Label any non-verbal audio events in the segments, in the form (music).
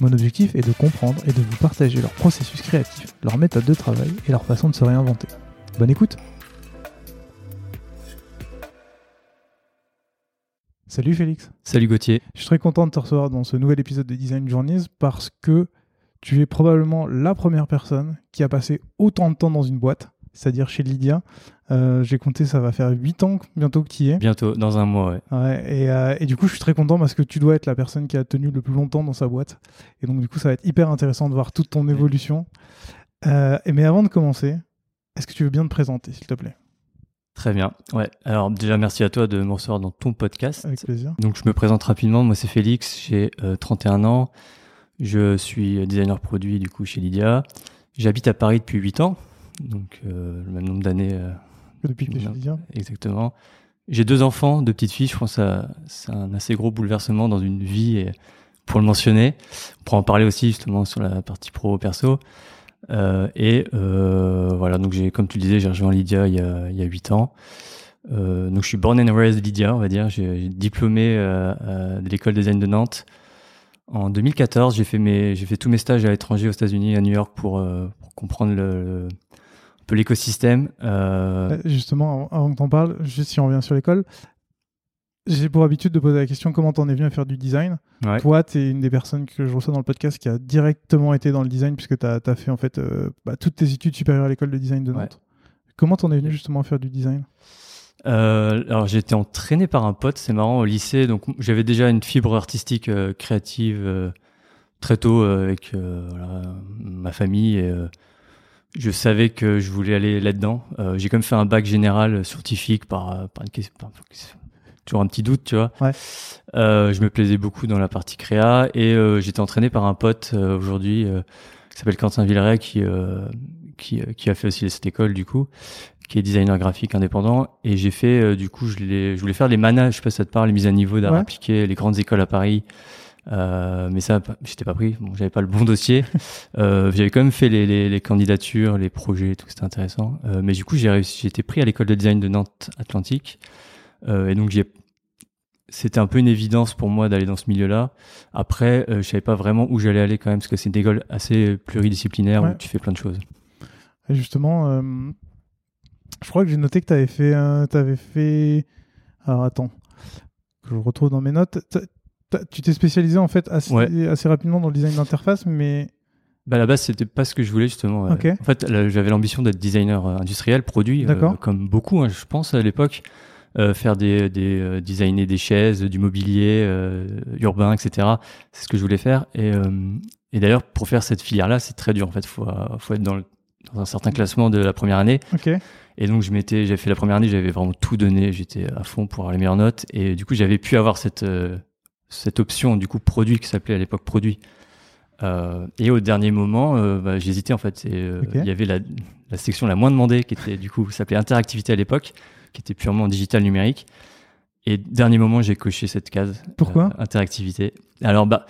Mon objectif est de comprendre et de vous partager leur processus créatif, leur méthode de travail et leur façon de se réinventer. Bonne écoute! Salut Félix. Salut Gauthier. Je suis très content de te recevoir dans ce nouvel épisode de Design Journeys parce que tu es probablement la première personne qui a passé autant de temps dans une boîte, c'est-à-dire chez Lydia. Euh, J'ai compté, ça va faire 8 ans bientôt que tu y es. Bientôt, dans un mois, ouais. ouais et, euh, et, du coup, je suis très content parce que tu dois être la personne qui a tenu le plus longtemps dans sa boîte. Et donc, du coup, ça va être hyper intéressant de voir toute ton évolution. Euh, mais avant de commencer, est-ce que tu veux bien te présenter, s'il te plaît? Très bien. Ouais. Alors déjà merci à toi de me recevoir dans ton podcast. Avec plaisir. Donc je me présente rapidement. Moi c'est Félix, j'ai 31 ans. Je suis designer produit du coup chez Lydia. J'habite à Paris depuis 8 ans, donc euh, le même nombre d'années. Euh, depuis que Lydia. Exactement. J'ai deux enfants, deux petites filles. Je pense que c'est un assez gros bouleversement dans une vie. Et pour le mentionner, on pourra en parler aussi justement sur la partie pro perso. Euh, et euh, voilà, donc j'ai, comme tu le disais, j'ai rejoint Lydia il y a, il y a 8 ans. Euh, donc je suis born and raised Lydia, on va dire. J'ai diplômé de l'école design de Nantes en 2014, j'ai fait mes, j'ai fait tous mes stages à l'étranger aux États-Unis, à New York, pour, pour comprendre le, le, un peu l'écosystème. Euh... Justement, avant que t'en parles, juste si on revient sur l'école, j'ai pour habitude de poser la question comment t'en es venu à faire du design? Ouais. Toi, t'es une des personnes que je reçois dans le podcast qui a directement été dans le design puisque t'as as fait en fait euh, bah, toutes tes études supérieures à l'école de design de Nantes. Ouais. Comment t'en es venu justement à faire du design? Euh, alors j'ai été entraîné par un pote, c'est marrant au lycée, donc j'avais déjà une fibre artistique euh, créative euh, très tôt euh, avec voilà, ma famille et je savais que je voulais aller là-dedans. j'ai quand même fait un bac général scientifique par, par, une question, par toujours un petit doute, tu vois. Ouais. je me plaisais beaucoup dans la partie créa et j'étais entraîné par un pote aujourd'hui qui s'appelle Quentin Villeray qui qui, qui a fait aussi cette école du coup qui est designer graphique indépendant. Et j'ai fait, euh, du coup, je, je voulais faire les manas, je sais pas si ça te parle, les mises à niveau d'art Ouais. appliqué, les grandes écoles à Paris. Euh, mais ça, j'étais pas pris. Bon, j'avais pas le bon dossier. (laughs) euh, j'avais quand même fait les, les, les, candidatures, les projets, tout. C'était intéressant. Euh, mais du coup, j'ai réussi. J'ai été pris à l'école de design de Nantes Atlantique. Et donc, j'ai c'était un peu une évidence pour moi d'aller dans ce milieu-là. Après, je savais pas vraiment où j'allais aller quand même, parce que c'est une école assez pluridisciplinaire Ouais. où tu fais plein de choses. Et justement, je crois que j'ai noté que tu avais fait, euh, avais fait. Alors attends, que je retrouve dans mes notes. T'as- Tu t'es spécialisé en fait assez, Ouais. assez rapidement dans le design d'interface, mais Bah à la base, c'était pas ce que je voulais justement. Ok. En fait, j'avais l'ambition d'être designer euh, industriel, produit, euh, comme beaucoup, hein, je pense à l'époque, euh, faire des, des euh, designer des chaises, du mobilier urbain, etc. C'est ce que je voulais faire. Et, et d'ailleurs, pour faire cette filière-là, c'est très dur. En fait, faut faut être dans, le, dans un certain classement de la première année. ok. Et donc, je m'étais, j'ai fait la première année, j'avais vraiment tout donné, j'étais à fond pour avoir les meilleures notes. Et du coup, j'avais pu avoir cette euh, cette option du coup produit qui s'appelait à l'époque produit. Euh, et au dernier moment, euh, bah, j'hésitais en fait. Et, euh. Il y avait la, la section la moins demandée qui était du coup s'appelait interactivité à l'époque, qui était purement digital numérique. Et dernier moment, j'ai coché cette case. Pourquoi? Interactivité. Alors bah,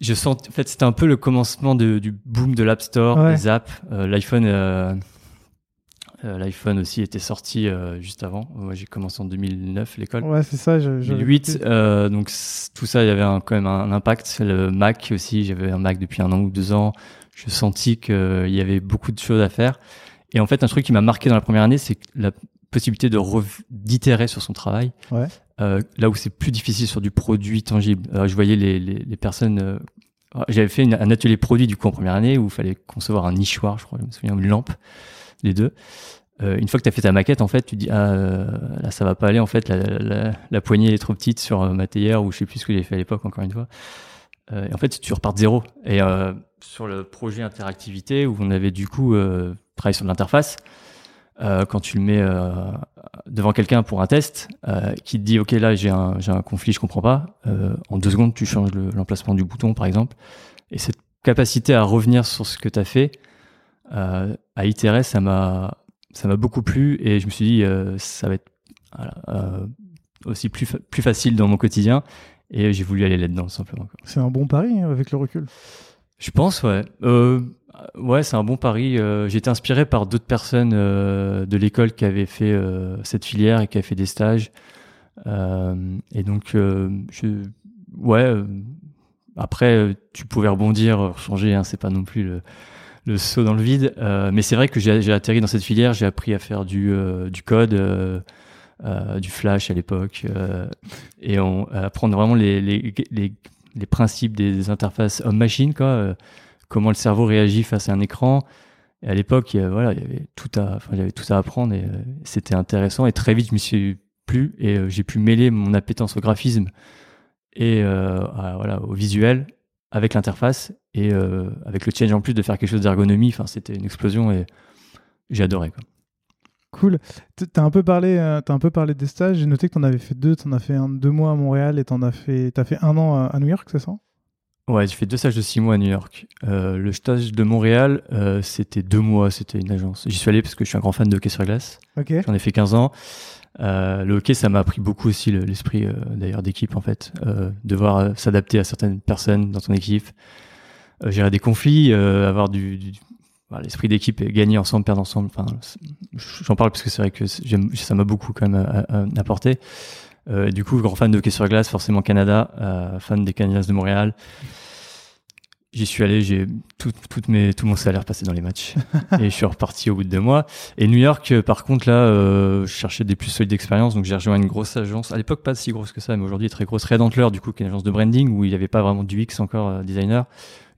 je sens en fait c'était un peu le commencement de- du boom de l'App Store, Ouais. des apps. L'iPhone, l'iPhone aussi était sorti euh, juste avant. Moi, j'ai commencé en 2009 l'école. Ouais, c'est ça. Je, je- 2008, euh, donc tout ça, il y avait un- quand même un impact. Le Mac aussi, j'avais un Mac depuis un an ou deux ans. Je sentis qu'il y avait beaucoup de choses à faire. Et en fait, un truc qui m'a marqué dans la première année, c'est la possibilité de d'itérer sur son travail. Ouais. Euh, là où c'est plus difficile sur du produit tangible. Euh, je voyais les, les, les personnes. euh, j'avais fait une- un atelier produit du coup en première année où il fallait concevoir un nichoir, je crois, je me souviens, une lampe, les deux. euh, une fois que tu as fait ta maquette, en fait, tu dis ah là ça va pas aller en fait, la, la, poignée est trop petite sur ma théière ou je sais plus ce que j'ai fait à l'époque encore une fois. et en fait, tu repars de zéro. Et sur le projet interactivité où on avait du coup travaillé sur l'interface, quand tu le mets devant quelqu'un pour un test, qui te dit ok là j'ai un, un conflit, je comprends pas, en deux secondes tu changes l'emplacement du bouton par exemple. Et cette capacité à revenir sur ce que tu as fait, euh, à itérer, ça m'a ça m'a beaucoup plu et je me suis dit euh, ça va être euh, aussi plus plus facile dans mon quotidien et j'ai voulu aller là-dedans simplement. C'est un bon pari hein, avec le recul. Je pense ouais. ouais, c'est un bon pari. j'ai été inspiré par d'autres personnes de l'école qui avaient fait cette filière et qui avaient fait des stages. et donc, je, ouais, après, tu pouvais rebondir, changer, hein, c'est pas non plus le, le saut dans le vide. Euh, mais c'est vrai que j'ai atterri dans cette filière, j'ai appris à faire du, euh, du code, euh, du flash à l'époque, et on, à apprendre vraiment les, les, les, les principes des, interfaces homme-machine, quoi, comment le cerveau réagit face à un écran. Et à l'époque, voilà, il y avait tout à, enfin, j'avais tout à apprendre et c'était intéressant. Et très vite, je me suis plu et j'ai pu mêler mon appétence au graphisme et voilà au visuel avec l'interface et euh, avec le change en plus de faire quelque chose d'ergonomie. Enfin, c'était une explosion et j'ai adoré. Quoi. Cool. T'as un peu parlé, euh, as un peu parlé des stages. J'ai noté que t'en avais fait deux. T'en as fait un, deux mois à Montréal et t'en as fait, as fait un an à, New York, c'est ça? Ouais, j'ai fait deux stages de six mois à New York. Euh, le stage de Montréal, c'était deux mois. C'était une agence. J'y suis allé parce que je suis un grand fan de hockey sur glace. J'en ai fait 15 ans. Euh, le hockey, ça m'a appris beaucoup aussi l'esprit euh, d'ailleurs d'équipe en fait, euh, devoir s'adapter à certaines personnes dans ton équipe, gérer des conflits, avoir du, du l'esprit d'équipe et gagner ensemble, perdre ensemble. Enfin, j'en parle parce que c'est vrai que ça m'a beaucoup quand même apporté. du coup, grand fan de hockey sur glace, forcément Canada, fan des Canadiens de Montréal. J'y suis allé, j'ai tout, mes, tout mon salaire passé dans les matchs (laughs) et je suis reparti au bout de deux mois. Et New York, euh, par contre, là, euh, je cherchais des plus solides expériences, donc j'ai rejoint une grosse agence. À l'époque, pas si grosse que ça, mais aujourd'hui très grosse. Red Antler, du coup, qui est une agence de branding où il n'y avait pas vraiment du X encore euh, designer.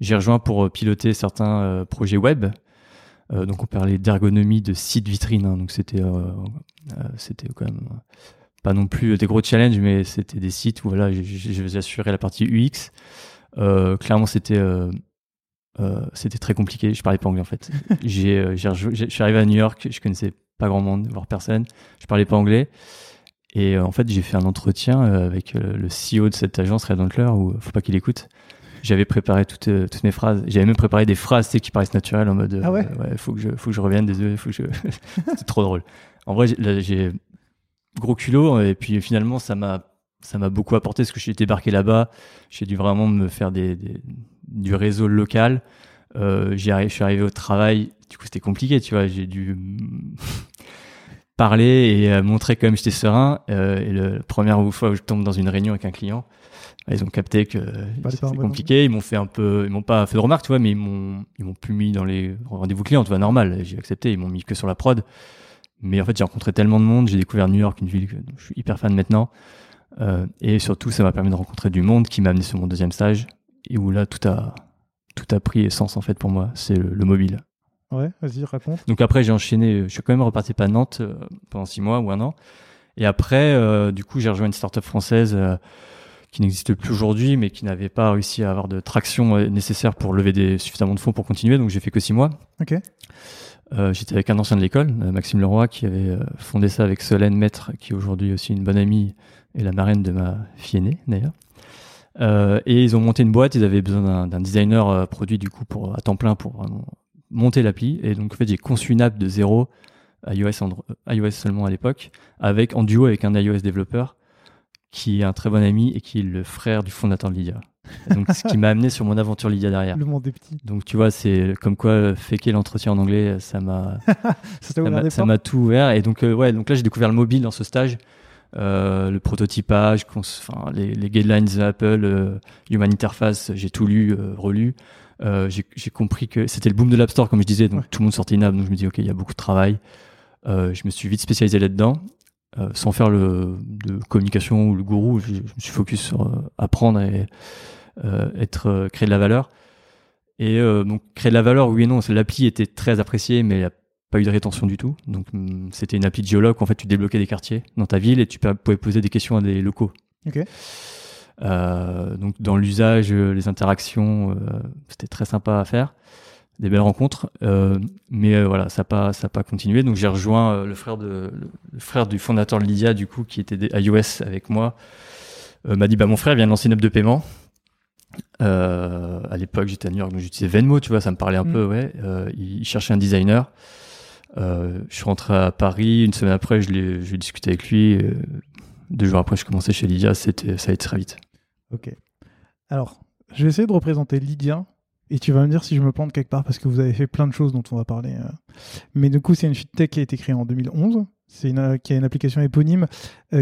J'ai rejoint pour piloter certains projets web. donc on parlait d'ergonomie de site vitrine, hein, donc c'était c'était quand même pas non plus des gros challenges, mais c'était des sites où voilà, assuré la partie UX. Euh, clairement, c'était euh, euh, c'était très compliqué. Je parlais pas anglais en fait. (laughs) j'ai, je suis arrivé à New York, je connaissais pas grand monde, voire personne. Je parlais pas anglais. Et en fait, j'ai fait un entretien avec le CEO de cette agence, Red Antler, où faut pas qu'il écoute. J'avais préparé toutes, toutes mes phrases. J'avais même préparé des phrases qui paraissent naturelles en mode ah ouais, ouais faut que je faut que je revienne. Désolé, faut que je. (laughs) C'était trop drôle. En vrai, j'ai gros culot et puis finalement ça m'a ça m'a beaucoup apporté parce que j'ai débarqué là-bas. J'ai dû vraiment me faire des, du réseau local. Euh, je suis arrivé au travail. Du coup, c'était compliqué, tu vois. J'ai dû (laughs) parler et euh, montrer quand même j'étais serein. Euh, et la première fois où je tombe dans une réunion avec un client, ils ont capté que c'est compliqué. Ils m'ont fait un peu, ils m'ont pas fait de remarques, tu vois, mais ils m'ont, ils m'ont plus mis dans les rendez-vous clients, tu vois, normal. J'ai accepté. Ils m'ont mis que sur la prod. Mais en fait, j'ai rencontré tellement de monde. J'ai découvert New York, une ville que je suis hyper fan maintenant. Euh, et surtout, ça m'a permis de rencontrer du monde qui m'a amené sur mon deuxième stage et où là, tout a, tout a pris essence en fait pour moi. C'est le, mobile. Ouais, vas-y, raconte. Donc après, j'ai enchaîné. Je suis quand même reparti pas à Nantes euh, pendant six mois ou un an. Et après, euh, du coup, j'ai rejoint une startup française qui n'existe plus aujourd'hui, mais qui n'avait pas réussi à avoir de traction nécessaire pour lever des, suffisamment de fonds pour continuer. Donc j'ai fait que six mois. Ok. J'étais avec un ancien de l'école, Maxime Leroy, qui avait fondé ça avec Solène Maître, qui est aujourd'hui aussi une bonne amie et la marraine de ma fille aînée d'ailleurs. Euh, et ils ont monté une boîte, ils avaient besoin d'un designer euh, produit du coup pour à temps plein pour vraiment monter l'appli. Et donc en fait j'ai conçu une app de zéro, iOS, iOS seulement à l'époque, avec en duo avec un iOS développeur qui est un très bon ami et qui est le frère du fondateur de Lydia. Donc ce qui m'a amené sur mon aventure Lydia derrière. (laughs) Le monde est petit. Donc tu vois, c'est comme quoi faker l'entretien en anglais, ça m'a (laughs) ça m'a tout ouvert. Et donc euh, ouais, donc là j'ai découvert le mobile dans ce stage. Euh, le prototypage, enfin, les, les, guidelines Apple, euh, Human Interface, j'ai tout lu, euh, relu. j'ai compris que c'était le boom de l'App Store, comme je disais, donc tout le monde sortait une app, donc je me dis, ok, il y a beaucoup de travail. je me suis vite spécialisé là-dedans, sans faire le, de communication ou le gourou, je, me suis focus sur apprendre et être, créer de la valeur. Et donc créer de la valeur, oui et non, l'appli était très appréciée, mais pas eu de rétention du tout. Donc hum, c'était une appli de géologue en fait tu débloquais des quartiers dans ta ville et tu pouvais poser des questions à des locaux. Ok. Euh, donc dans l'usage, euh, les interactions, euh, c'était très sympa à faire, des belles rencontres. Euh, mais voilà, ça n'a pas, ça a pas continué. Donc j'ai rejoint le frère de, le frère du fondateur de Lydia, du coup, qui était à iOS avec moi. M'a dit bah mon frère vient de lancer une app de paiement. À l'époque, j'étais à New York, donc j'utilisais Venmo, tu vois, ça me parlait un Mm. peu, ouais. Il cherchait un designer. Euh, je suis rentré à Paris, une semaine après, je l'ai, discuté avec lui. euh, deux jours après, je commençais chez Lydia, ça a été très vite. Ok. Alors, je vais essayer de représenter Lydia et tu vas me dire si je me plante quelque part parce que vous avez fait plein de choses dont on va parler. euh. Mais du coup, c'est une fintech qui a été créée en 2011. C'est une, euh, qui a une application éponyme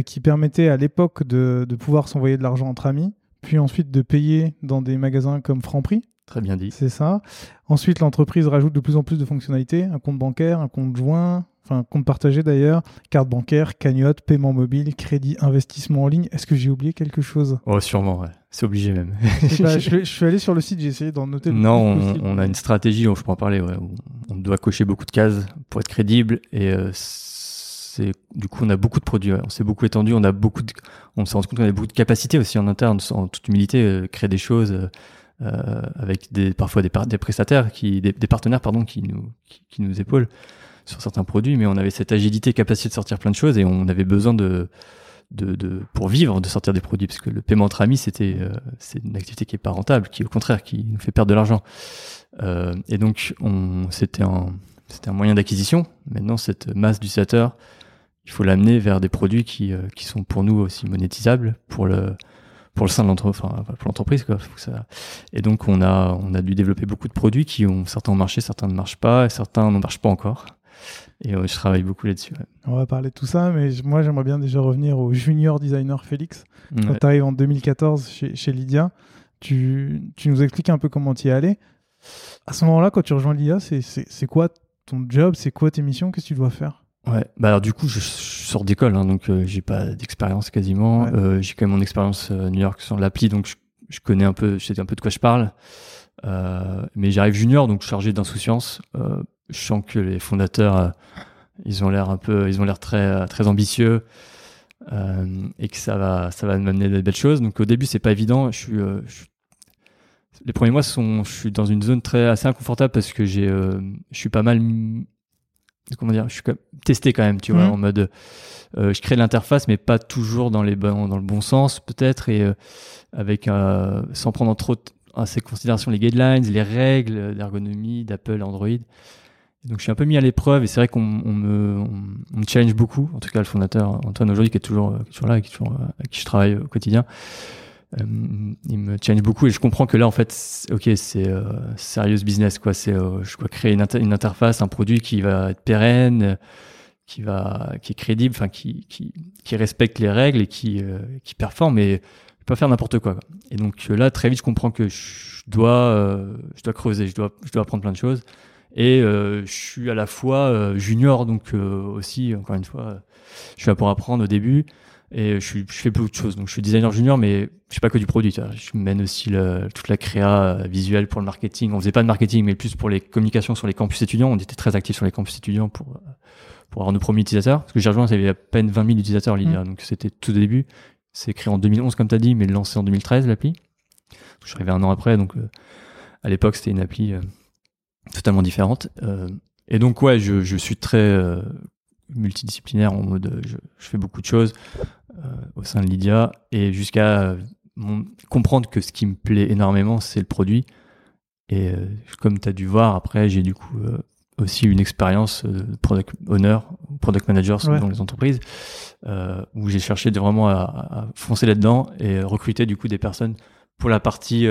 qui permettait à l'époque de, de pouvoir s'envoyer de l'argent entre amis, puis ensuite de payer dans des magasins comme Franprix. Très bien dit. C'est ça. Ensuite, l'entreprise rajoute de plus en plus de fonctionnalités un compte bancaire, un compte joint, enfin un compte partagé d'ailleurs, carte bancaire, cagnotte, paiement mobile, crédit, investissement en ligne. Est-ce que j'ai oublié quelque chose? Oh, sûrement, ouais. C'est obligé même. (laughs) Je sais pas, je, suis- je suis allé sur le site, j'ai essayé d'en noter le non, plus on, on a une stratégie dont je peux en parler, ouais. où On doit cocher beaucoup de cases pour être crédible et euh, c'est du coup on a beaucoup de produits. ouais. On s'est beaucoup étendu, on a beaucoup de, on s'est rendu compte qu'on avait beaucoup de capacités aussi en interne, en toute humilité, euh, créer des choses euh, avec des parfois des, des prestataires qui, des, partenaires pardon qui nous qui, nous épaulent sur certains produits, mais on avait cette agilité, capacité de sortir plein de choses et on avait besoin de de, de, pour vivre de sortir des produits parce que le paiement entre amis c'était euh, une activité qui est pas rentable qui au contraire qui nous fait perdre de l'argent. Euh, et donc on c'était un un moyen d'acquisition. Maintenant cette masse d'utilisateurs il faut l'amener vers des produits qui euh, qui sont pour nous aussi monétisables pour le pour le sein de l'entreprise enfin pour l'entreprise quoi Faut que ça... et donc on a on a dû développer beaucoup de produits qui ont certains ont marché certains ne marchent pas et certains ne marchent pas encore et euh, je travaille beaucoup là-dessus ouais. On va parler de tout ça, mais moi j'aimerais bien déjà revenir au junior designer Félix. Quand Ouais. tu arrives en 2014 chez, chez Lydia, tu, tu nous expliques un peu comment tu y es allé. À ce moment-là, quand tu rejoins c'est c'est quoi ton job? C'est quoi tes missions? Qu'est-ce que tu dois faire? Ouais, bah alors du coup, je, je sors d'école, hein, donc euh, j'ai pas d'expérience quasiment. Ouais. Euh, j'ai quand même mon expérience euh, New York sur l'appli, donc je, je connais un peu, je sais un peu de quoi je parle. Euh, mais j'arrive junior, donc chargé d'insouciance. Euh, je sens que les fondateurs, ils ont l'air un peu, ils ont l'air très, très ambitieux euh, et que ça va, ça va m'amener des belles choses. Donc au début, c'est pas évident. Je suis, euh, je suis- les premiers mois sont, je suis dans une zone très assez inconfortable parce que j'ai, euh, je suis pas mal, comment dire, je suis testé quand même, tu vois, Mhm. en mode, euh, je crée l'interface, mais pas toujours dans les bons, dans le bon sens peut-être et euh, avec, euh, sans prendre en trop à ces considérations les guidelines, les règles d'ergonomie d'Apple, Android. Et donc je suis un peu mis à l'épreuve et c'est vrai qu'on on me, on, on me challenge beaucoup. En tout cas, le fondateur Antoine aujourd'hui qui est toujours, qui est toujours là, et qui est toujours, avec qui je travaille au quotidien, euh, il me challenge beaucoup et je comprends que là en fait, ok, c'est euh, business quoi. C'est euh, je dois créer une, inter- une interface, un produit qui va être pérenne, euh, qui va, qui est crédible, enfin qui, qui, qui respecte les règles et qui, euh, qui performe. Mais je peux pas faire n'importe quoi, quoi. Et donc euh, là, très vite, je comprends que je dois, je dois creuser, je dois, je dois apprendre plein de choses. Et je suis à la fois junior, donc aussi, encore une fois, je suis là pour apprendre au début. Et je, suis, je fais beaucoup de choses. Donc je suis designer junior, mais je fais pas que du produit. tu vois. Je mène aussi le- toute la créa euh, visuelle pour le marketing. On faisait pas de marketing, mais plus pour les communications sur les campus étudiants. On était très actifs sur les campus étudiants pour euh, pour avoir nos premiers utilisateurs. Parce que j'ai rejoint, il y avait à peine 20 000 utilisateurs, Lydia. Donc c'était tout début. C'est créé en 2011, comme tu as dit, mais lancé en 2013, l'appli. Je suis arrivé un an après, donc euh, à l'époque, c'était une appli euh, totalement différente. Euh, et donc, ouais, je, je suis très euh, multidisciplinaire en mode, euh, je, je fais beaucoup de choses euh, au sein de Lydia et jusqu'à euh, comprendre que ce qui me plaît énormément, c'est le produit. Et euh, comme tu as dû voir, après, j'ai du coup aussi une expérience de product owner, product manager Ouais. dans les entreprises, où j'ai cherché de vraiment à, à foncer là-dedans et recruter du coup des personnes pour la partie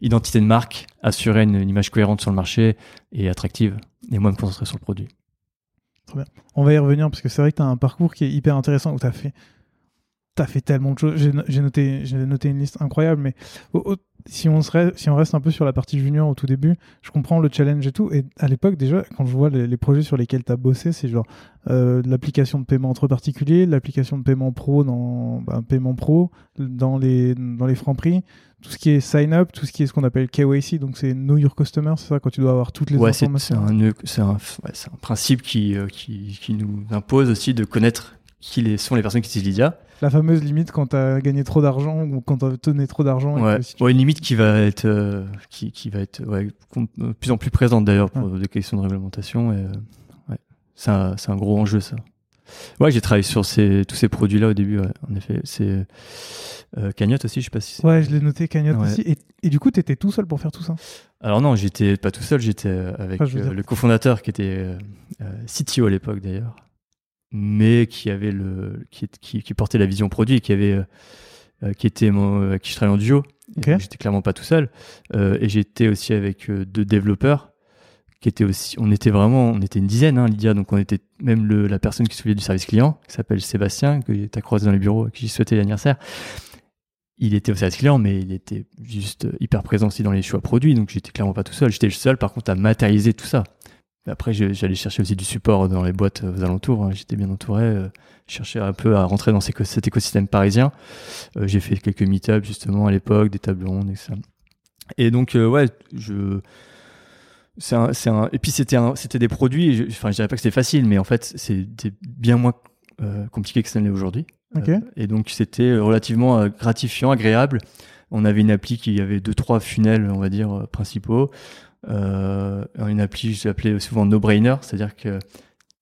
identité de marque, assurer une, une image cohérente sur le marché et attractive, et moi me concentrer sur le produit. On va y revenir parce que c'est vrai que tu as un parcours qui est hyper intéressant où tu as fait t'as fait tellement de choses. J'ai no- j'ai noté, noté une liste incroyable, mais si, on serait, si on reste un peu sur la partie junior au tout début, je comprends le challenge et tout. Et à l'époque, déjà, quand je vois les, les projets sur lesquels tu as bossé, c'est genre euh, l'application de paiement entre particuliers, l'application de paiement pro dans bah, paiement pro, dans les, dans les francs prix, tout ce qui est sign up, tout ce qui est ce qu'on appelle KYC, donc c'est Know Your Customer, c'est ça, quand tu dois avoir toutes les Ouais, c'est informations. un, c'est un, ouais, c'est un principe qui, euh, qui, qui nous impose aussi de connaître qui les, sont les personnes qui utilisent Lydia. La fameuse limite quand tu as gagné trop d'argent ou quand tu as donné trop d'argent. Ouais. que si tu- Ouais, une limite qui va être, euh, qui, qui va être ouais, de plus en plus présente d'ailleurs pour des questions de réglementation. Et, euh, c'est un, gros enjeu ça. Ouais, j'ai travaillé sur ces, tous ces produits-là au début. en effet, c'est euh, Cagnotte aussi. Je sais pas si. c'est- Ouais, je l'ai noté, Cagnotte aussi. Et, et du coup, tu étais tout seul pour faire tout ça? Alors non, j'étais pas tout seul. J'étais euh, avec Ah, le cofondateur qui était CTO à l'époque d'ailleurs, mais qui avait le, qui, qui, qui portait la vision produit qui avait, euh, euh, qui était mon, avec qui je travaillais en duo. Et Ok. donc, J'étais clairement pas tout seul. Euh, et j'étais aussi avec euh, deux développeurs qui étaient aussi. On était vraiment, on était une dizaine, hein, Lydia. Donc on était même le, la personne qui s'occupait du service client, qui s'appelle Sébastien, que tu as croisé dans les bureaux, à qui j'ai souhaité l'anniversaire. Il était au service client, mais il était juste euh, hyper présent aussi dans les choix produits. Donc j'étais clairement pas tout seul. J'étais le seul, par contre, à matérialiser tout ça. Après, j'allais chercher aussi du support dans les boîtes euh, aux alentours. hein. J'étais bien entouré. euh, Je cherchais un peu à rentrer dans cet écosystème parisien. Euh, J'ai fait quelques meet-ups justement à l'époque, des tables rondes et ça. Et donc, ouais, je. Un, un, et puis c'était des produits. je- Enfin, je dirais pas que c'était facile, mais en fait, c'était bien moins euh, compliqué que ça l'est aujourd'hui. Ok. Euh, et donc c'était relativement euh, gratifiant, agréable. On avait une appli qui avait deux trois funnels, on va dire principaux. Euh, une appli, je l'appelais souvent no-brainer, c'est-à-dire que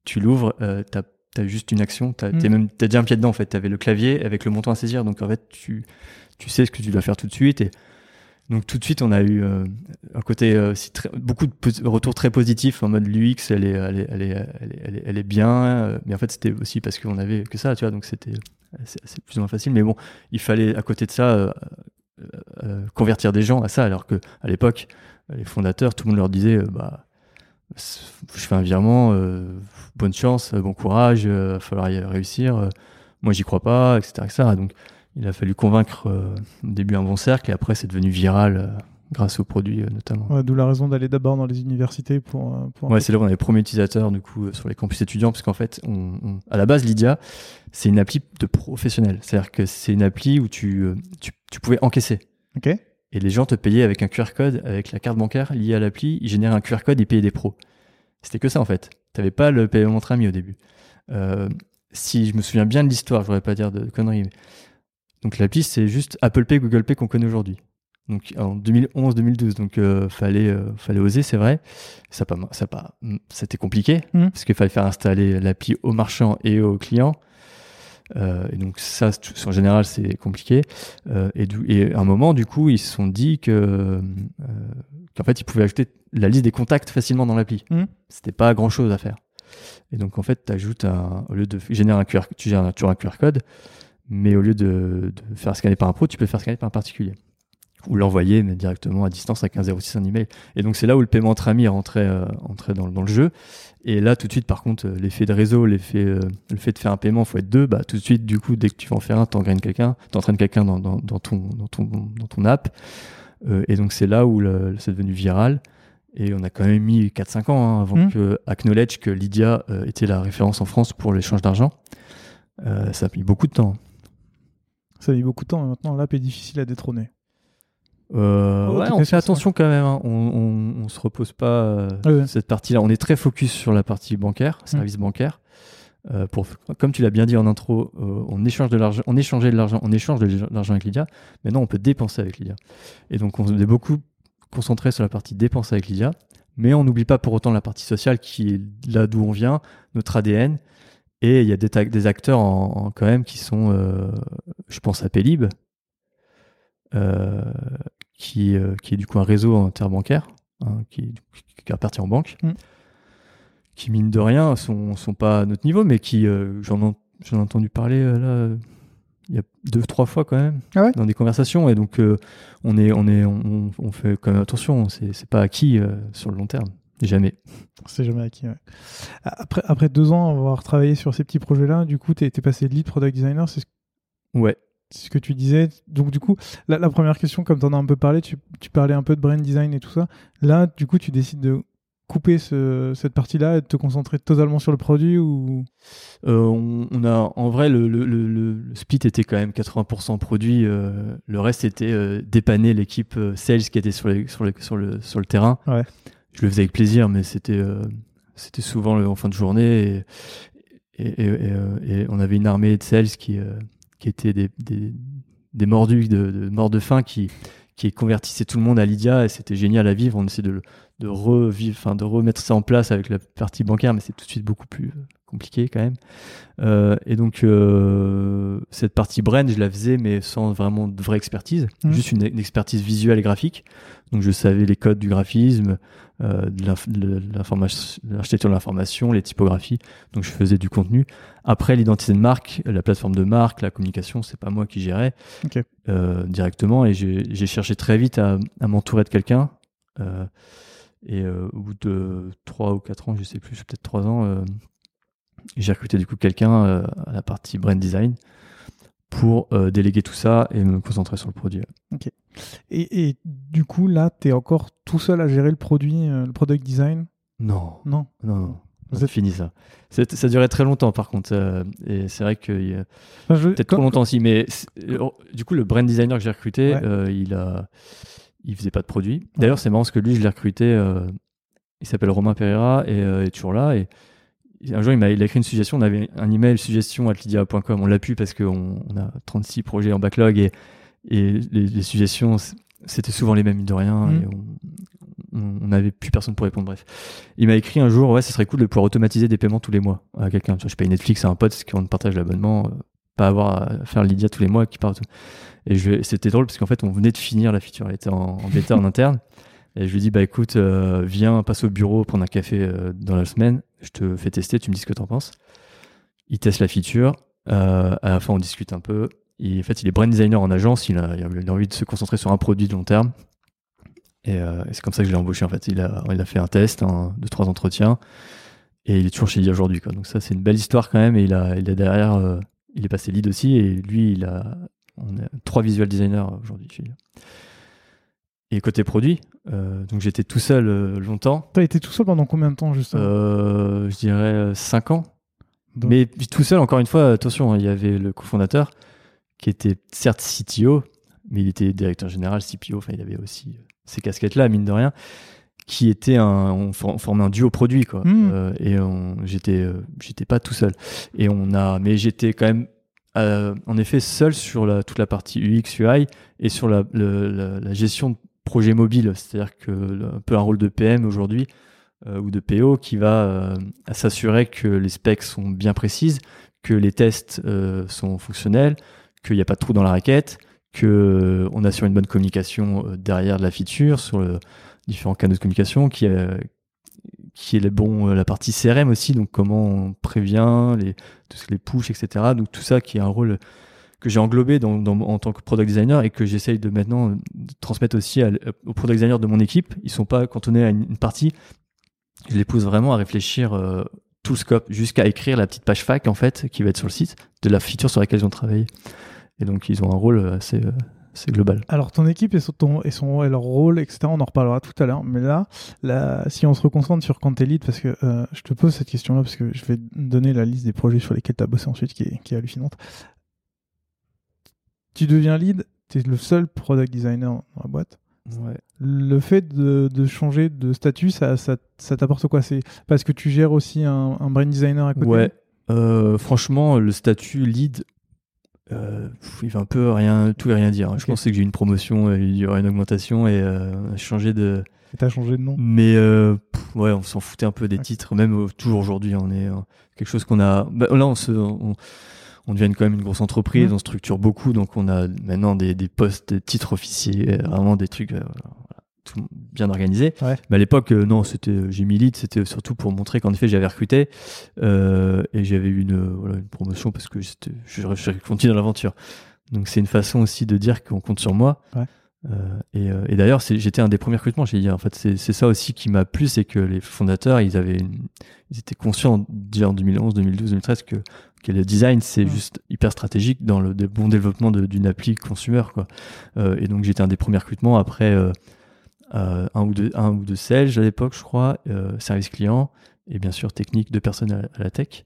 tu l'ouvres, euh, t'as as juste une action, t'as Mm. t'es même t'as déjà un pied dedans en fait. T'avais le clavier avec le montant à saisir, donc en fait tu tu sais ce que tu dois faire tout de suite et donc tout de suite on a eu euh, un côté euh, très- beaucoup de retours très positifs en mode l'UX elle est elle est elle est elle est, elle bien, euh, mais en fait c'était aussi parce qu'on avait que ça, tu vois, donc c'était c'est plus ou moins facile. Mais bon, il fallait à côté de ça convertir des gens à ça, alors que à l'époque, les fondateurs, tout le monde leur disait, euh, bah, je fais un virement, euh, bonne chance, euh, bon courage, il va falloir y réussir. euh, moi, j'y crois pas, etc., etc. Donc, il a fallu convaincre euh, au début un bon cercle, et après, c'est devenu viral euh, grâce aux produits euh, notamment. Ouais, D'où la raison d'aller d'abord dans les universités pour. euh, pour Ouais, c'est là où on a les premiers utilisateurs du coup euh, sur les campus étudiants, parce qu'en fait, on, on- à la base, Lydia, c'est une appli de professionnel. C'est-à-dire que c'est une appli où tu, euh, tu, tu pouvais encaisser. Ok. Et les gens te payaient avec un QR code, avec la carte bancaire liée à l'appli, ils généraient un QR code et payaient des pros. C'était que ça en fait. T'avais pas le paiement entre amis au début. Euh, si je me souviens bien de l'histoire, je voudrais pas dire de conneries. mais- Donc l'appli c'est juste Apple Pay, Google Pay qu'on connaît aujourd'hui. Donc en 2011-2012, donc euh, fallait euh, fallait oser, c'est vrai. Ça pas ça pas c'était compliqué Mhm. parce qu'il fallait faire installer l'appli aux marchands et aux clients. Euh, et donc ça, en général, c'est compliqué. Euh, et, à un moment, du coup, ils se sont dit que euh, qu'en fait, ils pouvaient ajouter la liste des contacts facilement dans l'appli. Mhm. C'était pas grand chose à faire. Et donc, en fait, tu ajoutes un, au lieu de générer un QR, tu génères toujours un QR code, mais au lieu de, de faire scanner par un pro, tu peux faire scanner par un particulier. Ou l'envoyer mais directement à distance avec un 06 un email. Et donc, c'est là où le paiement entre amis rentrait, euh, rentrait dans, dans le jeu. Et là, tout de suite, par contre, euh, l'effet de réseau, l'effet, euh, le fait de faire un paiement, faut être deux, bah, tout de suite, du coup, dès que tu vas en faire un, t'engraines quelqu'un, t'entraînes quelqu'un dans, dans, dans ton, dans ton, dans ton app. Euh, et donc, c'est là où c'est devenu viral. Et on a quand même mis 4-5 ans hein, avant Mhm. que Acknowledge que Lydia était la référence en France pour l'échange d'argent. Ça a mis beaucoup de temps. Ça a mis beaucoup de temps. et Maintenant, l'app est difficile à détrôner. Euh, ouais, on fait attention quand même. hein. On, on, on se repose pas euh, ouais. cette partie-là. On est très focus sur la partie bancaire, service bancaire. Euh, pour, comme tu l'as bien dit en intro, euh, on échange de l'argent, on échangeait de l'argent, on échange de l'argent avec Lydia. Maintenant, on peut dépenser avec Lydia. Et donc, on est beaucoup concentré sur la partie dépense avec Lydia, mais on n'oublie pas pour autant la partie sociale qui est là d'où on vient, notre ADN. Et il y a des, acteurs en, en- quand même qui sont, je pense à Pélib, qui, euh, qui est du coup un réseau interbancaire, hein, qui, qui appartient en banque, Mm. qui mine de rien sont, sont pas à notre niveau, mais qui, euh, j'en ai, j'en ai entendu parler euh, là, euh, il y a deux, trois fois quand même, Ah ouais dans des conversations, et donc euh, on, est, on, est, on, on fait quand même attention, c'est, c'est pas acquis euh, sur le long terme, jamais. C'est jamais acquis. ouais. Après, après deux ans avoir travaillé sur ces petits projets-là, du coup, t'es es passé lead product designer. C'est ce- Ouais. C'est ce que tu disais. Donc, du coup, la, la première question, comme tu en as un peu parlé, tu, tu parlais un peu de brand design et tout ça. Là, du coup, tu décides de couper ce- cette partie-là et de te concentrer totalement sur le produit ou? Euh, on, on a en vrai le, le, le, le split était quand même 80% produit. euh, le reste était euh, dépanner l'équipe sales qui était sur, les, sur, les, sur, le, sur le terrain. Ouais. Je le faisais avec plaisir, mais c'était c'était souvent en fin de journée et, et, et, et, et on avait une armée de sales qui qui étaient des, des, des mordus de, de morts de faim qui qui convertissaient tout le monde à Lydia et c'était génial à vivre. On essaie de de revivre, enfin de remettre ça en place avec la partie bancaire, mais c'est tout de suite beaucoup plus euh, compliqué quand même. Euh, et donc euh, cette partie brand, je la faisais, mais sans vraiment de vraie expertise, Mhm. juste une, une expertise visuelle et graphique. Donc je savais les codes du graphisme, euh, de l'architecture de l'information, les typographies. Donc je faisais du contenu. Après l'identité de marque, la plateforme de marque, la communication, c'est pas moi qui gérais euh, directement. Et j'ai cherché très vite à, à m'entourer de quelqu'un. Euh, et euh, au bout de 3 ou 4 ans, je sais plus, peut-être 3 ans, euh, j'ai recruté du coup quelqu'un à la partie brand design pour euh, déléguer tout ça et me concentrer sur le produit. et, et du coup là, tu es encore tout seul à gérer le produit, euh, le product design? Non, Non. non, non. Vous C'est êtes- fini ça. Ça durait très longtemps par contre. euh, et c'est vrai que Enfin, je- peut-être trop longtemps aussi. Mais euh, du coup, le brand designer que j'ai recruté, Ouais. il a, il faisait pas de produit. D'ailleurs, c'est marrant parce que lui, je l'ai recruté. il s'appelle Romain Pereira et est toujours là. Et un jour, il m'a il a écrit une suggestion. On avait un email suggestion lydia.com. On l'a pu parce qu'on on a 36 projets en backlog et, et les, les suggestions, c'était souvent les mêmes, mine de rien. Et on- n'avait plus personne pour répondre. Bref, il m'a écrit un jour Ouais, ce serait cool de pouvoir automatiser des paiements tous les mois à quelqu'un. Je paye Netflix à un pote qui on partage l'abonnement. euh, pas avoir à faire Lydia tous les mois qui part. Et c'était drôle parce qu'en fait, on venait de finir la feature. Elle était en, en bêta en (laughs) interne. Et je lui dis, bah écoute, euh, viens, passe au bureau, prendre un café euh, dans la semaine. Je te fais tester, tu me dis ce que t'en penses. Il teste la feature. Euh, à la fin, on discute un peu. Et en fait, il est brand designer en agence. Il a, envie de se concentrer sur un produit de long terme. Et, c'est comme ça que je l'ai embauché. En fait, il a, il a fait un test, un, deux, trois entretiens. Et il est toujours chez lui aujourd'hui. Donc ça, c'est une belle histoire quand même. Et il a, il derrière, il est passé lead aussi. Et lui, il a, on trois visual designers aujourd'hui. Et côté produit, euh, donc j'étais tout seul euh, longtemps. T'as été tout seul pendant combien de temps justement Euh, je dirais 5 ans. Donc- Mais tout seul, encore une fois, attention, hein, il y avait le cofondateur qui était certes CTO, mais il était directeur général, CPO, enfin il avait aussi euh, ces casquettes-là, mine de rien, qui était un, on, for- on formait un duo produit, quoi. Mm. Euh, et j'étais, euh, j'étais pas tout seul. Et on a, mais j'étais quand même, euh, en effet, seul sur la, toute la partie UX, UI et sur la, le- la, la gestion projet mobile, c'est-à-dire que un peu un rôle de PM aujourd'hui euh, ou de PO qui va euh, s'assurer que les specs sont bien précises, que les tests euh, sont fonctionnels, qu'il n'y a pas de trou dans la raquette, que on assure une bonne communication derrière de la feature sur le différents canaux de communication, qui est euh, la partie CRM aussi, donc comment on prévient les, les push, etc. Donc tout ça qui est un rôle que j'ai englobé en tant que product designer et que j'essaye de maintenant euh, transmettre aussi l- aux product designers de mon équipe. Ils sont pas cantonnés à une, partie. Je les pousse vraiment à réfléchir euh, tout le scope jusqu'à écrire la petite page fac en fait qui va être sur le site de la feature sur laquelle ils ont travaillé. Et donc ils ont un rôle assez, euh, assez global. Alors ton équipe et son, et son et leur rôle, etc. On en reparlera tout à l'heure. Mais là, si on se reconcentre sur lead, parce que euh, je te pose cette question-là parce que je vais donner la liste des projets sur lesquels tu as bossé ensuite, qui est, qui est hallucinante. Tu deviens lead, tu es le seul product designer dans la boîte. Ouais. Le fait de, de changer de statut, ça, ça, ça t'apporte quoi? C'est parce que tu gères aussi un, un brain designer à côté? Ouais. Euh, franchement, le statut lead, euh, il va un peu rien, tout et rien dire. hein. Je pensais que j'ai eu une promotion, il y aurait une augmentation et euh, changé de. Et T'as changé de nom? Mais euh, pff, ouais, on s'en foutait un peu des titres. Même toujours aujourd'hui, on est euh, quelque chose qu'on a. bah, là, on se, on, on devient quand même une grosse entreprise, Mhm. on structure beaucoup, donc on a maintenant des, des postes, des titres officiers, euh, vraiment des trucs euh, voilà, tout bien organisés. Ouais. Mais à l'époque, euh, non, c'était j'ai lead, c'était surtout pour montrer qu'en effet j'avais recruté euh, et j'avais eu une, voilà, une promotion parce que je, je continue dans l'aventure. Donc c'est une façon aussi de dire qu'on compte sur moi. Ouais. Euh, et euh, et d'ailleurs, j'étais un des premiers recrutements. J'ai dit, en fait, c'est c'est ça aussi qui m'a plu, c'est que les fondateurs, ils avaient, une- ils étaient conscients déjà en 2011, 2012, 2013 que le design, c'est Mm. juste hyper stratégique dans le bon développement d'une appli consumer, quoi. Euh, et donc j'étais un des premiers recrutements après euh, euh, un ou deux un ou deux sales à l'époque, je crois, service client et bien sûr technique, deux personnes à, à la tech.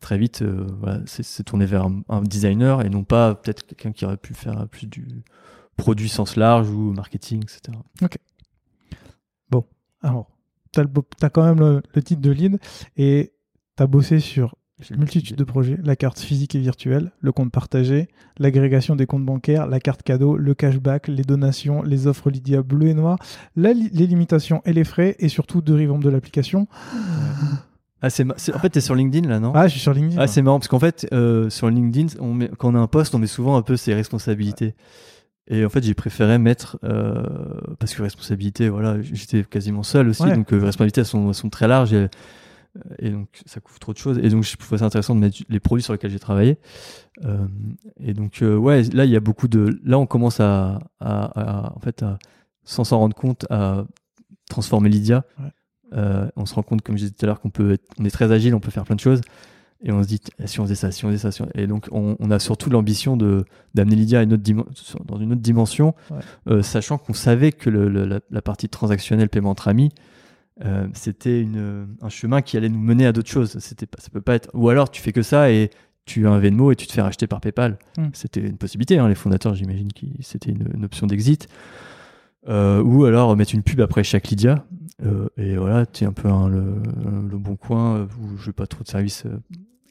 Très vite, voilà, c'est tourné vers un, un designer et non pas peut-être quelqu'un qui aurait pu faire plus du produit sens large ou marketing, etc. Alors, t'as, le beau- t'as quand même le, le titre de lead et t'as bossé sur multitude de projets, la carte physique et virtuelle, le compte partagé, l'agrégation des comptes bancaires, la carte cadeau, le cashback, les donations, les offres Lydia bleu et noir, la li- les limitations et les frais et surtout deux revamps de l'application. Ah, c'est, ma- c'est- en fait, t'es sur LinkedIn là, non? Ah, je suis sur LinkedIn. Ah, c'est marrant parce qu'en fait, euh, sur LinkedIn, on met- quand on a un poste, on met souvent un peu ses responsabilités. Et en fait, j'ai préféré mettre euh, parce que responsabilité, voilà, j'étais quasiment seul aussi, Ouais. donc euh, responsabilités elles sont, elles sont très larges et, et donc ça couvre trop de choses. Et donc, je trouvais ça intéressant de mettre les produits sur lesquels j'ai travaillé. Euh, et donc, euh, ouais, là, il y a beaucoup de, là, on commence à, à- à- en fait, à, sans s'en rendre compte, à transformer Lydia. Ouais. Euh, on se rend compte, comme je disais tout à l'heure, qu'on peut, être- on est très agile, on peut faire plein de choses. Et on se dit, eh, si on faisait ça, si on faisait ça, si on- et donc on, on a surtout l'ambition de d'amener Lydia à une autre dans une autre dimension, Ouais. sachant qu'on savait que le- le- la, la partie transactionnelle paiement entre amis, euh, c'était une, un chemin qui allait nous mener à d'autres choses. C'était pas, ça peut pas être, ou alors tu fais que ça et tu as un Venmo et tu te fais racheter par PayPal. Mm. C'était une possibilité. hein, les fondateurs, j'imagine que c'était une, une option d'exit. Euh, ou alors mettre une pub après chaque Lydia. Euh, et voilà, tu es un peu le, le bon coin euh, où je n'ai pas trop de services euh,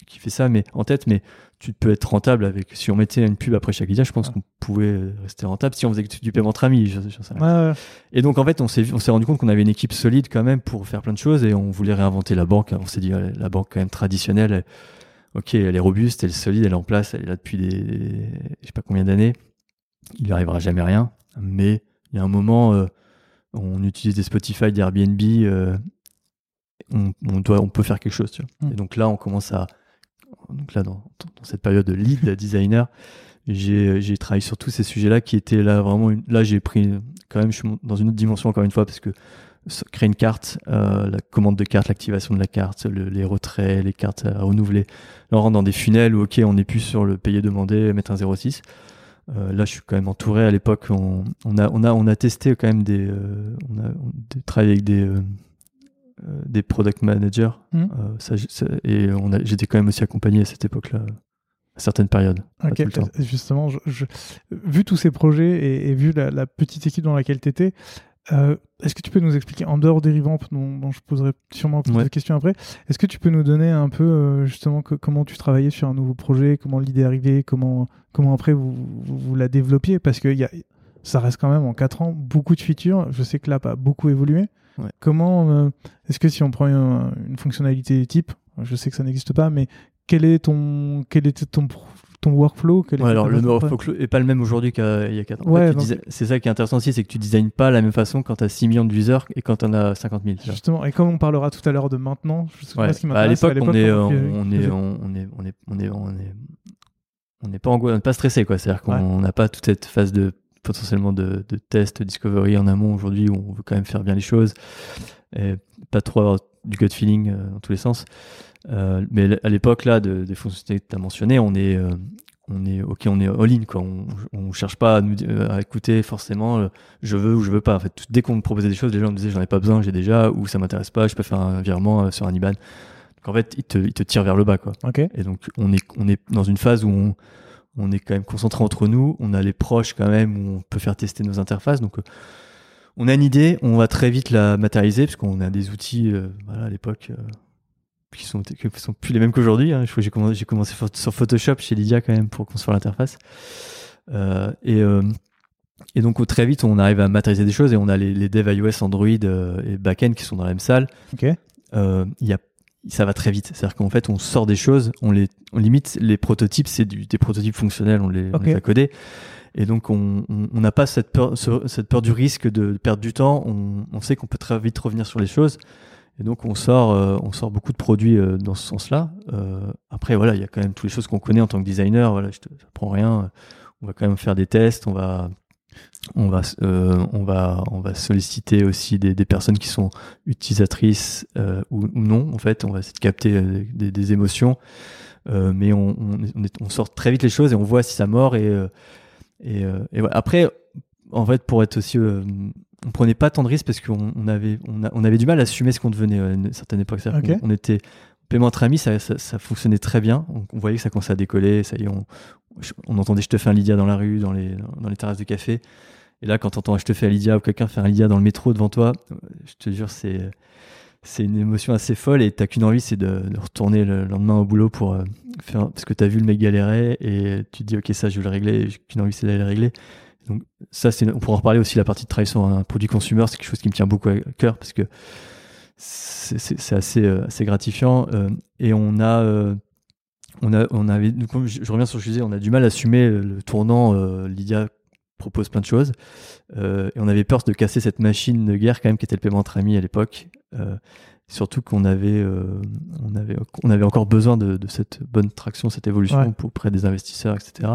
qui fait ça mais en tête, mais tu peux être rentable avec. Si on mettait une pub après chaque Lydia, je pense Ouais. qu'on pouvait rester rentable si on faisait du paiement entre amis. sais. Ouais, ouais. Et donc en fait, on s'est on s'est rendu compte qu'on avait une équipe solide quand même pour faire plein de choses et on voulait réinventer la banque. On s'est dit la banque quand même traditionnelle, elle- ok, elle est robuste, elle est solide, elle est en place, elle est là depuis des je sais pas combien d'années. Il lui arrivera jamais rien, mais il y a un moment, euh, on utilise des Spotify, des Airbnb, euh, on, on doit, on peut faire quelque chose. Tu vois. Mm. Et donc là, on commence à donc là dans, cette période de lead designer, j'ai travaillé sur tous ces sujets-là qui étaient là vraiment. une- là, j'ai pris quand même, je suis dans une autre dimension encore une fois parce que créer une carte, euh, la commande de carte, l'activation de la carte, le- les retraits, les cartes à renouveler. Là, on rentre dans des funnels où ok, on n'est plus sur le payer demandé, mettre un 06. Euh, là, je suis quand même entouré. À l'époque, on, a, on a, on a testé quand même des, euh, on a, travaillé avec des, des product managers. Mhm. Euh, ça, et j'étais quand même aussi accompagné à cette époque-là, à certaines périodes. justement, je, je- vu tous ces projets et, et vu la, la petite équipe dans laquelle tu étais, est-ce que tu peux nous expliquer, en dehors des revamps, dont, dont je poserai sûrement plus Ouais. de questions après, est-ce que tu peux nous donner un peu euh, justement que- comment tu travaillais sur un nouveau projet, comment l'idée est arrivée, comment, comment après vous, vous, vous la développiez? Parce que y a, ça reste quand même en 4 ans beaucoup de features. Je sais que l'app a beaucoup évolué. Ouais. Comment, euh, est-ce que si on prend une, une fonctionnalité type, je sais que ça n'existe pas, mais quel est ton, quel était ton, ton workflow quel Ouais, était alors le workflow est pas le même aujourd'hui qu'il y a 4 ans. En fait, c'est ça qui est intéressant aussi, c'est que tu designes pas la même façon quand tu as 6 millions de users et quand tu en as 50 000. tu vois. Justement, et comme on parlera tout à l'heure de maintenant, je sais pas Ouais. ce qui Bah, à l'époque, on est, comment tu- on est, on est, on est, on est, on est, on n'est pas angoissé, n'est pas stressé quoi. C'est-à-dire qu'on n'a pas toute cette phase de potentiellement de, de test, discovery en amont aujourd'hui où on veut quand même faire bien les choses et pas trop avoir du gut feeling euh, dans tous les sens. Euh, mais à l'époque là, de, des fonctionnalités que tu as mentionnées, on est, euh, on est ok, on est all-in quoi. On, on cherche pas à, nous, euh, à écouter forcément je veux ou je veux pas. En fait, tout- dès qu'on me proposait des choses, les gens me disaient j'en ai pas besoin, j'ai déjà ou ça m'intéresse pas, je peux faire un virement sur un IBAN. Donc en fait, ils te, ils te tirent vers le bas quoi. Et donc on est, on est dans une phase où on, on est quand même concentré entre nous, on a les proches quand même où on peut faire tester nos interfaces. Donc euh, on a une idée, on va très vite la matérialiser parce qu'on a des outils euh, voilà, à l'époque euh, qui sont qui sont plus les mêmes qu'aujourd'hui. Hein. Je crois que j'ai commencé, sur Photoshop chez Lydia quand même pour construire l'interface. Euh, et et donc très vite on arrive à matérialiser des choses et on a les, les devs iOS, Android et backend qui sont dans la même salle il y a, ça va très vite. C'est-à-dire qu'en fait, on sort des choses, on les, on limite les prototypes, c'est des prototypes fonctionnels, on les, on Ok. les a codés. Et donc, on on- on n'a pas cette peur, ce- cette peur du risque de perdre du temps. On, on sait qu'on peut très vite revenir sur les choses. Et donc, on sort, euh, on sort beaucoup de produits euh, dans ce sens-là. Euh, après, voilà, il y a quand même toutes les choses qu'on connaît en tant que designer. Voilà, je te prends rien. On va quand même faire des tests. On va, on va, euh, on va, on va solliciter aussi des, des personnes qui sont utilisatrices euh, ou, ou non. En fait, on va essayer de capter euh, des, des émotions. Euh, mais on, on, sort très vite les choses et on voit si ça mord. Et, et, et après, en fait, pour être aussi. on prenait pas tant de risques parce qu'on on avait, on, avait du mal à assumer ce qu'on devenait à une certaine époque. On, était. Paiement entre amis, ça, ça, fonctionnait très bien. On, voyait que ça commençait à décoller. Ça y est, on, on entendait Je te fais un Lydia dans la rue, dans les, dans les terrasses de café. Et là, quand t'entends Je te fais un Lydia ou quelqu'un faire un Lydia dans le métro devant toi, je te jure, c'est c'est une émotion assez folle et t'as qu'une envie, c'est de, retourner le lendemain au boulot pour euh, faire parce que t'as vu le mec galérer et tu te dis ok ça je vais le régler, j'ai qu'une envie c'est d'aller le régler. Donc ça c'est on pourra en reparler aussi la partie de travail sur un produit consumer, c'est quelque chose qui me tient beaucoup à cœur parce que c'est assez euh, assez gratifiant euh, et on a on a on avait je, reviens sur ce que je disais, on a du mal à assumer le tournant Lydia propose plein de choses. Euh, et on avait peur de casser cette machine de guerre quand même qui était le paiement entre amis à l'époque. Euh, surtout qu'on avait, euh, on avait, on avait encore besoin de, de cette bonne traction, cette évolution auprès des investisseurs, etc.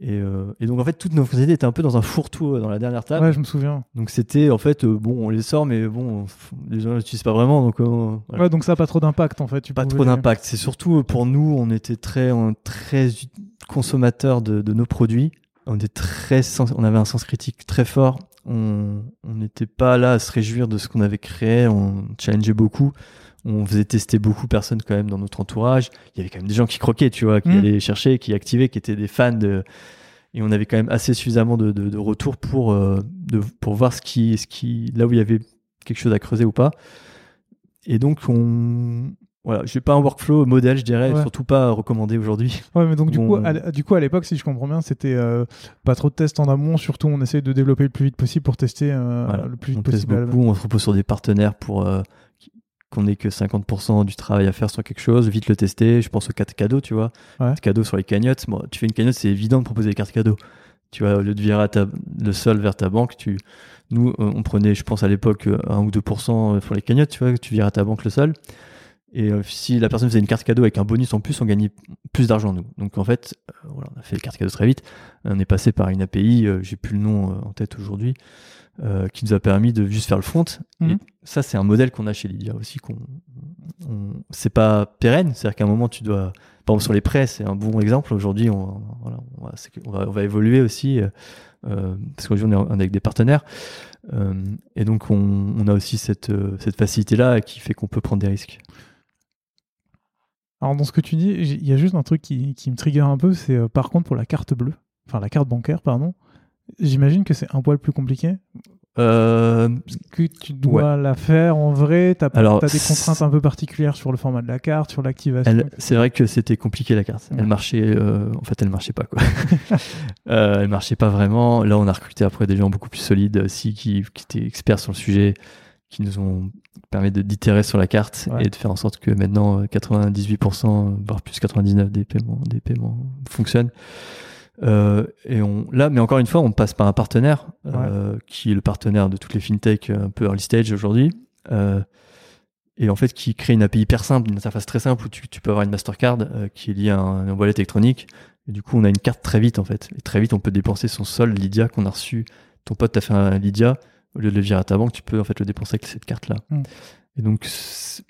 Et, et, donc en fait toutes nos sociétés étaient un peu dans un fourre-tout dans la dernière table. Ouais, je me souviens. Donc c'était en fait bon, on les sort, mais bon, les gens l'utilisent pas vraiment, donc. Ouais, donc ça n'a pas trop d'impact en fait. Tu pas trop d'impact. C'est surtout pour nous, on était très, très consommateurs de, de nos produits on était très on avait un sens critique très fort on n'était pas là à se réjouir de ce qu'on avait créé on challengeait beaucoup on faisait tester beaucoup de personnes quand même dans notre entourage il y avait quand même des gens qui croquaient tu vois qui mm. allaient chercher qui activaient qui étaient des fans de et on avait quand même assez suffisamment de, de, retours pour euh, de, pour voir ce qui ce qui là où il y avait quelque chose à creuser ou pas et donc on voilà, j'ai pas un workflow modèle, je dirais, surtout pas recommandé aujourd'hui. Ouais, mais donc du coup, à, du coup, à l'époque, si je comprends bien, c'était euh, pas trop de tests en amont. Surtout, on essaye de développer le plus vite possible pour tester euh, le plus vite on possible. Teste beaucoup, on se repose sur des partenaires pour qu'on ait que 50% du travail à faire sur quelque chose, vite le tester. Je pense aux cartes cadeaux, tu vois, ouais. cadeaux sur les cagnottes. Bon, tu fais une cagnotte, c'est évident de proposer des cartes cadeaux. Tu vois, au lieu de virer le sol vers ta banque, tu, nous, on prenait, je pense à l'époque, 1 ou 2% pour les cagnottes, tu vois, tu virais à ta banque le sol. Et euh, si la personne faisait une carte cadeau avec un bonus en plus, on gagnait plus d'argent nous. Donc en fait, euh, voilà, on a fait les cartes cadeaux très vite. On est passé par une API, euh, j'ai plus le nom en tête aujourd'hui, qui nous a permis de juste faire le front. Et mhm. ça, c'est un modèle qu'on a chez Lydia aussi. Qu'on, c'est pas pérenne, c'est-à-dire qu'à un moment tu dois, par exemple sur les prêts, c'est un bon exemple. Aujourd'hui, on, voilà, on, va, on, va, on, va, évoluer aussi. parce qu'aujourd'hui on est avec des partenaires et donc on, on a aussi cette, cette facilité là qui fait qu'on peut prendre des risques. Alors dans ce que tu dis, il y a juste un truc qui, me trigger un peu, c'est euh, par contre pour la carte bleue, enfin la carte bancaire, pardon, j'imagine que c'est un poil plus compliqué. Euh, que tu dois la faire en vrai, tu as, des contraintes un peu particulières sur le format de la carte, sur l'activation. C'est vrai que c'était compliqué la carte. Elle marchait, euh, en fait, elle marchait pas quoi. (laughs) elle marchait pas vraiment. Là, on a recruté après des gens beaucoup plus solides aussi qui, qui étaient experts sur le sujet qui nous ont permis d'itérer sur la carte et de faire en sorte que maintenant 98%, euh, voire plus 99% des paiements, des paiements fonctionnent. Euh, et on, là, mais encore une fois, on passe par un partenaire euh, qui est le partenaire de toutes les fintechs un peu early stage aujourd'hui. Euh, et en fait, qui crée une API hyper simple, une interface très simple où tu, tu peux avoir une Mastercard euh, qui est liée à un, wallet électronique. Et du coup, on a une carte très vite en fait. Et très vite, on peut dépenser son sol Lydia qu'on a reçu. Ton pote t'a fait un Lydia au lieu de le virer à ta banque, tu peux en fait le dépenser avec cette carte-là. Mm. Et donc,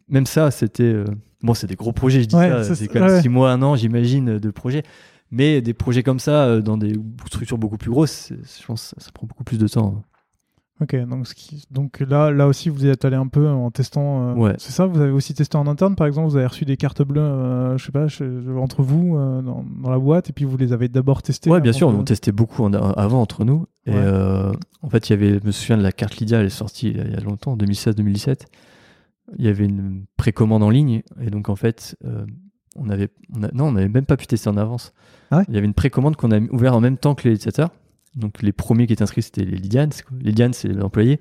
même ça, c'était. Euh, bon, c'est des gros projets, je dis ça. C'est quand même six mois, un an, j'imagine, de projets. Mais des projets comme ça, euh, dans des structures beaucoup plus grosses, je pense que ça, prend beaucoup plus de temps. Ok, donc, donc là, là aussi, vous êtes allé un peu en testant. Euh, ouais. C'est ça Vous avez aussi testé en interne, par exemple Vous avez reçu des cartes bleues, euh, je sais pas, entre vous, euh, dans, la boîte, et puis vous les avez d'abord testées Ouais, bien sûr, on testait beaucoup avant entre nous. Et en fait, il y avait, je me souviens de la carte Lydia, elle est sortie il y a longtemps, en 2016-2017. Il y avait une précommande en ligne, et donc en fait, on avait, non, on n'avait même pas pu tester en avance. Ah il y avait une précommande qu'on a ouverte en même temps que les utilisateurs. Donc les premiers qui étaient inscrits, c'était les Lydians. Les Lydians, c'est les employés.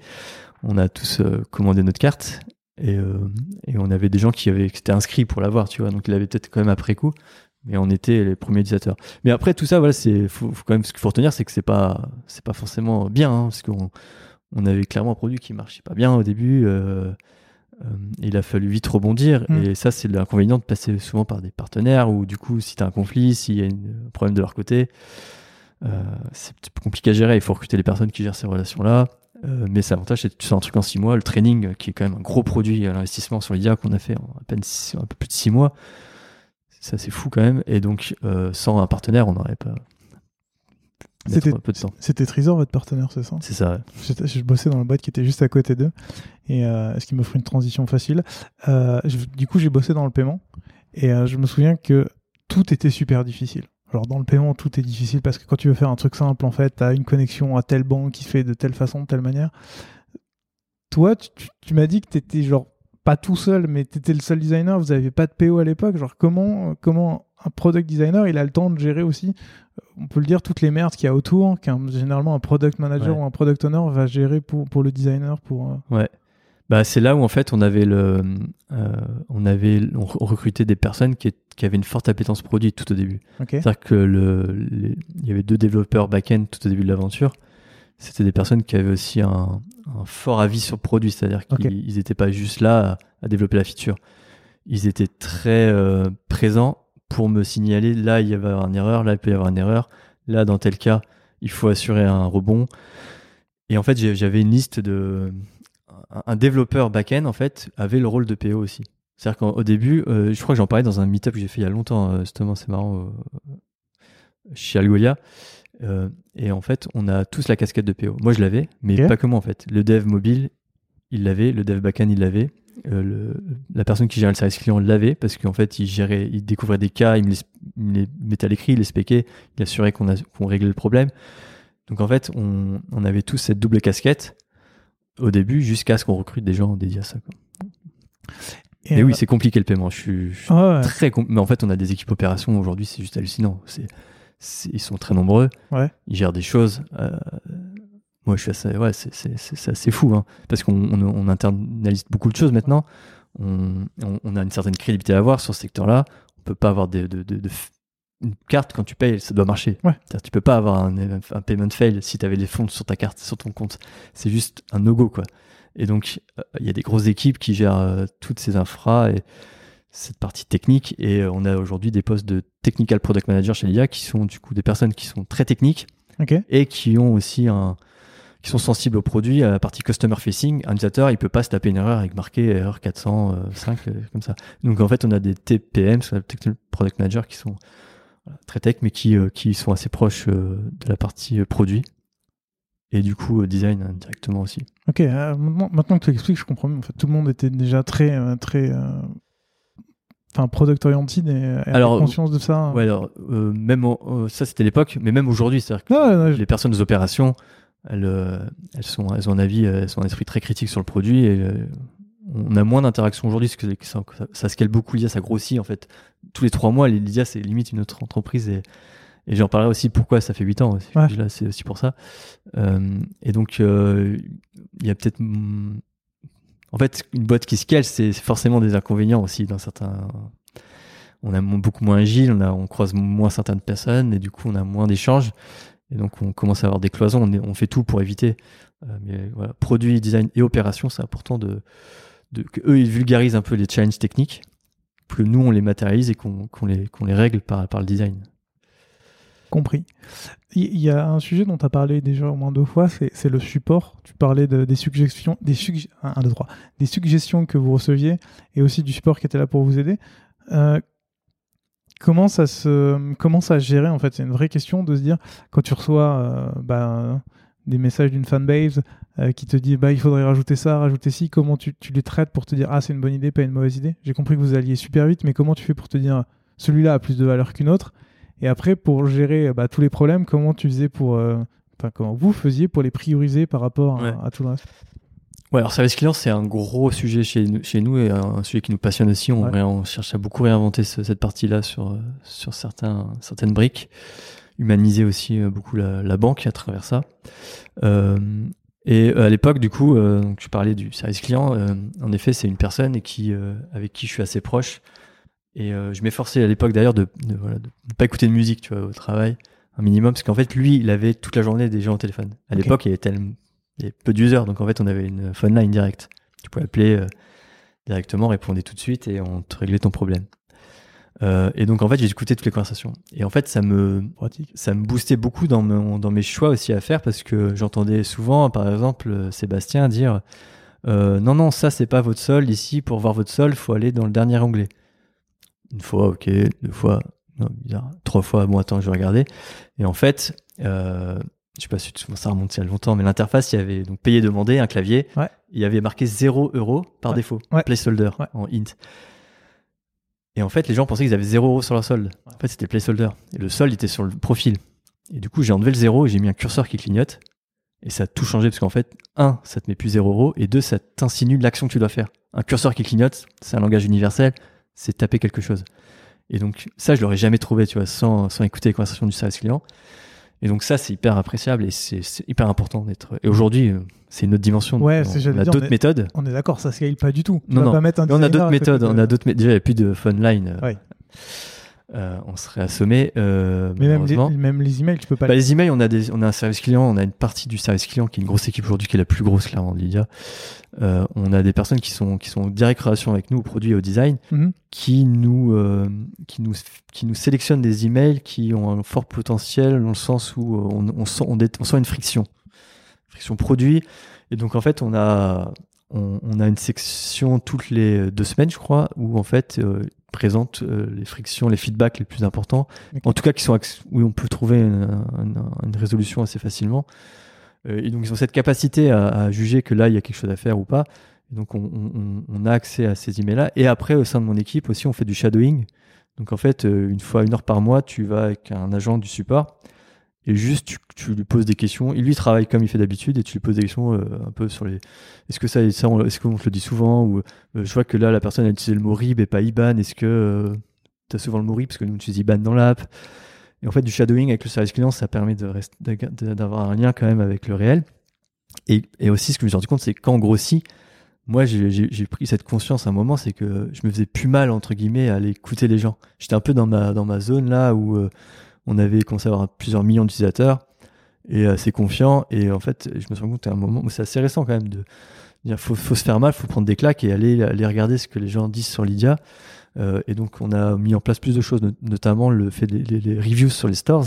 On a tous euh, commandé notre carte et, euh, et, on avait des gens qui, avaient, qui étaient inscrits pour l'avoir, tu vois. Donc ils l'avaient peut-être quand même après coup, mais on était les premiers utilisateurs. Mais après tout ça, voilà, c'est faut, quand même ce qu'il faut retenir, c'est que c'est pas c'est pas forcément bien, hein, parce qu'on on avait clairement un produit qui marchait pas bien au début. Euh il a fallu vite rebondir mmh. et ça c'est l'inconvénient de passer souvent par des partenaires ou du coup si tu as un conflit, s'il y a un problème de leur côté, euh, c'est compliqué à gérer. Il faut recruter les personnes qui gèrent ces relations-là. Euh, mais c'est l'avantage, c'est que tu sors un truc en six mois. Le training, qui est quand même un gros produit à l'investissement sur l'IA qu'on a fait en à peine un peu plus de six mois, c'est assez fou quand même. Et donc, euh, sans un partenaire, on n'aurait pas. C'était- peu de temps. C'était Trésor, votre partenaire, c'est ça? C'est ça. ouais. Je bossais dans la boîte qui était juste à côté d'eux, et euh, ce qui m'offre une transition facile. Euh, je- du coup, j'ai bossé dans le paiement, et euh, je me souviens que tout était super difficile. Alors dans le paiement, tout est difficile parce que quand tu veux faire un truc simple, en fait, tu as une connexion à telle banque qui se fait de telle façon, de telle manière. Toi, tu, tu- tu m'as dit que tu étais genre pas tout seul, mais tu étais le seul designer, vous n'aviez pas de PO à l'époque. Genre comment, comment un product designer, il a le temps de gérer aussi, euh, on peut le dire, toutes les merdes qu'il y a autour, qu'un généralement un product manager Ouais. ou un product owner va gérer pour, pour le designer. Pour, euh, Ouais. Bah, c'est là où en fait on avait le, euh, on avait, on re- recrutait des personnes qui, qui avaient une forte appétence produit tout au début. C'est-à-dire que le, les- il y avait deux développeurs back-end tout au début de l'aventure. C'était des personnes qui avaient aussi un, un fort avis sur le produit, c'est-à-dire qu'ils n'étaient pas juste là à, à développer la feature. Ils étaient très euh, présents pour me signaler là il y avait une erreur, là il peut y avoir une erreur, là dans tel cas il faut assurer un rebond. Et en fait j'avais une liste de un- développeur back-end en fait avait le rôle de PO aussi. C'est-à-dire qu'au début, euh, je crois que j'en parlais dans un meet-up que j'ai fait il y a longtemps, euh, justement, c'est marrant, euh, chez Algolia. Euh, et en fait, on a tous la casquette de PO. Moi, je l'avais, mais pas que moi, en fait. Le dev mobile, il l'avait, le dev backend, il l'avait. Euh, le- la personne qui gérait le service client l'avait parce qu'en fait, il gérait, il découvrait des cas, il me les, il les mettait à l'écrit, il les spéquait, il assurait qu'on réglait le problème. Donc en fait, on, on avait tous cette double casquette au début jusqu'à ce qu'on recrute des gens dédiés à ça. quoi. Et, Mais oui, c'est compliqué le paiement. Je suis, je suis ouais, ouais. très mais en fait on a des équipes opérations aujourd'hui c'est juste hallucinant c'est- ils sont très nombreux Ouais. ils gèrent des choses euh, moi je suis assez ouais c'est c'est- c'est- c'est assez fou hein, parce qu'on on, on internalise beaucoup de choses maintenant. On, on, a une certaine crédibilité à avoir sur ce secteur là on peut pas avoir de, de, de- une carte quand tu payes ça doit marcher. Ouais. Tu peux pas avoir un, un payment fail si tu avais les fonds sur ta carte sur ton compte. C'est juste un no go quoi. Et donc euh, il y a des grosses équipes qui gèrent euh, toutes ces infras et cette partie technique. Et euh, on a aujourd'hui des postes de technical product manager chez l'IA qui sont du coup des personnes qui sont très techniques et qui ont aussi un qui sont sensibles au produit à la partie customer facing un utilisateur il peut pas se taper une erreur avec marqué erreur 405 euh, comme ça donc en fait on a des TPM product manager qui sont très tech mais qui euh, qui sont assez proches euh, de la partie produit et du coup design hein, directement aussi Ok, euh, maintenant, que tu expliques, je comprends mieux. En fait, tout le monde était déjà très, très, euh, enfin, product oriented et, et Alors, conscience de ça. ouais alors euh, même au- ça c'était l'époque mais même aujourd'hui c'est-à-dire que Non, je- les personnes des opérations, elles, euh, elles, sont, elles ont un avis, euh, elles sont un esprit très critique sur le produit et euh, on a moins d'interactions aujourd'hui parce que ça, ça, scale beaucoup, l'IA, ça grossit en fait. Tous les trois mois, l'IA, c'est limite une autre entreprise et, et j'en parlerai aussi pourquoi ça fait 8 ans. aussi. Ouais. Là, c'est aussi pour ça. Euh, et donc, euh, il y a peut-être. En fait, une boîte qui scale, c'est forcément des inconvénients aussi dans certains. On est beaucoup moins agile, on, a, on croise moins certaines personnes et du coup, on a moins d'échanges. Et donc, on commence à avoir des cloisons. On, fait tout pour éviter. Euh, mais voilà, produit, design et opération, c'est important de, de que eux ils vulgarisent un peu les challenges techniques, que nous on les matérialise et qu'on les, règle par, le design. compris. Il y, a un sujet dont tu as parlé déjà au moins deux fois, c'est le support. Tu parlais de- des suggestions, deux, trois, des suggestions que vous receviez et aussi du support qui était là pour vous aider. Euh, comment ça se, comment ça se gérer en fait? C'est une vraie question de se dire quand tu reçois euh, bah, des messages d'une fanbase euh, qui te dit bah il faudrait rajouter ça, rajouter ci. Comment tu, tu les traites pour te dire ah c'est une bonne idée, pas une mauvaise idée? J'ai compris que vous alliez super vite, mais comment tu fais pour te dire celui-là a plus de valeur qu'une autre? Et après pour gérer bah, tous les problèmes, comment tu faisais pour, euh, enfin comment vous faisiez pour les prioriser par rapport à tout le reste? Ouais, alors service client c'est un gros sujet chez nous, chez nous et un sujet qui nous passionne aussi. On, Ouais. ré- on cherche à beaucoup réinventer ce- cette partie-là sur euh, sur certains certaines briques, humaniser aussi euh, beaucoup la, la banque à travers ça. Euh, et à l'époque, du coup, euh, donc je parlais du service client. euh, en effet, c'est une personne et qui, avec qui je suis assez proche. Et je m'efforçais à l'époque d'ailleurs de ne voilà, de, de pas écouter de musique, tu vois, au travail, un minimum, parce qu'en fait, lui, il avait toute la journée des gens au téléphone. À l'époque, il y avait tellement, il y avait peu d'users, donc en fait, on avait une phone line directe. Tu pouvais appeler euh, directement, répondre tout de suite et on te réglait ton problème. Euh, et donc en fait, j'ai écouté toutes les conversations. Et en fait, ça me ça me boostait beaucoup dans, mes choix aussi à faire parce que j'entendais souvent, par exemple, Sébastien dire euh, non non ça c'est pas votre solde ici pour voir votre solde faut aller dans le dernier onglet. une fois, ok, deux fois, non, bizarre, trois fois, bon, attends, je vais regarder. Et en fait, je sais pas si ça remonte il y a longtemps, mais l'interface, il y avait donc payé, demandé, un clavier. Ouais. Il y avait marqué 0 euros par Ouais. défaut, Ouais. placeholder en int. Et en fait, les gens pensaient qu'ils avaient 0 euros sur leur solde. En fait, c'était placeholder. Et le solde était sur le profil. Et du coup, j'ai enlevé le 0 et j'ai mis un curseur qui clignote. Et ça a tout changé parce qu'en fait, un, ça te met plus 0 euros et deux, ça t'insinue l'action que tu dois faire. Un curseur qui clignote, c'est un langage universel, c'est taper quelque chose. Et donc, ça, je l'aurais jamais trouvé, tu vois, sans, sans écouter les conversations du service client. Et donc, ça, c'est hyper appréciable et c'est hyper important d'être. Et aujourd'hui, euh, c'est une autre dimension. Ouais, on, on a d'autres méthodes. On est d'accord, ça scale pas du tout. Tu Non, non. pas mettre un on a d'autres méthodes. de- On a d'autres. Déjà, il n'y a plus de phone line. Ouais. Euh, on serait assommé. Euh, Mais même les, même les emails, tu peux pas Bah, les emails, on a, des, on a un service client, on a une partie du service client qui est une grosse équipe aujourd'hui, qui est la plus grosse clairement de Lydia. Euh, on a des personnes qui sont, qui sont en direct relation avec nous au produit et au design, Mhm. qui nous, euh, qui nous, qui nous sélectionnent des emails qui ont un fort potentiel dans le sens où euh, on, on sent, on, on sent une friction, friction produit. Et donc en fait, on a, on, on a une section toutes les deux semaines, je crois, où en fait euh, présente euh, les frictions, les feedbacks les plus importants, en tout cas qui sont où on peut trouver une, une- une résolution assez facilement. Euh, et donc ils ont cette capacité à, à juger que là il y a quelque chose à faire ou pas. Et donc on, on- on a accès à ces emails-là. Et après au sein de mon équipe aussi on fait du shadowing. Donc en fait euh, une fois une heure par mois tu vas avec un agent du support et juste tu, tu lui poses des questions. Il lui travaille comme il fait d'habitude et tu lui poses des questions euh, un peu sur les. Est-ce que ça, est-ce qu'on te le dit souvent ou euh, je vois que là la personne a utilisé le mot RIB et pas IBAN. Est-ce que tu as souvent le mot RIB parce que nous on utilise IBAN dans l'app. Et en fait du shadowing avec le service client ça permet d'avoir un lien quand même avec le réel. Et, et aussi ce que je me suis rendu compte c'est on grossit. Moi, j'ai pris cette conscience à un moment, c'est que je me faisais plus mal entre guillemets à aller écouter les gens. J'étais un peu dans ma dans ma zone là où euh, on avait commencé à avoir plusieurs millions d'utilisateurs et assez confiant. Et en fait, je me suis rendu compte à un moment c'est assez récent quand même de dire faut, faut se faire mal, faut prendre des claques et aller, aller regarder ce que les gens disent sur Lydia. Euh, et donc, on a mis en place plus de choses, not- notamment le fait des les, les reviews sur les stores,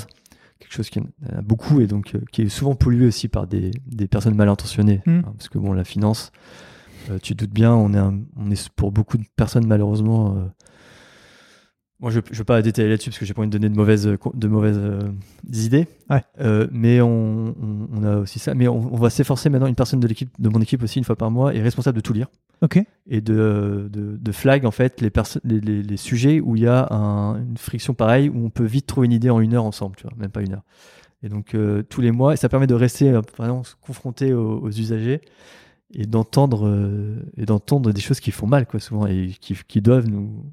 quelque chose qui en a beaucoup et donc euh, qui est souvent pollué aussi par des, des personnes mal intentionnées. Mm. hein, parce que bon, la finance, euh, tu te doutes bien, on est, un- on est pour beaucoup de personnes malheureusement. Moi, je ne veux pas détailler là-dessus parce que j'ai pas envie de donner de mauvaises, euh, de mauvaises euh, idées. Ouais. Euh, mais on, on, on a aussi ça. Mais on, on va s'efforcer maintenant. Une personne de l'équipe, de mon équipe aussi, une fois par mois, est responsable de tout lire Ok. et de, de, de flag en fait les, les, les, les sujets où il y a un- une friction pareille où on peut vite trouver une idée en une heure ensemble, tu vois, même pas une heure. Et donc euh, tous les mois, et ça permet de rester vraiment confronté aux, aux usagers et d'entendre et d'entendre des choses qui font mal quoi souvent et qui, qui doivent nous,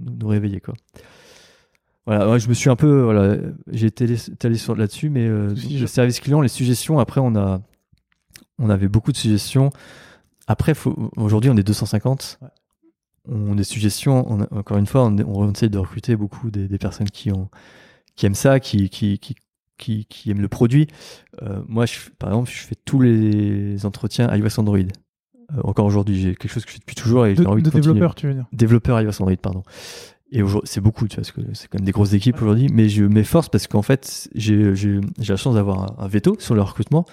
nous, nous réveiller quoi. Voilà, ouais, je me suis un peu voilà, j'ai été allé sur là-dessus, mais euh, Si, le service client, les suggestions. Après, on a on avait beaucoup de suggestions. Après, aujourd'hui, on est 250. Ouais. On des suggestions. On a- encore une fois, on, on essaie de recruter beaucoup des, des personnes qui ont qui aiment ça, qui qui qui qui, qui aiment le produit. Euh, moi, je, par exemple, je fais tous les entretiens iOS Android. Euh, encore aujourd'hui, j'ai quelque chose que je fais depuis toujours et De, j'ai envie de, de continuer développeurs, tu veux dire. développeurs iOS Android, pardon. Et aujourd'hui, c'est beaucoup, tu vois, parce que c'est quand même des grosses équipes aujourd'hui, mais je m'efforce parce qu'en fait, j'ai j'ai- j'ai la chance d'avoir un, un veto sur le recrutement.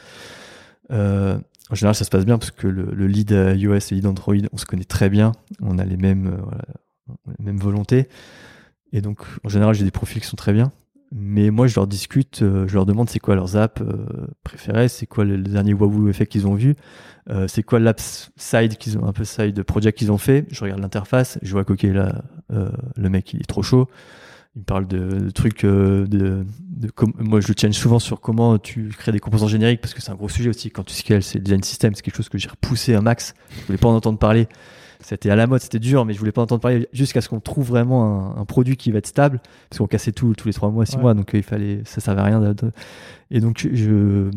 Euh, en général, ça se passe bien parce que le, le lead iOS et le lead Android, on se connaît très bien, on a les mêmes, euh, voilà, on a les mêmes volontés. Et donc, en général, j'ai des profils qui sont très bien. Mais moi, je leur discute, euh, je leur demande c'est quoi leurs apps euh, préférées, c'est quoi le, dernier Wahoo effect qu'ils ont vu, euh, c'est quoi l'app side qu'ils ont, un peu side project qu'ils ont fait. Je regarde l'interface, je vois qu'ok là, le mec il est trop chaud. Il me parle de, trucs de, de moi je le challenge souvent sur comment tu crées des composants génériques parce que c'est un gros sujet aussi quand tu scales c'est design system c'est quelque chose que j'ai repoussé un max je voulais pas en entendre parler c'était à la mode c'était dur mais je voulais pas en entendre parler jusqu'à ce qu'on trouve vraiment un, un produit qui va être stable parce qu'on cassait tout tous les trois mois six Ouais. mois donc euh, il fallait ça servait à rien de- de- et donc je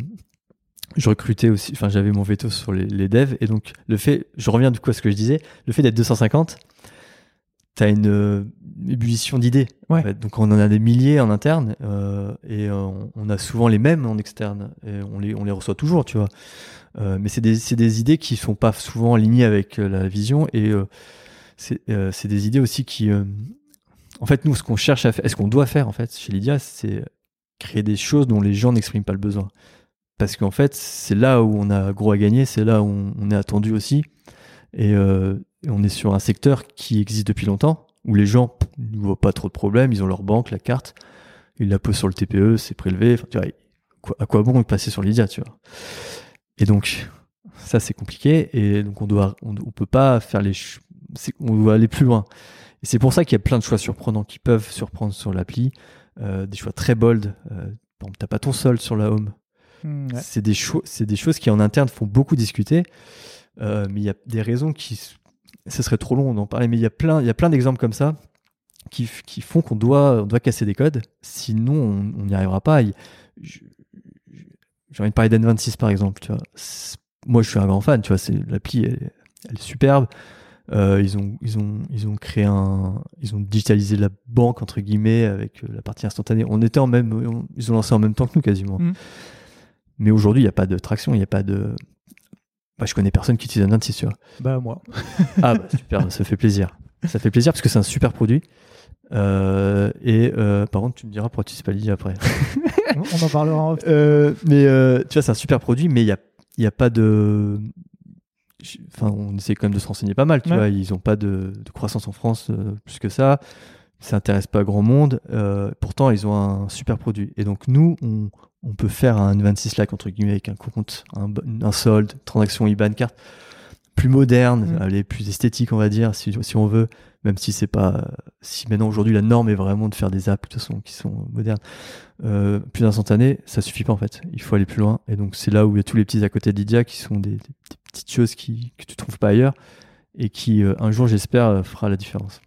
je recrutais aussi enfin j'avais mon veto sur les, les devs et donc le fait je reviens du coup à ce que je disais le fait d'être 250 t'as une euh, ébullition d'idées. Ouais. en fait. Donc on en a des milliers en interne euh, et euh, on, on a souvent les mêmes en externe et on les, on les reçoit toujours, tu vois. Euh, mais c'est des, des idées qui sont pas souvent alignées avec euh, la vision et euh, c'est des idées aussi qui... en fait, nous, ce qu'on cherche à faire, ce qu'on doit faire en fait chez Lydia, c'est créer des choses dont les gens n'expriment pas le besoin. Parce qu'en fait, c'est là où on a gros à gagner, c'est là où on, est attendu aussi. Et, euh, on est sur un secteur qui existe depuis longtemps, où les gens ne voient pas trop de problèmes. Ils ont leur banque, la carte, ils la posent sur le TPE, c'est prélevé. Enfin, tu vois, à quoi bon passer sur Lydia, tu vois? Et donc, ça c'est compliqué. Et donc, on doit, on, on peut pas faire les, on doit aller plus loin. Et c'est pour ça qu'il y a plein de choix surprenants qui peuvent surprendre sur l'appli, euh, des choix très bold. Euh, exemple, t'as pas ton sol sur la home. Hmm, ouais. C'est des, cho- c'est des choses qui en interne font beaucoup discuter, Euh, mais il y a des raisons qui, ce serait trop long d'en parler, mais il y a plein, il y a plein d'exemples comme ça qui, qui font qu'on doit, on doit casser des codes, sinon on n'y arrivera pas. Il- je- je- J'ai envie de parler d'N26 par exemple, tu vois. Moi je suis un grand fan, tu vois, c'est l'appli, elle, elle est superbe. Euh, ils ont, ils ont, ils ont créé un, ils ont digitalisé la banque entre guillemets avec euh, la partie instantanée. On était en même, on- ils ont lancé en même temps que nous quasiment. Mm. Mais aujourd'hui, il n'y a pas de traction, il n'y a pas de. Bah, je connais personne qui utilise un 26, tu vois. Bah moi. Ah, bah, super, ça fait plaisir. Ça fait plaisir parce que c'est un super produit. Euh, et euh, par contre, tu me diras pourquoi tu sais pas Lydia après. (laughs) On en parlera en. Euh, mais euh, tu vois, c'est un super produit, mais il n'y a, il y a pas de. Enfin, on essaie quand même de se renseigner pas mal, tu Ouais. vois. Ils n'ont pas de, de croissance en France plus que ça. Ça intéresse pas grand monde. Pourtant, ils ont un super produit. Et donc, nous, on, on peut faire un 26 Slack, entre guillemets, avec un compte, un, un solde, transaction IBAN carte plus moderne, Mm. elle est plus esthétique, on va dire, si, si on veut. Même si c'est pas. Si maintenant, aujourd'hui, la norme est vraiment de faire des apps, de toute façon, qui sont modernes euh, plus instantané, ça suffit pas en fait. Il faut aller plus loin. Et donc c'est là où il y a tous les petits à côté de Lydia qui sont des, des- des petites choses qui, que tu trouves pas ailleurs et qui euh, un jour j'espère euh, fera la différence.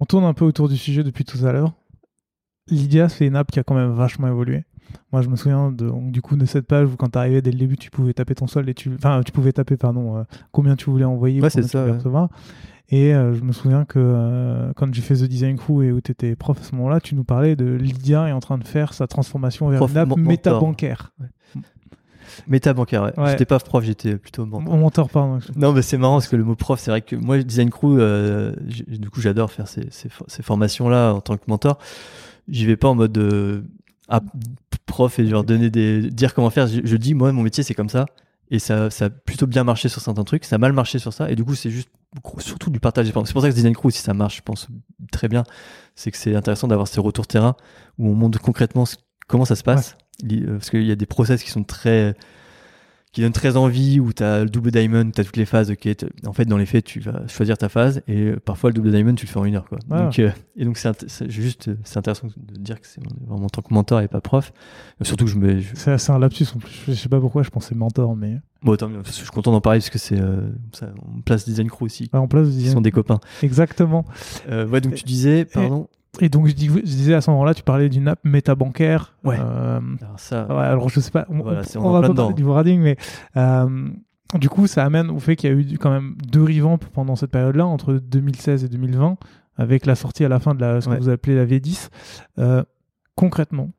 On tourne un peu autour du sujet depuis tout à l'heure. Lydia, c'est une app qui a quand même vachement évolué. Moi, je me souviens de, donc, du coup de cette page où quand tu arrivais dès le début, tu pouvais taper ton solde et tu, enfin, tu pouvais taper, pardon, euh, combien tu voulais envoyer, Ouais, ça, ouais. recevoir. Et euh, je me souviens que euh, quand j'ai fait The Design Crew et où tu étais prof à ce moment-là, tu nous parlais de Lydia est en train de faire sa transformation vers Prof, une app mon- méta mentor. bancaire. Méta bancaire, ouais. Ouais. J'étais pas prof, j'étais plutôt mentor. Mentor, pardon. Non, mais c'est marrant parce que le mot prof, c'est vrai que moi, Design Crew, euh, du coup, j'adore faire ces, ces, for- ces formations-là en tant que mentor. J'y vais pas en mode euh, prof et leur donner des, dire comment faire. Je, je dis, moi, mon métier, c'est comme ça. Et ça, ça a plutôt bien marché sur certains trucs, ça a mal marché sur ça. Et du coup, c'est juste surtout du partage d'expérience. C'est pour ça que Design Crew, si ça marche, je pense très bien, c'est que c'est intéressant d'avoir ces retours terrain où on montre concrètement ce- comment ça se passe. Euh, Parce qu'il y a des process qui sont très qui donnent très envie, où tu as le double diamond, tu as toutes les phases. ok en fait, dans les faits, tu vas choisir ta phase et euh, parfois le double diamond, tu le fais en une heure. Quoi. Ouais. Donc, euh, et donc, c'est juste euh, c'est intéressant de dire que c'est vraiment en tant que mentor et pas prof. Euh, Surtout que je me. je- C'est un lapsus en plus. Je sais pas pourquoi je pensais mentor, mais Bon, tant mieux, je suis content d'en parler parce que c'est. euh, ça, on place Design Crew aussi. Ah, en place, Ils sont des copains. exactement. Euh, ouais, donc tu disais, pardon. Et donc je, dis- je disais à ce moment-là, tu parlais d'une app méta bancaire. Ouais. Euh, Alors ça, Ouais, alors je sais pas, on, Voilà, va pas parler du wording, mais euh, du coup, ça amène au fait qu'il y a eu quand même deux revamps pendant cette période-là, entre 2016 et 2020, avec la sortie à la fin de la, ce Ouais. que vous appelez la V10. Euh, concrètement,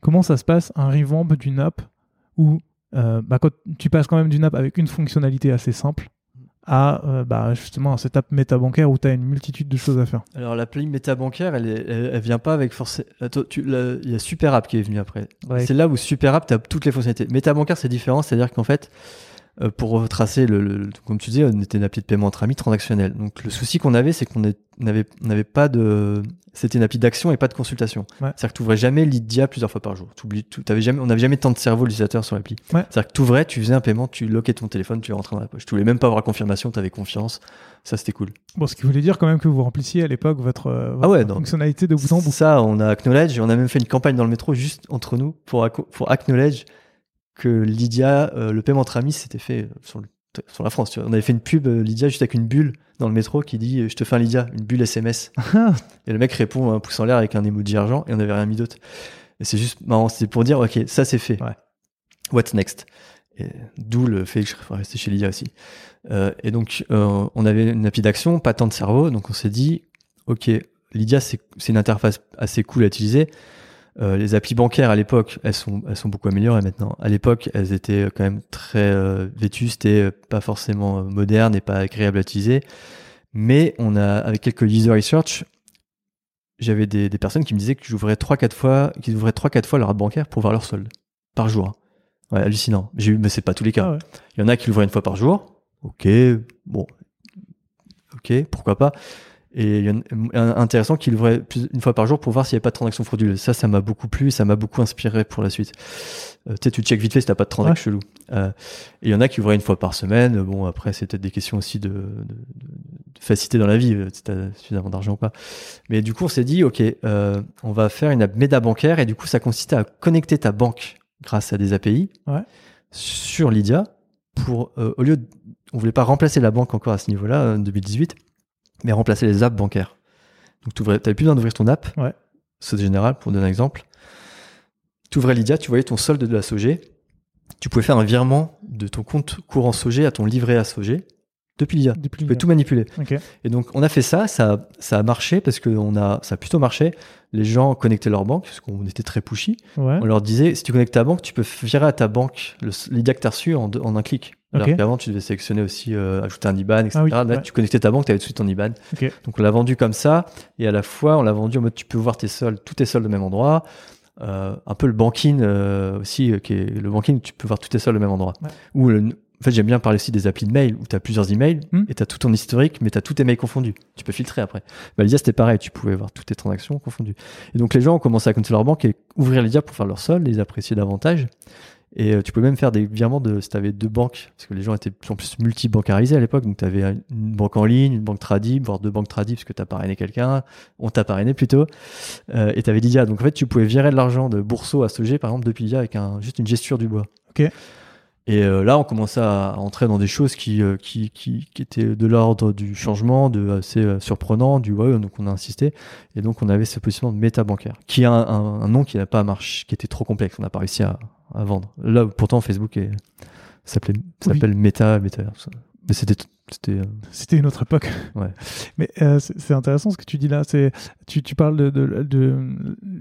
comment ça se passe un revamp d'une app où bah, quand tu passes quand même d'une app avec une fonctionnalité assez simple à euh, bah, justement cette app méta bancaire où tu as une multitude de choses à faire. Alors l'appli méta bancaire, elle, est- elle, elle vient pas avec forcément. Il y a Super App qui est venu après. Ouais. C'est là où Super App, tu as toutes les fonctionnalités. Méta bancaire, c'est différent, c'est-à-dire qu'en fait, euh, pour retracer, le, le- comme tu disais, on était une appli de paiement entre amis transactionnel. Donc le souci qu'on avait, c'est qu'on n'avait on n'avait pas de. C'était une appli d'action et pas de consultation. Ouais. C'est-à-dire que tu ouvrais jamais Lydia plusieurs fois par jour. T'avais jamais, on n'avait jamais tant de cerveau l'utilisateur sur l'appli. Ouais. C'est-à-dire que tu ouvrais, tu faisais un paiement, tu loquais ton téléphone, tu rentrais dans la poche. Tu voulais même pas avoir la confirmation, tu avais confiance. Ça, c'était cool. Bon, ce qui voulait dire quand même que vous remplissiez à l'époque votre, euh, votre Ah ouais, fonctionnalité de bout en bout. Ça, on a acknowledge et on a même fait une campagne dans le métro juste entre nous pour acknowledge que Lydia, euh, le paiement entre amis, c'était fait euh, sur, le- sur la France. Tu vois. On avait fait une pub euh, Lydia juste avec une bulle dans le métro qui dit Je te fais un Lydia, une bulle SMS. (laughs) et le mec répond un pouce en l'air avec un emoji argent et on n'avait rien mis d'autre. Et c'est juste marrant, c'était pour dire Ok, ça c'est fait. Ouais. What's next? D'où le fait que je resté chez Lydia aussi. Euh, et donc, on avait une appli d'action, pas tant de cerveau, donc on s'est dit Ok, Lydia, c'est une interface assez cool à utiliser. Euh, les applis bancaires à l'époque, elles sont, elles sont beaucoup améliorées maintenant. À l'époque, elles étaient quand même très euh, vétustes et euh, pas forcément euh, modernes et pas agréables à utiliser. Mais on a, avec quelques user research, j'avais des, des personnes qui me disaient que j'ouvrais 3-4 fois, qu'ils ouvraient 3-4 fois leur app bancaire pour voir leur solde. Par jour. Ouais, hallucinant. J'ai eu, mais c'est pas tous les cas. Ah ouais. Il y en a qui l'ouvraient une fois par jour. Ok, bon. Ok, pourquoi pas. Et il y en a un intéressant qu'il ouvrait une fois par jour pour voir s'il n'y avait pas de transaction frauduleuse. Ça, ça m'a beaucoup plu, ça m'a beaucoup inspiré pour la suite. Euh, tu sais, tu check vite fait si t'as pas de transaction chelou. Euh, et il y en a qui ouvraient une fois par semaine. Bon, après, c'est peut-être des questions aussi de, de, de facilité dans la vie, euh, si t'as suffisamment d'argent ou pas. Mais du coup, on s'est dit, OK, euh, on va faire une app méda bancaire et du coup, ça consistait à connecter ta banque grâce à des API Ouais. sur Lydia pour, euh, au lieu de, on voulait pas remplacer la banque encore à ce niveau-là, en 2018, mais remplacer les apps bancaires. Donc, tu n'avais plus besoin d'ouvrir ton app. Ouais. C'est général, pour donner un exemple. Tu ouvrais Lydia, tu voyais ton solde de la SOG. Tu pouvais faire un virement de ton compte courant SOG à ton livret à SOG depuis. Depuis Tu pouvais tout manipuler. Et donc, on a fait ça, ça, ça a marché parce que on a, ça a plutôt marché. Les gens connectaient leur banque, parce qu'on était très pushy. Ouais. On leur disait, si tu connectes ta banque, tu peux virer à ta banque Lydia que tu as reçu en, deux- en un clic. Alors Ok. qu'avant, tu devais sélectionner aussi, euh, ajouter un IBAN, etc. Ah oui, Là, ouais. tu connectais ta banque, tu avais tout de suite ton IBAN. Donc, on l'a vendu comme ça. Et à la fois, on l'a vendu en mode, tu peux voir tes soldes, tous tes soldes au même endroit. Euh, un peu le banking euh, aussi, qui est le banking, tu peux voir tous tes soldes au même endroit. Ouais. Ou le- en fait, j'aime bien parler aussi des applis de mail où tu as plusieurs emails Hmm. et tu as tout ton historique, mais tu as tous tes mails confondus. Tu peux filtrer après. Bah, Lydia, c'était pareil, tu pouvais voir toutes tes transactions confondues. Et donc, les gens ont commencé à connecter leur banque et ouvrir Lydia pour faire leur soldes, les apprécier davantage. Et euh, tu peux même faire des virements de si tu avais deux banques, parce que les gens étaient en plus multi-bancarisés à l'époque. Donc, tu avais une banque en ligne, une banque tradie, voire deux banques tradie, parce que tu as parrainé quelqu'un, on t'a parrainé plutôt, euh, et tu avais Lydia. Donc, en fait, tu pouvais virer de l'argent de Bourseau à Sogé, par exemple, depuis Lydia, avec un, juste une gesture du bois. Ok. Et euh, là, on commençait à entrer dans des choses qui, euh, qui, qui, qui étaient de l'ordre du changement, de assez euh, surprenant, du ouais, donc on a insisté. Et donc, on avait ce positionnement de méta bancaire, qui a un, un- un nom qui n'a pas marché, qui était trop complexe. On n'a pas réussi à, à vendre. Là, pourtant, Facebook s'appelle Meta, Meta. Mais c'était, c'était, euh, C'était une autre époque. Ouais. (laughs) Mais euh, c'est intéressant ce que tu dis là. C'est tu, tu parles de, de, de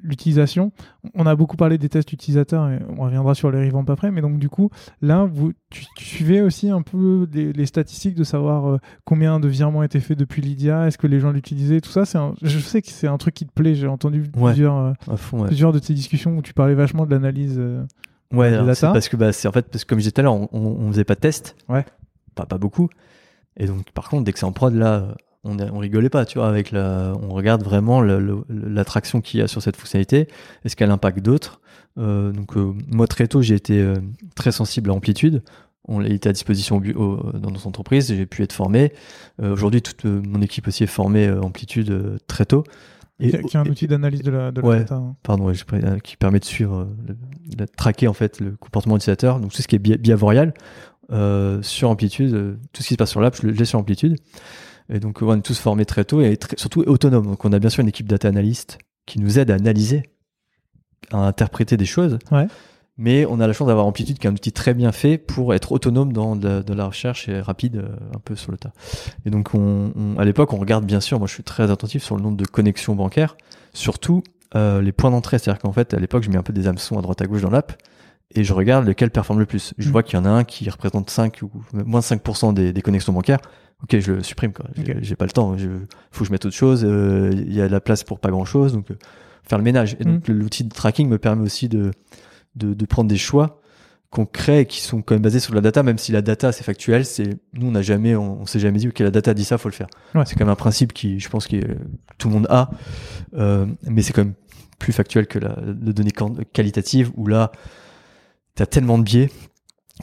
l'utilisation. On a beaucoup parlé des tests utilisateurs et on reviendra sur les revamps après. Mais donc du coup, là, vous tu, tu suivais aussi un peu les, les statistiques de savoir euh, combien de virements étaient faits depuis Lydia, est-ce que les gens l'utilisaient, tout ça. C'est je sais que c'est un truc qui te plaît. J'ai entendu Ouais. plusieurs euh, à fond, ouais. plusieurs de tes discussions où tu parlais vachement de l'analyse. Ouais, alors, parce que bah, c'est en fait parce que comme je disais tout à l'heure, on, on, on faisait pas de test, Ouais. Pas pas beaucoup. Et donc par contre, dès que c'est en prod là, on, on rigolait pas, tu vois, avec la, on regarde vraiment l'attraction qu'il y a sur cette fonctionnalité, est-ce qu'elle impacte d'autres? Euh, donc euh, moi très tôt, j'ai été euh, très sensible à amplitude. On l'a été à disposition au bu- au- dans notre entreprise, j'ai pu être formé. Aujourd'hui, toute mon équipe aussi est formée amplitude très tôt. qui, a- qui est un et- outil d'analyse de la, de la Ouais. data. hein. pardon, ouais, qui permet de suivre, de traquer en fait le comportement utilisateur. Donc tout ce qui est bi- behavioral euh, sur Amplitude, euh, tout ce qui se passe sur l'app, je l'ai sur Amplitude. Et donc on est tous formés très tôt et très- surtout autonomes. Donc on a bien sûr une équipe data analyst qui nous aide à analyser, à interpréter des choses. Ouais. Mais on a la chance d'avoir Amplitude qui est un outil très bien fait pour être autonome dans de la, de la recherche et rapide euh, un peu sur le tas. Et donc on, on- à l'époque on regarde bien sûr, moi je suis très attentif sur le nombre de connexions bancaires, surtout euh, les points d'entrée. C'est-à-dire qu'en fait à l'époque je mets un peu des hameçons à droite à gauche dans l'app et je regarde lequel performe le plus. Je Mm. vois qu'il y en a un qui représente 5 ou moins de 5% des, des connexions bancaires. Ok, je le supprime quoi. J'ai pas le temps. Il faut que je mette autre chose. euh, Il y a de la place pour pas grand chose. Donc euh, faire le ménage. Et donc l'outil de tracking me permet aussi de, de, de prendre des choix concrets et qui sont quand même basés sur la data, même si la data c'est factuel. C'est nous on n'a jamais, on, on s'est jamais dit ok la data dit ça, faut le faire. Ouais. C'est quand même un principe qui, je pense que tout le monde a, euh, mais c'est quand même plus factuel que la, de données quan- qualitatives où là t'as tellement de biais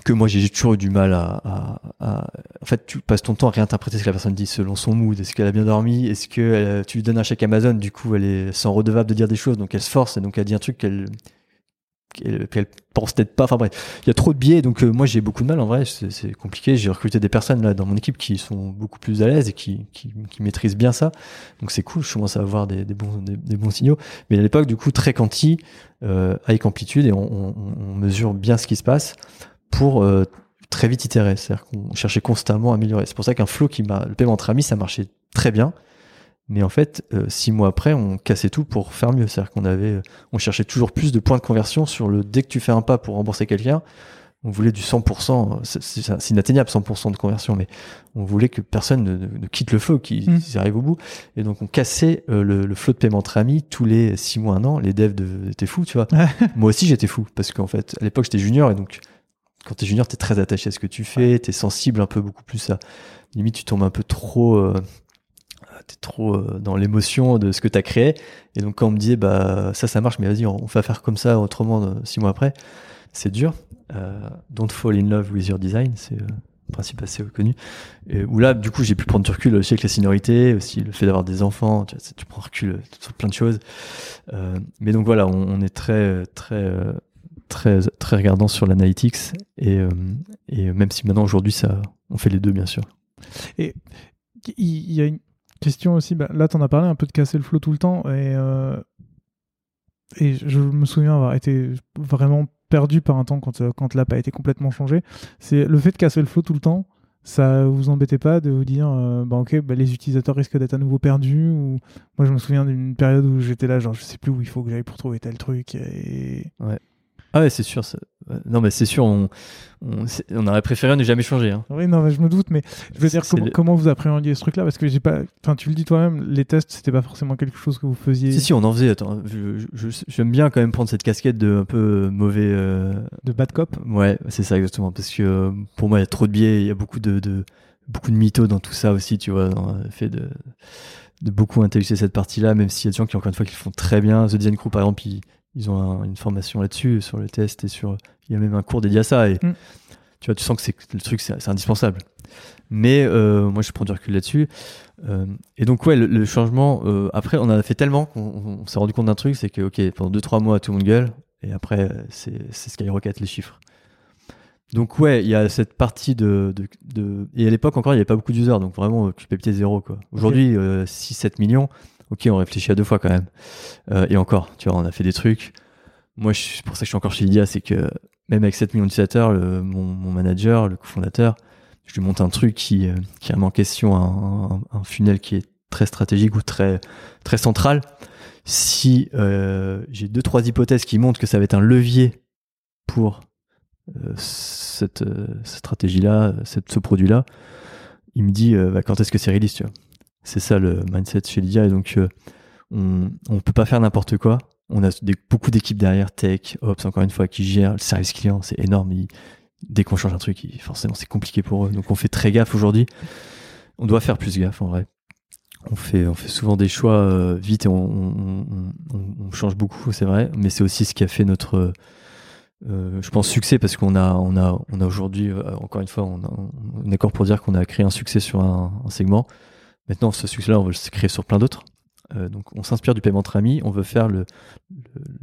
que moi j'ai toujours eu du mal à, à- à- en fait tu passes ton temps à réinterpréter ce que la personne dit selon son mood. Est-ce qu'elle a bien dormi? Est-ce que euh, tu lui donnes un chèque Amazon du coup elle est sans redevable de dire des choses donc elle se force et donc elle dit un truc qu'elle qu'elle qu'elle pense peut-être pas enfin bref il y a trop de biais donc euh, moi j'ai beaucoup de mal en vrai c'est c'est compliqué j'ai recruté des personnes là dans mon équipe qui sont beaucoup plus à l'aise et qui, qui, qui maîtrisent bien ça donc c'est cool je commence à avoir des, des bons des, des bons signaux mais à l'époque du coup très quanti euh, avec amplitude et on, on, on mesure bien ce qui se passe pour euh, très vite itérer. C'est-à-dire qu'on cherchait constamment à améliorer. C'est pour ça qu'un flow qui m'a, le paiement entre amis, ça marchait très bien. Mais en fait, euh, six mois après, on cassait tout pour faire mieux. C'est-à-dire qu'on avait, euh, on cherchait toujours plus de points de conversion sur le dès que tu fais un pas pour rembourser quelqu'un. On voulait du 100%, c'est- inatteignable 100% de conversion, mais on voulait que personne ne, ne- ne quitte le flow, qu'ils Mm. qu'ils arrivent au bout. Et donc on cassait euh, le, le flow de paiement entre amis tous les six mois, un an. Les devs de- étaient fous, tu vois. (laughs) Moi aussi j'étais fou parce qu'en fait à l'époque j'étais junior et donc quand t'es junior t'es très attaché à ce que tu fais, t'es sensible un peu beaucoup plus à limite tu tombes un peu trop euh, t'es trop euh, dans l'émotion de ce que t'as créé. Et donc quand on me disait bah ça ça marche, mais vas-y on, va faire comme ça autrement euh, six mois après, c'est dur. Euh, don't fall in love with your design, c'est euh, un principe assez connu. Et où là du coup j'ai pu prendre du recul aussi avec la seniorité, aussi le fait d'avoir des enfants, tu, vois, tu prends recul sur plein de choses. mais donc voilà, on, on est très très très très regardant sur l'analytics et, et même si maintenant aujourd'hui ça on fait les deux bien sûr. Et il y, a une question aussi, bah, là tu en as parlé un peu de casser le flow tout le temps et, euh, et je me souviens avoir été vraiment perdu par un temps quand, euh, quand l'app a été complètement changé. C'est le fait de casser le flow tout le temps, ça vous embêtait pas de vous dire euh, bah ok bah, les utilisateurs risquent d'être à nouveau perdus ou moi je me souviens d'une période où j'étais là genre je sais plus où il faut que j'aille pour trouver tel truc et ah ouais, c'est sûr. Non, mais c'est sûr, on, on, aurait préféré ne jamais changer. Hein. Oui, non, mais je me doute, mais je veux dire, comment, vous appréhendiez ce truc-là? Parce que j'ai pas. Enfin, tu le dis toi-même, les tests, c'était pas forcément quelque chose que vous faisiez. Si, si, on en faisait. Attends, j'aime bien quand même prendre cette casquette de un peu mauvais. Euh, de bad cop Ouais, c'est ça, exactement. Parce que euh, pour moi, il y a trop de biais, il y a beaucoup de, de, beaucoup de mythos dans tout ça aussi, tu vois, dans le fait de de beaucoup intellectuer cette partie-là, même s'il y a des gens qui, encore une fois, qui le font très bien. The Design Crew, par exemple, ils, ils ont une formation là-dessus, sur le test et sur. Il y a même un cours dédié à ça. Et mm. tu vois, tu sens que c'est le truc, c'est indispensable. Mais euh, moi, je prends du recul là-dessus. Euh, et donc, ouais, le, changement. Euh, après, on a fait tellement qu'on s'est rendu compte d'un truc, c'est que, ok, pendant 2-3 mois, tout le monde gueule. Et après, c'est Skyrocket les chiffres. Donc, ouais, il y a cette partie de. de, de... Et à l'époque, encore, il n'y avait pas beaucoup d'users. Donc, vraiment, culpabilité zéro. Aujourd'hui, 6-7 millions ok, on réfléchit à deux fois quand même. Euh, et encore, tu vois, on a fait des trucs. Moi, c'est pour ça que je suis encore chez Lydia, c'est que même avec 7 millions d'utilisateurs, mon, manager, le cofondateur, je lui monte un truc qui, euh, qui remet en question un, un, funnel qui est très stratégique ou très, central. Si euh, j'ai deux, trois hypothèses qui montrent que ça va être un levier pour cette, stratégie-là, ce produit-là, il me dit bah, quand est-ce que c'est réaliste, tu vois. C'est ça le mindset chez Lydia. Et donc, euh, on ne peut pas faire n'importe quoi. On a beaucoup d'équipes derrière, tech, ops, encore une fois, qui gèrent le service client. C'est énorme. dès qu'on change un truc, forcément, c'est compliqué pour eux. Donc, on fait très gaffe aujourd'hui. On doit faire plus gaffe, en vrai. On fait, on fait souvent des choix euh, vite et on, change beaucoup, c'est vrai. Mais c'est aussi ce qui a fait notre, euh, je pense, succès parce qu'on a, aujourd'hui, encore une fois, on, est d'accord pour dire qu'on a créé un succès sur un segment. Maintenant, ce succès-là, on veut le créer sur plein d'autres. Euh, donc, on s'inspire du paiement entre amis. On veut faire le,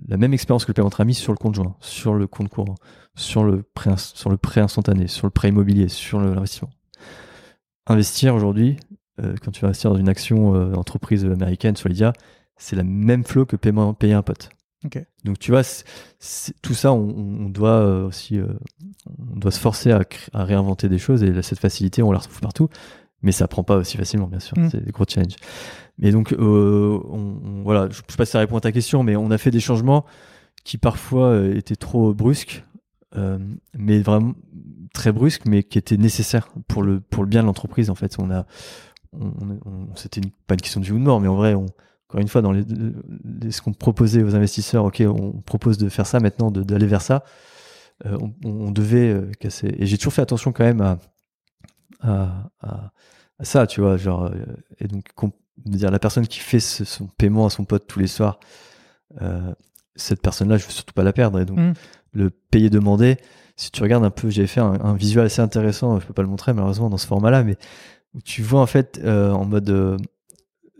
la même expérience que le paiement entre amis sur le compte joint, sur le compte courant, sur le prêt, sur le prêt instantané, sur le prêt immobilier, sur l'investissement. Investir aujourd'hui, euh, quand tu vas investir dans une action euh, entreprise américaine sur Lydia, c'est la même flow que paiement, payer un pote. Donc tu vois, tout ça, on, doit aussi, on doit se forcer à, à, réinventer des choses et cette facilité, on la retrouve partout mais ça prend pas aussi facilement, bien sûr. Mm. C'est des gros challenges. Mais donc, euh, on, voilà, je, sais pas si ça répond à ta question, mais on a fait des changements qui parfois euh, étaient trop brusques, euh, mais vraiment très brusques, mais qui étaient nécessaires pour le pour le bien de l'entreprise. En fait, on a, on, c'était pas une question de vie ou de mort, mais en vrai, on, encore une fois, dans les, ce qu'on proposait aux investisseurs, ok, on propose de faire ça maintenant, d'aller vers ça. On, devait casser. Et j'ai toujours fait attention quand même à à, à, ça, tu vois, genre, euh, et donc, dire la personne qui fait son paiement à son pote tous les soirs, euh, cette personne-là, je veux surtout pas la perdre, et donc mm. le payer demandé. Si tu regardes un peu, j'avais fait un, visuel assez intéressant, je peux pas le montrer malheureusement dans ce format-là, mais où tu vois en fait euh, en mode euh,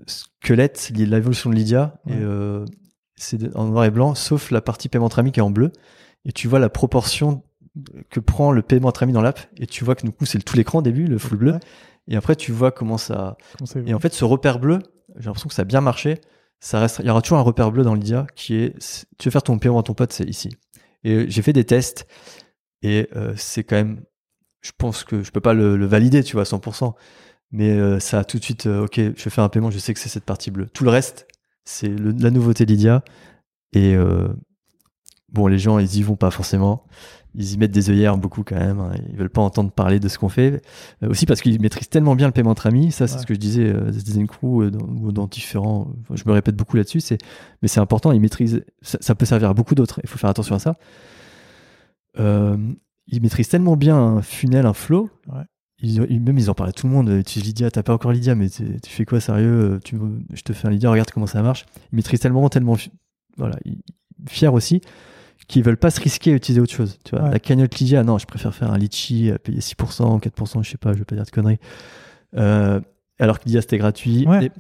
squelette l'évolution de Lydia, euh, c'est en noir et blanc, sauf la partie paiement entre amis qui est en bleu, et tu vois la proportion que prend le paiement entre amis dans l'app et tu vois que du coup c'est tout l'écran au début, le full bleu. Et après tu vois comment ça. et en fait ce repère bleu, j'ai l'impression que ça a bien marché. Ça reste, il y aura toujours un repère bleu dans Lydia qui est, tu veux faire ton paiement à ton pote, c'est ici. Et j'ai fait des tests et euh, c'est quand même, je pense que je peux pas le, valider, tu vois, à 100%. Mais euh, ça a tout de suite, euh, ok, je vais faire un paiement, je sais que c'est cette partie bleue. Tout le reste, c'est la nouveauté Lydia. Et bon, les gens, ils y vont pas forcément ils y mettent des œillères beaucoup quand même. Hein. Ils veulent pas entendre parler de ce qu'on fait. Euh, aussi parce qu'ils maîtrisent tellement bien le paiement entre amis. Ça, c'est ce que je disais euh, des Design Crew euh, ou dans différents. je me répète beaucoup là-dessus. C'est, mais c'est important. Ils maîtrisent. Ça, peut servir à beaucoup d'autres. Il faut faire attention à ça. ils maîtrisent tellement bien un funnel, un flow. ils, ils- même ils en parlaient à tout le monde. Tu dis Lydia, t'as pas encore Lydia, mais tu fais quoi sérieux tu, Je te fais un Lydia, regarde comment ça marche. Ils maîtrisent tellement, tellement, voilà, fiers aussi, qu'ils veulent pas se risquer à utiliser autre chose. Tu vois, Ouais. la cagnotte Lydia, non, je préfère faire un litchi, euh, payer 6%, 4%, je sais pas, je vais pas dire de conneries. Euh, alors que Lydia c'était gratuit. Ouais. Et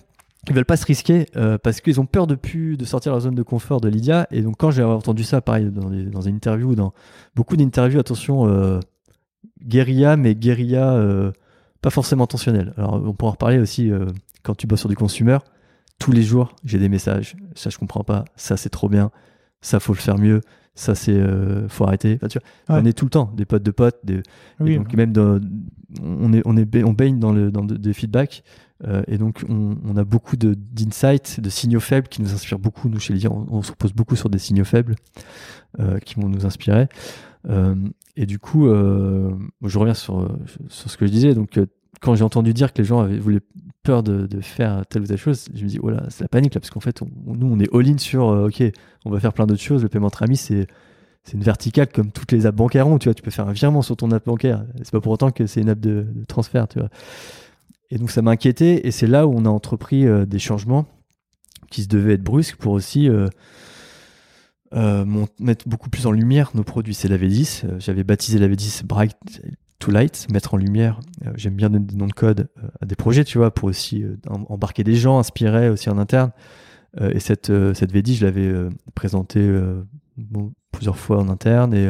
ils veulent pas se risquer euh, parce qu'ils ont peur de plus de sortir leur zone de confort de Lydia. Et donc quand j'ai entendu ça, pareil, dans, une interview, dans beaucoup d'interviews, attention, euh, guérilla, mais guérilla pas forcément intentionnelle. Alors on pourra en reparler aussi quand tu bosses sur du consumer. Tous les jours, j'ai des messages. Ça, je comprends pas. Ça, c'est trop bien. Ça, faut le faire mieux. Ça, c'est euh, faut arrêter. Enfin, tu vois, Ouais. On est tout le temps des potes de potes. Des, et Oui, donc même dans- on est on est on baigne dans le dans de- des feedbacks euh, et donc on, on a beaucoup de d'insights, de signaux faibles qui nous inspirent beaucoup. Nous chez Lydia, on, on se repose beaucoup sur des signaux faibles euh, qui vont nous inspirer. Euh, et du coup, je reviens sur sur ce que je disais. Donc quand j'ai entendu dire que les gens avaient voulaient peur de, faire telle ou telle chose, je me dis oh là, c'est la panique là parce qu'en fait nous on est all in sur euh, ok, on va faire plein d'autres choses. Le paiement entre amis c'est une verticale comme toutes les apps bancaires ont, tu vois, tu peux faire un virement sur ton app bancaire. C'est pas pour autant que c'est une app de, transfert, tu vois. Et donc ça m'a inquiété et c'est là où on a entrepris euh, des changements qui se devaient être brusques pour aussi euh, mettre beaucoup plus en lumière nos produits. C'est la V10. Euh, J'avais baptisé la V10 Bright to Light, mettre en lumière. Euh, J'aime bien donner des noms de code euh, à des projets, tu vois, pour aussi euh, em- embarquer des gens, inspirer aussi en interne. Et cette, cette V10, je l'avais présentée bon, plusieurs fois en interne et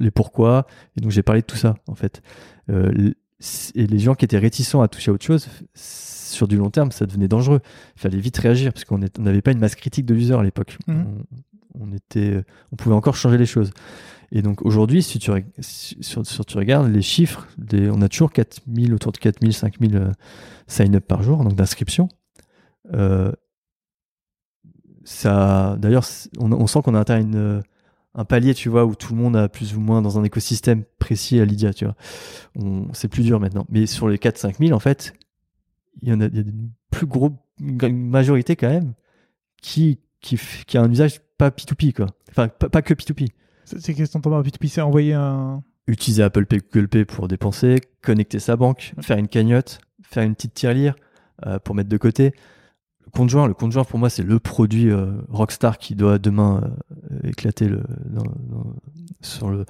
les, pourquoi. Et donc j'ai parlé de tout ça, en fait. Et les gens qui étaient réticents à toucher à autre chose, sur du long terme, ça devenait dangereux. Il fallait vite réagir parce qu'on n'avait pas une masse critique de l'user à l'époque. Mhm. On, on était, on pouvait encore changer les choses. Et donc aujourd'hui, si tu, regardes les chiffres, on a toujours 4000, autour de 4000, 5000 euh, sign-up par jour, donc d'inscription. Euh, d'ailleurs, on, sent qu'on a atteint euh, un palier, tu vois, où tout le monde a plus ou moins dans un écosystème précis à Lydia, tu vois. C'est plus dur maintenant. Mais sur les 4-5 000, en fait, il y en a, une plus gros, une majorité quand même, qui a un usage pas P2P, quoi. Enfin, pas, pas que P2P. C'est qu'est-ce qu'on entend par P2P C'est envoyer un. Utiliser Apple Pay, Google Pay pour dépenser, connecter sa banque, faire une cagnotte, faire une petite tirelire euh, pour mettre de côté. Le compte joint, le compte joint pour moi c'est le produit euh, rockstar qui doit demain euh, éclater le, dans- dans- sur le,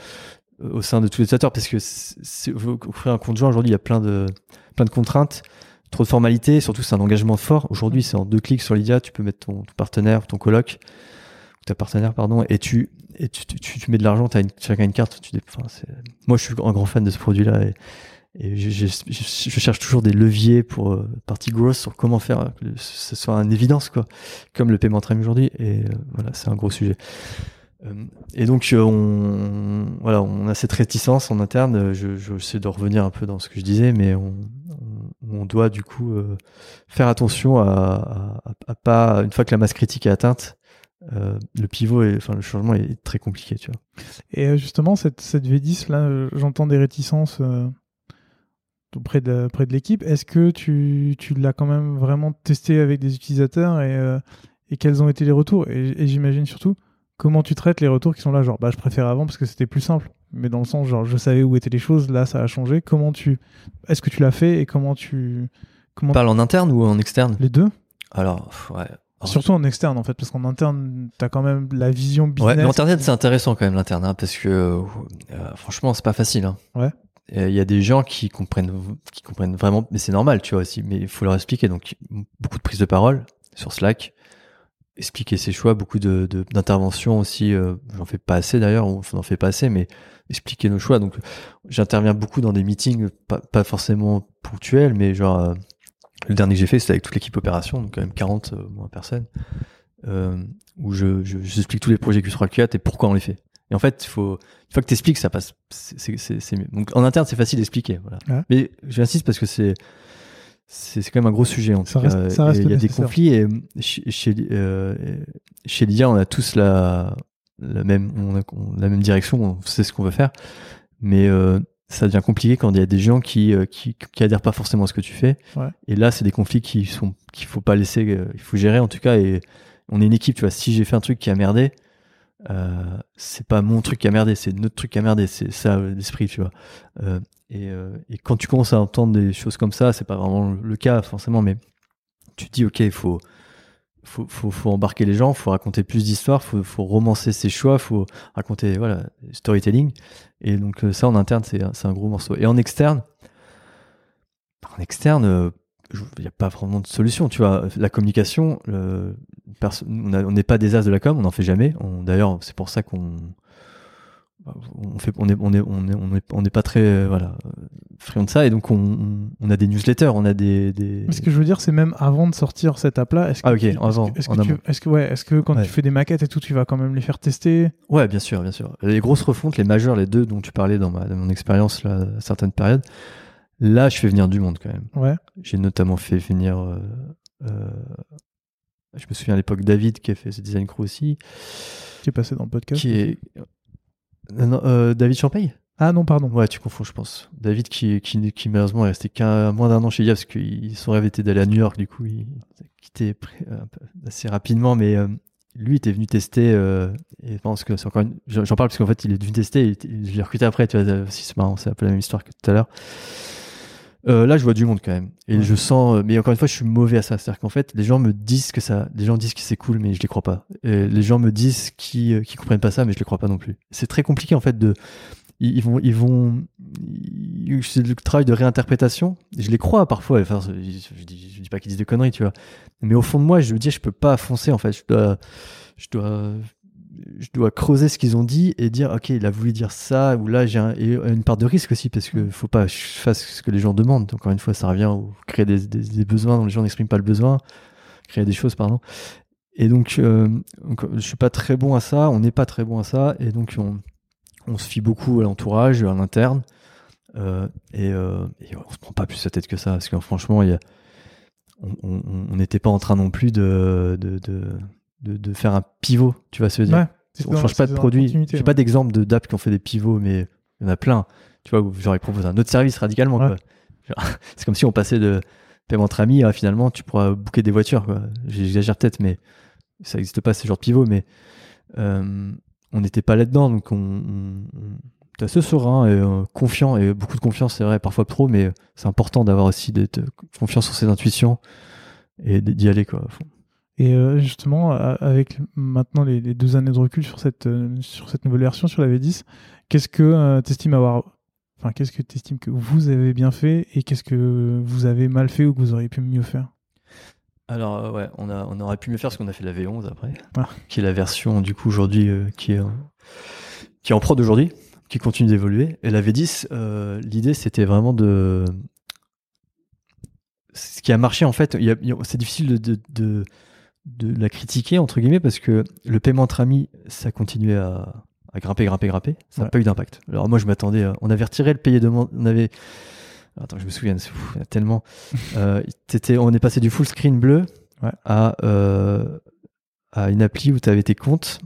au sein de tous les utilisateurs parce que c'est- ouvrir un compte joint aujourd'hui il y a plein de plein de contraintes, trop de formalités, surtout c'est un engagement fort. Aujourd'hui c'est en deux clics sur Lydia, tu peux mettre ton, ton partenaire, ton coloc, ou ta partenaire pardon, et tu et tu, mets de l'argent, tu as chacun une carte. Moi je suis un grand fan de ce produit-là et, je, cherche toujours des leviers pour euh, partie grosse sur comment faire que ce soit une évidence quoi, comme le paiement train aujourd'hui. Et euh, voilà, c'est un gros sujet. Euh, et donc euh, on a cette réticence en interne. Je, sais de revenir un peu dans ce que je disais, mais on, doit du coup faire attention à pas une fois que la masse critique est atteinte. Euh, le pivot, est, enfin le changement est très compliqué, tu vois. Et euh, justement, cette, cette V10, là, euh, j'entends des réticences euh, auprès de, près de l'équipe. Est-ce que tu, tu l'as quand même vraiment testé avec des utilisateurs et, euh, et quels ont été les retours? Et, et j'imagine surtout comment tu traites les retours qui sont là, genre bah je préfère avant parce que c'était plus simple. Mais dans le sens, genre je savais où étaient les choses, là ça a changé. Comment tu. Est-ce que tu l'as fait et comment tu. Comment... Parle en interne ou en externe? Les deux Alors, ouais. Surtout en externe en fait, parce qu'en interne, t'as quand même la vision Ouais, business. mais internet c'est intéressant quand même l'interne, hein, parce que euh, franchement c'est pas facile. Hein. Ouais. Euh, Il y a des gens qui comprennent, qui comprennent vraiment, mais c'est normal, tu vois aussi, mais il faut leur expliquer. Donc beaucoup de prises de parole sur Slack, expliquer ses choix, beaucoup de de- d'interventions aussi. euh, J'en fais pas assez d'ailleurs, on n'en fait pas assez, mais expliquer nos choix. Donc j'interviens beaucoup dans des meetings, pas, pas forcément ponctuels, mais genre euh, le dernier que j'ai fait c'était avec toute l'équipe opération, donc quand même 40 euh, moins personnes euh, où je, je, j'explique tous les projets Q3 Q4 et pourquoi on les fait. Et en fait, il faut, une fois que tu expliques, ça passe. C'est, c'est, c'est, mieux. Donc en interne, c'est facile d'expliquer. Voilà. Ouais. Mais j'insiste parce que c'est, c'est, c'est quand même un gros sujet. En Ça tout cas. reste- ça reste Et il y a des conflits et chez, chez, euh, chez Lydia, on a tous la, la même, on a, on a la même direction, on sait ce qu'on veut faire. Mais euh, ça devient compliqué quand il y a des gens qui, euh, qui, qui adhèrent pas forcément à ce que tu fais. Ouais. Et là, c'est des conflits qui sont, qu'il faut pas laisser, euh, il faut gérer en tout cas. Et on est une équipe, tu vois. Si j'ai fait un truc qui a merdé, euh, c'est pas mon truc qui a merdé, c'est notre truc qui a merdé. C'est ça euh, l'esprit, tu vois. Euh, Et, euh, et quand tu commences à entendre des choses comme ça, c'est pas vraiment le cas forcément, mais tu te dis ok, il faut, faut, faut, embarquer les gens, faut raconter plus d'histoires, faut, faut romancer ses choix, faut raconter voilà storytelling. Et donc euh, ça en interne, c'est un gros morceau. Et en externe, en externe, euh, il n'y a pas vraiment de solution. Tu vois, la communication, on n'est pas des as de la com, on n'en fait jamais. D'ailleurs, c'est pour ça qu'on on fait, on est, on est, on est, on est, on n'est pas très euh, voilà euh, friand de ça. Et donc on, on, a des newsletters, on a des, des... Mais ce que je veux dire, c'est même avant de sortir cette app-là, est-ce que, Ah, ok, est-ce avant, que- est-ce que, est-ce que, ouais, est-ce que quand Ouais. tu fais des maquettes et tout, tu vas quand même les faire tester? Ouais, bien sûr, bien sûr. Les grosses refontes, les majeures, les deux dont tu parlais dans, ma, dans mon expérience là, à certaines périodes, là, je fais venir du monde quand même. Ouais. J'ai notamment fait venir. euh, euh, je me souviens à l'époque David qui a fait ce design crew aussi, Qui est passé dans le podcast. qui est euh, David Champagne? Ah non, pardon. Ouais, tu confonds, je pense. David qui, qui, qui malheureusement est resté qu'un moins d'un an chez IA parce que son rêve était d'aller à New York, du coup il a quitté peu- assez rapidement, mais euh, lui était venu tester euh, et je pense que c'est encore une... j'en parle parce qu'en fait il est venu tester et je l'ai recruté après, tu vois, euh, si c'est marrant, c'est un peu la même histoire que tout à l'heure. Euh, là, je vois du monde quand même, et Ouais. je sens. euh, Mais encore une fois, je suis mauvais à ça. C'est-à-dire qu'en fait, les gens me disent que ça, les gens disent que c'est cool, mais je les crois pas. Et les gens me disent qu'ils euh, qu'ils comprennent pas ça, mais je les crois pas non plus. C'est très compliqué en fait de. Ils vont, ils vont. C'est le travail de réinterprétation. Je les crois parfois. Enfin, je, je dis, je dis pas qu'ils disent des conneries, tu vois. Mais au fond de moi, je me dis, je peux pas foncer en fait. Je dois, je dois, je dois creuser ce qu'ils ont dit et dire, ok, il a voulu dire ça ou là j'ai un- une part de risque aussi parce que faut pas que je fasse ce que les gens demandent. Encore une fois, ça revient au créer des, des- des besoins dont les gens n'expriment pas le besoin, créer des choses, pardon. Et donc, euh, donc, je suis pas très bon à ça. On n'est pas très bon à ça et donc on, on se fie beaucoup à l'entourage, à l'interne. Euh, et, euh, et on se prend pas plus la tête que ça parce que franchement, il y a, on- n'était pas en train non plus de, de, de, de, de faire un pivot, tu vas se dire? Ouais. On dans- change pas de produit. J'ai ouais. pas d'exemple de d'app qui ont fait des pivots, mais il y en a plein. Tu vois, j'aurais proposé un autre service radicalement. Ouais. (laughs) C'est comme si on passait de paiement entre amis à finalement tu pourras booker des voitures. quoi. J'exagère peut-être, mais ça n'existe pas ce genre de pivot. Mais euh, on n'était pas là-dedans, donc on, on, assez serein et euh, confiant et beaucoup de confiance, c'est vrai, parfois trop, mais c'est important d'avoir aussi d'être confiance sur ses intuitions et d'y aller quoi. Et euh, justement, avec maintenant les, deux années de recul sur cette, euh, sur cette nouvelle version, sur la V10, qu'est-ce que tu estimes avoir. Enfin, qu'est-ce que tu estimes que vous avez bien fait et qu'est-ce que vous avez mal fait ou que vous auriez pu mieux faire? Alors euh, ouais, on, a, on aurait pu mieux faire parce qu'on a fait la V11 après, Ah. qui est la version du coup aujourd'hui euh, qui est en, qui est en prod aujourd'hui, qui continue d'évoluer. Et la V10, euh, l'idée c'était vraiment de ce qui a marché en fait. C'est difficile de, de, de, de la critiquer entre guillemets parce que le paiement entre amis, ça continuait à, à grimper, grimper, grimper. Ça n'a Ouais. pas eu d'impact. Alors moi je m'attendais, à- on avait retiré le payer demande, on avait Attends, je me souviens, c'est fou, il y a tellement. (laughs) Euh, on est passé du full screen bleu Ouais. à, euh, à une appli où tu avais tes comptes.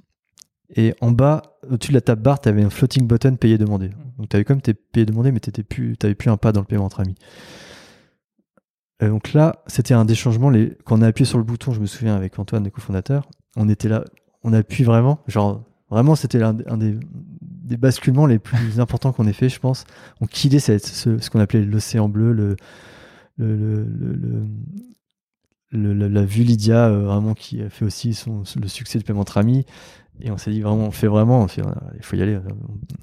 Et en bas, au-dessus de la table barre, tu avais un floating button payé demandé. Donc tu avais comme tes payés demandés, mais tu n'avais plus un pas dans le paiement entre amis. Et donc là, c'était un des changements. Quand on a appuyé sur le bouton, je me souviens avec Antoine, le cofondateur, on était là, on appuie vraiment. Genre, vraiment, c'était un, des, basculements les plus (laughs) importants qu'on ait fait, je pense. On killait cette- ce, qu'on appelait l'océan bleu, le, le, le, le- le- le- le- la vue Lydia, euh, vraiment qui a fait aussi le succès du paiement amis. Et on s'est dit vraiment, on fait vraiment, il faut y aller.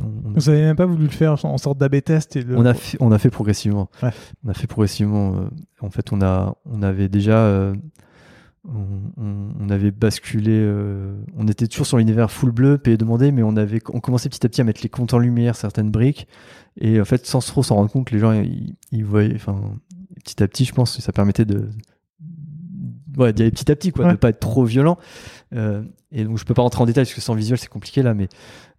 On, on- Vous avez même pas voulu le faire en sorte d'AB test et le... on a fait, on a fait progressivement. Ouais. On a fait progressivement. euh, en fait, on a, on avait déjà, euh, on, avait basculé. euh, on était toujours sur l'univers full bleu, payé demandé, mais on avait, on commençait petit à petit à mettre les comptes en lumière, certaines briques, et en fait, sans trop s'en rendre compte, les gens, ils, ils voyaient, enfin, petit à petit, je pense, que ça permettait de, ouais, d'y aller petit à petit, quoi, Ouais. de pas être trop violent. Euh, et donc, je peux pas rentrer en détail parce que sans visuel, c'est compliqué là, mais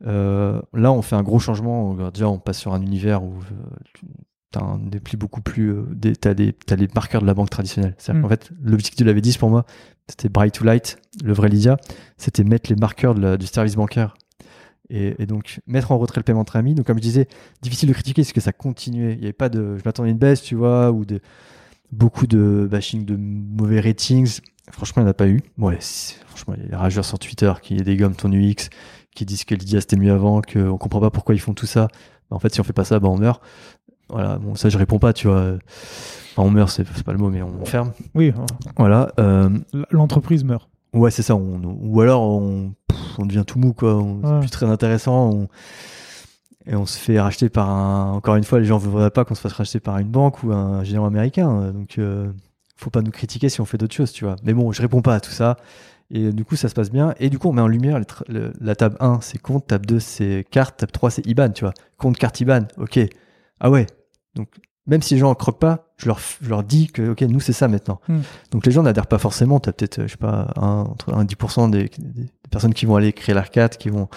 euh, là, on fait un gros changement. Déjà, on passe sur un univers où euh, tu as un dépli beaucoup plus. Euh, des, t'as, des, t'as les marqueurs de la banque traditionnelle. C'est-à-dire Mm. qu'en fait, l'objectif de la V10 pour moi, c'était Bright to Light, le vrai Lydia, c'était mettre les marqueurs de la- du service bancaire. Et, et donc, mettre en retrait le paiement entre amis. Donc, comme je disais, difficile de critiquer parce que ça continuait. Il y avait pas de. Je m'attendais à une baisse, tu vois, ou de. Beaucoup de bashing de mauvais ratings. Franchement, il n'y en a pas eu. Ouais, franchement, il y a des rageurs sur Twitter qui dégomment ton UX, qui disent que Lydia c'était mieux avant, qu'on comprend pas pourquoi ils font tout ça. En fait, si on fait pas ça, bah on meurt. voilà, bon, ça je réponds pas, tu vois. Enfin, on meurt, c'est pas le mot, mais on ferme. Oui, Voilà. euh, l'entreprise meurt. Ouais, c'est ça. On, ou alors on, devient tout mou, quoi. On- C'est plus très intéressant. on- et on se fait racheter par un. Encore une fois, les gens ne voudraient pas qu'on se fasse racheter par une banque ou un géant américain. Donc, euh, faut pas nous critiquer si on fait d'autres choses, tu vois. Mais bon, je réponds pas à tout ça. Et euh, du coup, ça se passe bien. Et du coup, on met en lumière le- la table 1, c'est compte. Table 2, c'est carte. Table 3, c'est IBAN, tu vois. Compte, carte, IBAN. OK. Ah ouais. Donc, même si les gens en croquent pas, je leur, je leur dis que, OK, nous, c'est ça maintenant. Hmm. Donc, les gens n'adhèrent pas forcément. Tu as peut-être, euh, je sais pas, un, entre 1 et 10% des, des- personnes qui vont aller créer l'ARCAT, qui vont,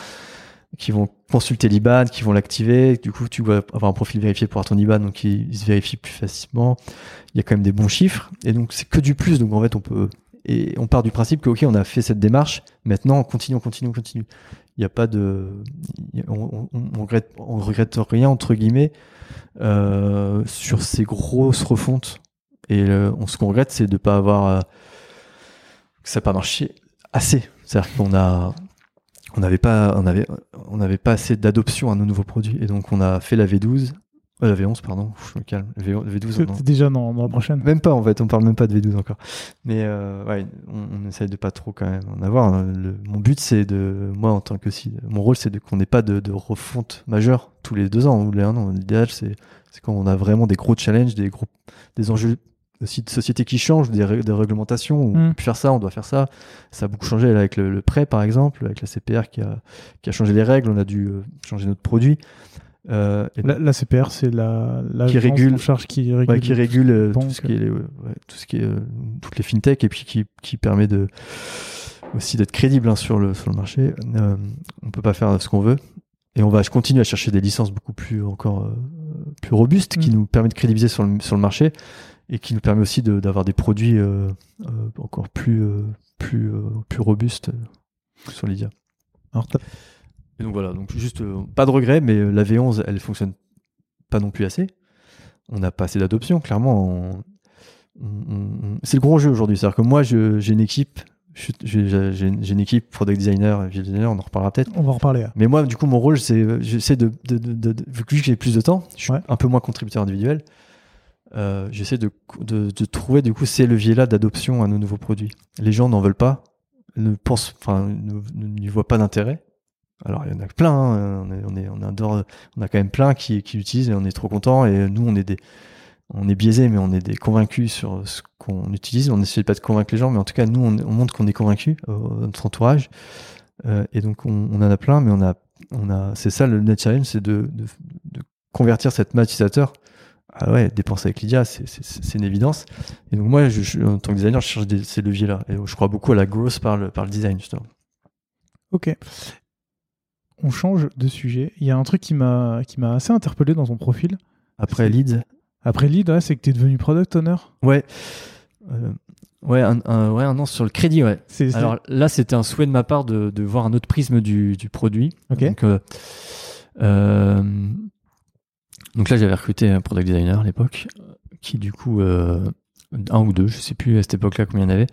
qui vont consulter l'IBAN, qui vont l'activer. Du coup, tu vas avoir un profil vérifié pour avoir ton IBAN, donc il, se vérifie plus facilement. Il y a quand même des bons chiffres. Et donc, c'est que du plus. Donc, en fait, on peut, et on part du principe que, OK, on a fait cette démarche. Maintenant, on continue, on continue, on continue. Il n'y a pas de, on, on regrette rien, entre guillemets, euh, sur ces grosses refontes. Et euh, on, ce qu'on regrette, c'est de ne pas avoir, euh, que ça n'a pas marché assez. C'est-à-dire qu'on a, on n'avait pas, on avait, on n'avait pas assez d'adoption à nos nouveaux produits. Et donc, on a fait la V12, euh, la V11, pardon, je me calme, la V- la V12. on en- C'est déjà dans, dans la prochaine. même pas en fait, on parle même pas de V12 encore. Mais euh, ouais, on, on essaye de pas trop quand même en avoir. hein. Le- mon but c'est de, moi en tant que si, mon rôle c'est de qu'on n'ait pas de, de refonte majeure tous les deux ans ou les un an. L'idéal c'est c'est quand on a vraiment des gros challenges, des gros, des enjeux aussi de société qui changent, des, ré- des réglementations. On Mm. peut faire ça, on doit faire ça. Ça a beaucoup changé avec le, le prêt par exemple, avec la CPR qui a qui a changé les règles. On a dû euh, changer notre produit. Euh, et La, la CPR, c'est la, la Qui régule- en charge qui régule. Ouais, qui régule euh, tout ce qui est, les- ouais, tout ce qui est euh, toutes les fintechs et puis qui, qui permet de aussi d'être crédible hein, sur le sur le marché. On peut pas faire ce qu'on veut et on va continuer à chercher des licences beaucoup plus encore plus robustes qui Mm. nous permettent de crédibiliser sur le sur le marché et qui nous permet aussi de- d'avoir des produits euh, euh, encore plus euh, plus plus robustes sur t'as- Et donc voilà, donc juste pas de regret, mais la V11 elle fonctionne pas non plus assez. On n'a pas assez d'adoption, clairement. on- on- on- C'est le gros jeu aujourd'hui. C'est-à-dire que moi, j'ai une équipe, j'ai une équipe product designer, visual designer, on en reparlera peut-être. on va en reparler. Mais moi, du coup, mon rôle, c'est, j'essaie de, de, de, de- de- vu que j'ai plus de temps, je suis Ouais. un peu moins contributeur individuel. Euh, j'essaie de, de, trouver du coup ces leviers-là d'adoption à nos nouveaux produits. Les gens n'en veulent pas, ne pensent, enfin, n'y voient pas d'intérêt. Alors il y en a plein, hein, on est, on adore, on a quand même plein qui, qui l'utilisent et on est trop content. Et nous, on est des, on est biaisés, mais on est des convaincus sur ce qu'on utilise. On n'essaie pas de convaincre les gens, mais en tout cas, nous, on, on montre qu'on est convaincus, euh, notre entourage. Euh, et donc, on, en a plein, mais on a, on a, c'est ça le net challenge, c'est de, convertir cette masse utilisateur. Ah ouais, dépenser avec Lydia, c'est, une évidence. Et donc, moi, je, je- en tant que designer, je cherche des- ces leviers-là. Et je crois beaucoup à la growth par le, par le design, justement. Ok. On change de sujet. Il y a un truc qui m'a assez interpellé dans ton profil. Après Leeds, Après lead, ouais, c'est que tu es devenu product owner. ouais, euh, ouais, un, un- ouais, un an sur le crédit, ouais. Alors là, c'était un souhait de ma part de, de voir un autre prisme du, du produit. Ok. Donc, euh, euh, donc là, j'avais recruté un product designer à l'époque, qui du coup, euh, un ou deux, je sais plus à cette époque-là combien il y en avait.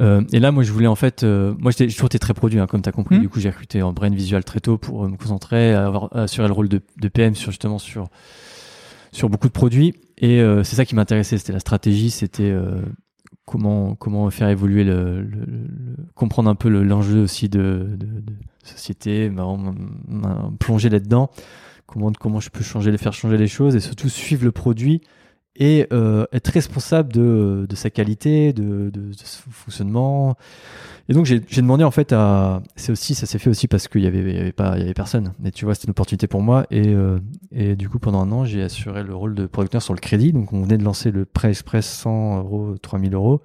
Euh, et là, moi, je voulais en fait, euh, moi, j'étais j'ai toujours été très produit, hein, comme tu as compris. Mhm. Du coup, j'ai recruté en brain visual très tôt pour euh, me concentrer, avoir, assurer le rôle de, de PM sur justement sur sur beaucoup de produits. Et euh, c'est ça qui m'intéressait, c'était la stratégie, c'était euh, comment comment faire évoluer le, le- le- comprendre un peu le- l'enjeu aussi de, de, de société, bah, on- on- plonger là-dedans, comment comment je peux changer faire changer les choses et surtout suivre le produit et euh, être responsable de, de sa qualité, de, de, son fonctionnement. Et donc j'ai demandé en fait à, c'est aussi ça s'est fait aussi parce qu'il y avait y avait avait personne. Mais tu vois c'était une opportunité pour moi et euh, et du coup pendant un an j'ai assuré le rôle de producteur sur le crédit. Donc on venait de lancer le prêt express 100 euros, 3000 euros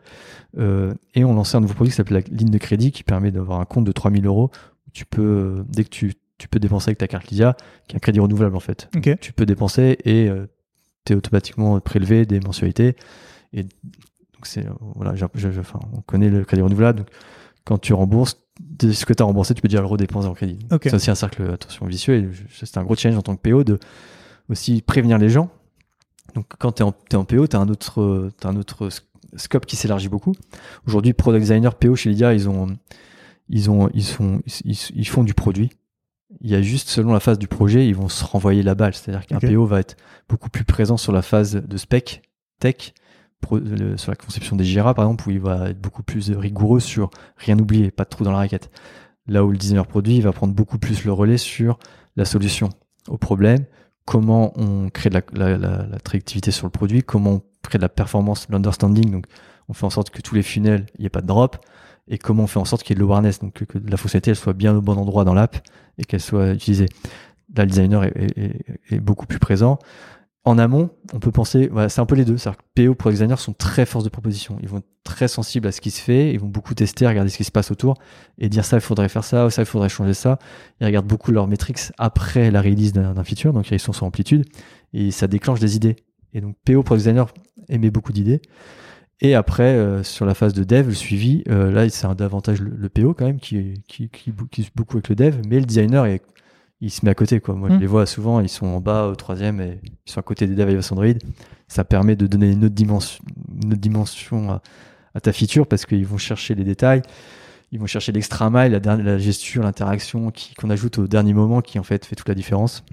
euh, et on lançait un nouveau produit qui s'appelle la ligne de crédit qui permet d'avoir un compte de 3000 euros. Tu peux dès que tu tu peux dépenser avec ta carte Lydia, qui est un crédit renouvelable en fait tu peux dépenser et tu es automatiquement prélevé des mensualités. Et donc, c'est, euh, voilà, enfin, on connaît le crédit renouvelable. Donc, quand tu rembourses, ce que tu as remboursé, tu peux déjà le redépenser en crédit. Ok. C'est aussi un cercle, attention, vicieux. Et c'est un gros challenge en tant que PO de aussi prévenir les gens. Donc, quand tu es en, PO, tu as un autre, euh, t'as un autre sc- scope qui s'élargit beaucoup. Aujourd'hui, product designer, PO chez Lydia, ils ont, ils ont, ils sont, ils font du produit. Il y a juste, selon la phase du projet, ils vont se renvoyer la balle. C'est-à-dire qu'un. PO va être beaucoup plus présent sur la phase de spec, tech, pro- le- sur la conception des Jira, par exemple, où il va être beaucoup plus rigoureux sur rien oublier, pas de trou dans la raquette. Là où le designer produit, il va prendre beaucoup plus le relais sur la solution au problème, comment on crée de la, la, la- la tractivité sur le produit, comment on crée de la performance, l'understanding, donc on fait en sorte que tous les funnels, il n'y ait pas de drop, et comment on fait en sorte qu'il y ait de l'awareness, donc que, que la fonctionnalité elle soit bien au bon endroit dans l'app et qu'elle soit utilisée. Là, le designer est, beaucoup plus présent. En amont, on peut penser, c'est un peu les deux. C'est-à-dire PO pour les designers sont très force de proposition. Ils vont être très sensibles à ce qui se fait. Ils vont beaucoup tester, regarder ce qui se passe autour et dire ça, il faudrait faire ça, ça, il faudrait changer ça. Ils regardent beaucoup leurs metrics après la release d'un feature. Donc, ils sont sur amplitude et ça déclenche des idées. Et donc, PO pour les designers émet beaucoup d'idées. Et après, euh, sur la phase de dev, le suivi, euh, là, c'est davantage le, le PO quand même qui, qui, qui, qui, beaucoup avec le dev, mais le designer est il se met à côté quoi. Moi Mm. je les vois souvent, ils sont en bas au troisième et ils sont à côté des devs iOS Android. Ça permet de donner une autre dimension, une autre dimension à, à ta feature parce qu'ils vont chercher les détails, ils vont chercher l'extra mile, la, dernière- la gesture, l'interaction qu'on ajoute au dernier moment qui en fait fait toute la différence.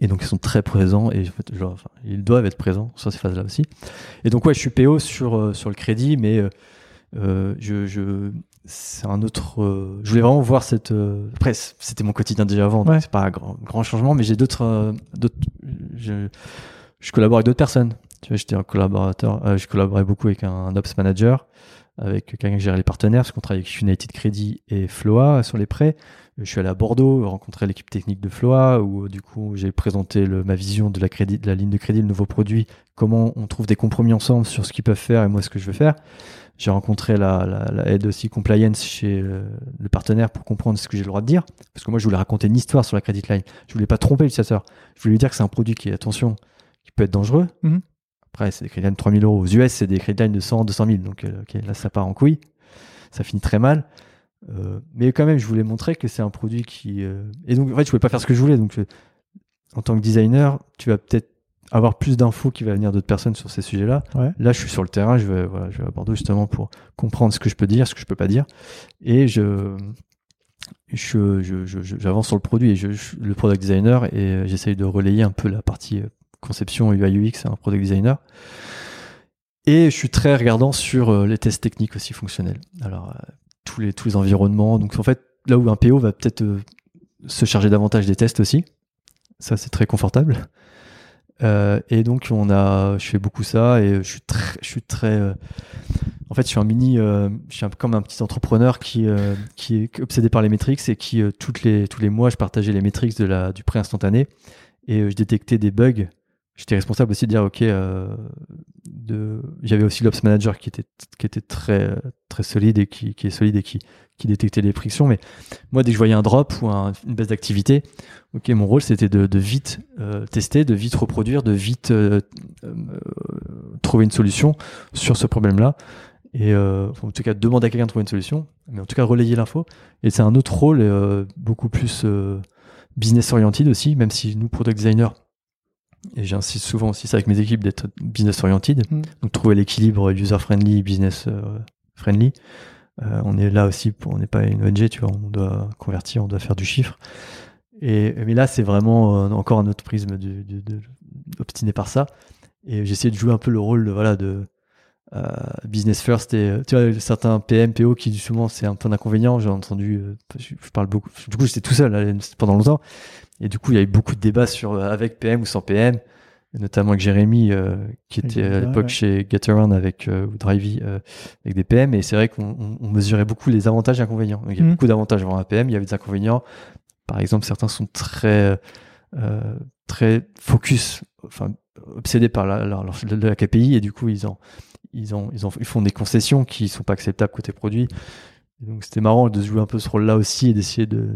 Et donc ils sont très présents et en fait, genre, enfin, ils doivent être présents sur ces phases-là aussi. Et donc ouais, je suis PO sur euh, sur le crédit, mais euh, euh, je, je c'est un autre. euh, je voulais vraiment voir cette. après, c'était mon quotidien déjà avant, donc Ouais. c'est pas un grand, grand changement, mais j'ai d'autres. d'autres je, je collabore avec d'autres personnes. Tu vois, j'étais un collaborateur. je collaborais beaucoup avec un, un ops manager, avec quelqu'un qui gère les partenaires, parce qu'on travaille avec United Credit et Floa sur les prêts. Je suis allé à Bordeaux rencontrer l'équipe technique de Floa, où euh, du coup j'ai présenté le- ma vision de la, crédit, de la ligne de crédit, le nouveau produit, comment on trouve des compromis ensemble sur ce qu'ils peuvent faire et moi ce que je veux faire. J'ai rencontré la, la, la aide aussi compliance chez euh, le partenaire pour comprendre ce que j'ai le droit de dire. Parce que moi, je voulais raconter une histoire sur la credit line. Je voulais pas tromper l'utilisateur. Je voulais lui dire que c'est un produit qui, attention, qui peut être dangereux. Mhm. Après, c'est des credit lines de 3000 euros. Aux US, c'est des credit lines de 100, 200 000. Donc, euh, là, ça part en couille. Ça finit très mal. Euh, mais quand même, je voulais montrer que c'est un produit qui. euh, Et donc, en fait, je pouvais pas faire ce que je voulais. Donc, euh, en tant que designer, tu vas peut-être avoir plus d'infos qui va venir d'autres personnes sur ces sujets-là. Ouais. Là, je suis sur le terrain, je vais, voilà, je vais à Bordeaux justement pour comprendre ce que je peux dire, ce que je peux pas dire, et je, je, je, je- je- j'avance sur le produit et je, je le product designer et euh, j'essaye de relayer un peu la partie conception UI UX à un product designer. Et je suis très regardant sur les tests techniques aussi fonctionnels. Alors tous les tous les environnements. Donc en fait, là où un PO va peut-être euh, se charger davantage des tests aussi, ça c'est très confortable. Euh, et donc on a, je fais beaucoup ça et je suis très, je suis très, euh, en fait je suis un mini, je suis un comme un petit entrepreneur qui qui est obsédé par les métriques et qui toutes les tous les mois je partageais les métriques du prêt instantané et je détectais des bugs. J'étais responsable aussi de dire ok, euh, de, j'avais aussi l'ops manager qui était qui était très très solide et qui, qui est solide et qui qui détectait les frictions. Mais moi dès que je voyais un drop ou un- une baisse d'activité, Ok, mon rôle c'était de, de vite euh, tester, de vite reproduire, de vite euh, euh, trouver une solution sur ce problème-là. Et euh, en tout cas, demander à quelqu'un de trouver une solution, mais en tout cas relayer l'info. Et c'est un autre rôle beaucoup plus business oriented aussi, même si nous, product designer, et j'insiste souvent aussi ça avec mes équipes d'être business oriented, Mm. donc trouver l'équilibre user friendly, business euh, friendly. Euh, on est là aussi, pour, on n'est pas une ONG, tu vois, on doit convertir, on doit faire du chiffre. Et, mais là, c'est vraiment euh, encore un autre prisme de, de- de- obstiné par ça. Et j'essaie de jouer un peu le rôle de, voilà, de euh, business first. Et euh, tu vois, certains PM, PO qui souvent c'est un peu un inconvénient. J'ai entendu, euh, je, je parle beaucoup. Du coup, j'étais tout seul là, pendant longtemps. Et du coup, il y a eu beaucoup de débats sur euh, avec PM ou sans PM, notamment avec Jérémy, euh, qui était à l'époque ouais. chez Getaround avec euh, ou Drivey, euh, avec des PM. Et c'est vrai qu'on on- on mesurait beaucoup les avantages et inconvénients. Donc, il y a Mhm. beaucoup d'avantages avant un PM, il y avait des inconvénients. Par exemple, certains sont très très focus, enfin obsédés par la, la, la- la KPI et du coup ils en ils en ils en ils font des concessions qui sont pas acceptables côté produit. Et donc c'était marrant de jouer un peu ce rôle-là aussi et d'essayer de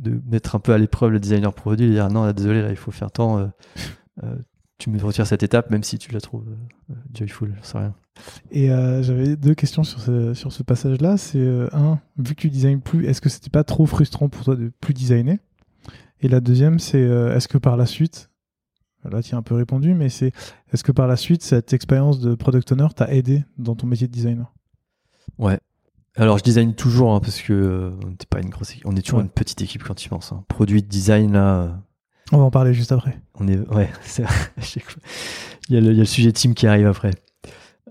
de mettre un peu à l'épreuve le designer produit et dire non là, désolé là il faut faire tant euh, (laughs) euh, tu me retires cette étape même si tu la trouves euh, joyful j'en sais rien. Et euh, j'avais deux questions sur ce, sur ce passage-là. C'est euh, un, vu que tu designes plus, est-ce que c'était pas trop frustrant pour toi de plus designer? Et la deuxième, c'est euh, est-ce que par la suite, là tu as un peu répondu, mais c'est est-ce que par la suite, cette expérience de product owner t'a aidé dans ton métier de designer? Ouais Alors, je design toujours hein, parce que euh, on n'est pas une grosse, équipe. on est toujours Ouais. une petite équipe quand tu penses. Hein. Produit, design, là, euh, On va en parler juste après. on est, ouais, (laughs) c'est (laughs) il y, a le, il y a le sujet team qui arrive après.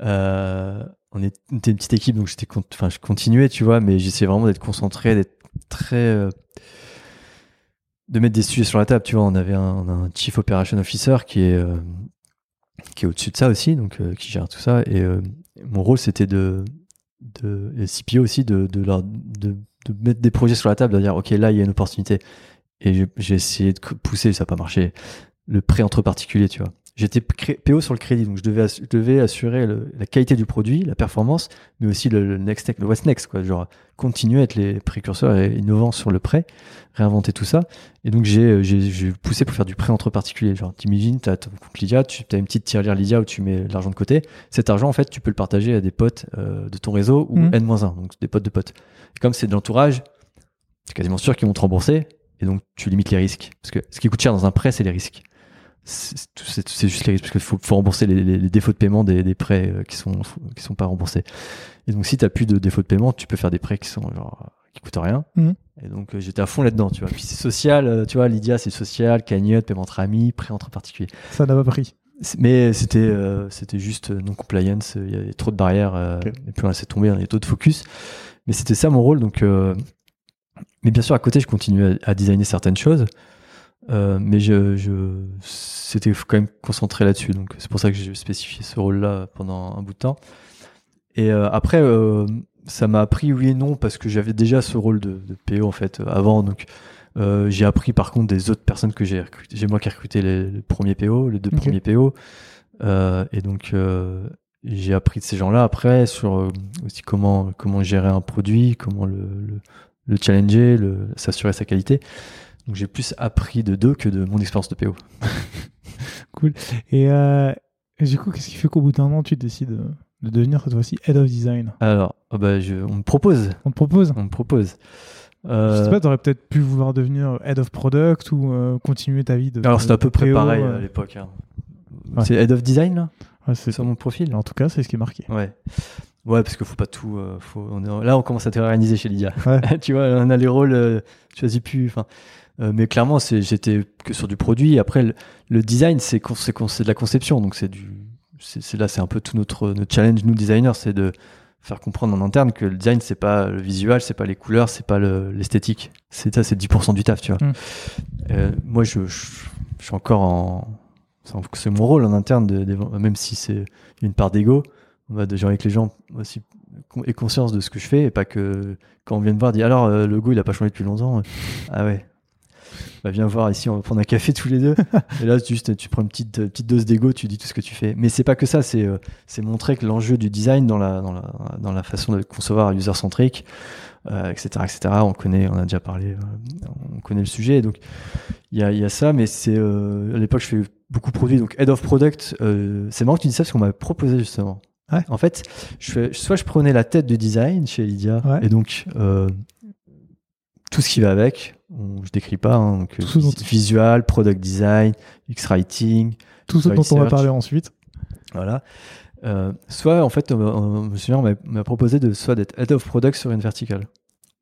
Euh, on est- on était une petite équipe, donc j'étais, con- enfin, je continuais, tu vois, mais j'essayais vraiment d'être concentré, d'être très, euh, de mettre des sujets sur la table, tu vois. On avait un, on a un chief operation officer qui est, euh, qui est au-dessus de ça aussi, donc euh, qui gère tout ça. Et euh, mon rôle, c'était de, de et CPO aussi, de, de, leur, de, de mettre des projets sur la table, de dire, ok, là, il y a une opportunité. Et j'ai- essayé de pousser, ça n'a pas marché. Le prêt entre particuliers, tu vois. J'étais PO sur le crédit, donc je devais, assu- je devais assurer le- la qualité du produit, la performance, mais aussi le, le next, step, le what's next, quoi. Genre, continuer à être les précurseurs et innovants sur le prêt, réinventer tout ça. Et donc, j'ai, j'ai poussé pour faire du prêt entre particuliers. Genre, t'imagines, t'as ton compte Lydia, tu as une petite tirelire Lydia où tu mets l'argent de côté. Cet argent, en fait, tu peux le partager à des potes euh, de ton réseau ou Mhm. N-1, donc des potes de potes. Et comme c'est de l'entourage, c'est quasiment sûr qu'ils vont te rembourser. Et donc, tu limites les risques. Parce que ce qui coûte cher dans un prêt, c'est les risques. C'est juste les risques, parce qu'il faut, faut rembourser les, les- les défauts de paiement des, des prêts euh, qui sont, qui sont pas remboursés. Et donc, si tu plus de défauts de paiement, tu peux faire des prêts qui sont genre, qui coûtent rien. Mhm. Et donc, euh, j'étais à fond là-dedans, tu vois. Puis c'est social, euh, tu vois, Lydia, c'est social, cagnotte, paiement entre amis, prêt entre particuliers. Ça n'a pas pris. Mais c'était euh, c'était juste non compliance, il y avait trop de barrières, euh, et puis on laissé tomber, on avait trop de focus. Mais c'était ça mon rôle, donc. mais bien sûr, à côté, je continuais à, à designer certaines choses, euh, mais je, je c'était quand même concentré là-dessus, donc c'est pour ça que j'ai spécifié ce rôle-là pendant un bout de temps. Et euh, après, euh, ça m'a appris oui et non parce que j'avais déjà ce rôle de, de PO en fait avant, donc. j'ai appris par contre des autres personnes que j'ai recrutées. J'ai moi qui ai recruté les, les premiers PO, les deux premiers PO. Euh, et donc, j'ai appris de ces gens-là après sur aussi comment, comment gérer un produit, comment le, le, le challenger, le, s'assurer sa qualité. Donc, j'ai plus appris de deux que de mon expérience de PO. (laughs) Et, euh, et du coup, qu'est-ce qui fait qu'au bout d'un an, tu décides euh, de devenir cette fois-ci Head of Design? Alors, oh bah, je, on me propose. On te propose? On me propose. Je Euh, sais pas, t'aurais peut-être pu vouloir devenir Head of Product ou euh, continuer ta vie de. alors, c'était à peu près PO, pareil euh, à l'époque. hein. Ouais. C'est Head of Design, là? Ouais, c'est Sur mon profil? En tout cas, c'est ce qui est marqué. Ouais. Ouais, parce qu'il faut pas tout. euh, faut, on est- là, on commence à t'organiser chez Lydia. Ouais. (laughs) tu vois, on a les rôles, euh, tu choisis plus. Enfin, euh, mais clairement, j'étais que sur du produit. Après, le, le design, c'est, de la conception. Donc, c'est du. C'est, là, c'est un peu tout notre, notre challenge, nous designers, c'est de faire comprendre en interne que le design, c'est pas le visuel, c'est pas les couleurs, c'est pas le- l'esthétique. C'est ça, c'est 10% du taf, tu vois. Mm. Euh, moi, je, je, je suis encore en. c'est mon rôle en interne, de, de- même si c'est une part d'ego, on va de gens avec les gens aussi aient conscience de ce que je fais et pas que quand on vient de voir, dit alors euh, le logo il a pas changé depuis longtemps. ah ouais. Bah viens voir ici, on va prendre un café tous les deux. (laughs) et là, juste tu prends une petite, euh, petite dose d'ego, tu dis tout ce que tu fais. Mais c'est pas que ça, c'est euh, c'est montrer que l'enjeu du design dans la, dans la, dans la façon de concevoir user-centric, euh, etc., etc. On connaît, on a déjà parlé, euh, on connaît le sujet. Donc il y a, y a ça, mais c'est euh, à l'époque je fais beaucoup de produits, donc head of product. c'est marrant que tu dis ça parce qu'on m'avait proposé justement. Ouais. En fait, je fais, soit je prenais la tête du design chez Lydia, Ouais. et donc tout ce qui va avec. On, je décris pas, hein, donc vis- visual, product design, X-writing, Tout ce dont on va parler ensuite. voilà. Euh, soit en fait, on, m'a- on- je me souviens, on m'a- proposé de soit d'être head of product sur une verticale.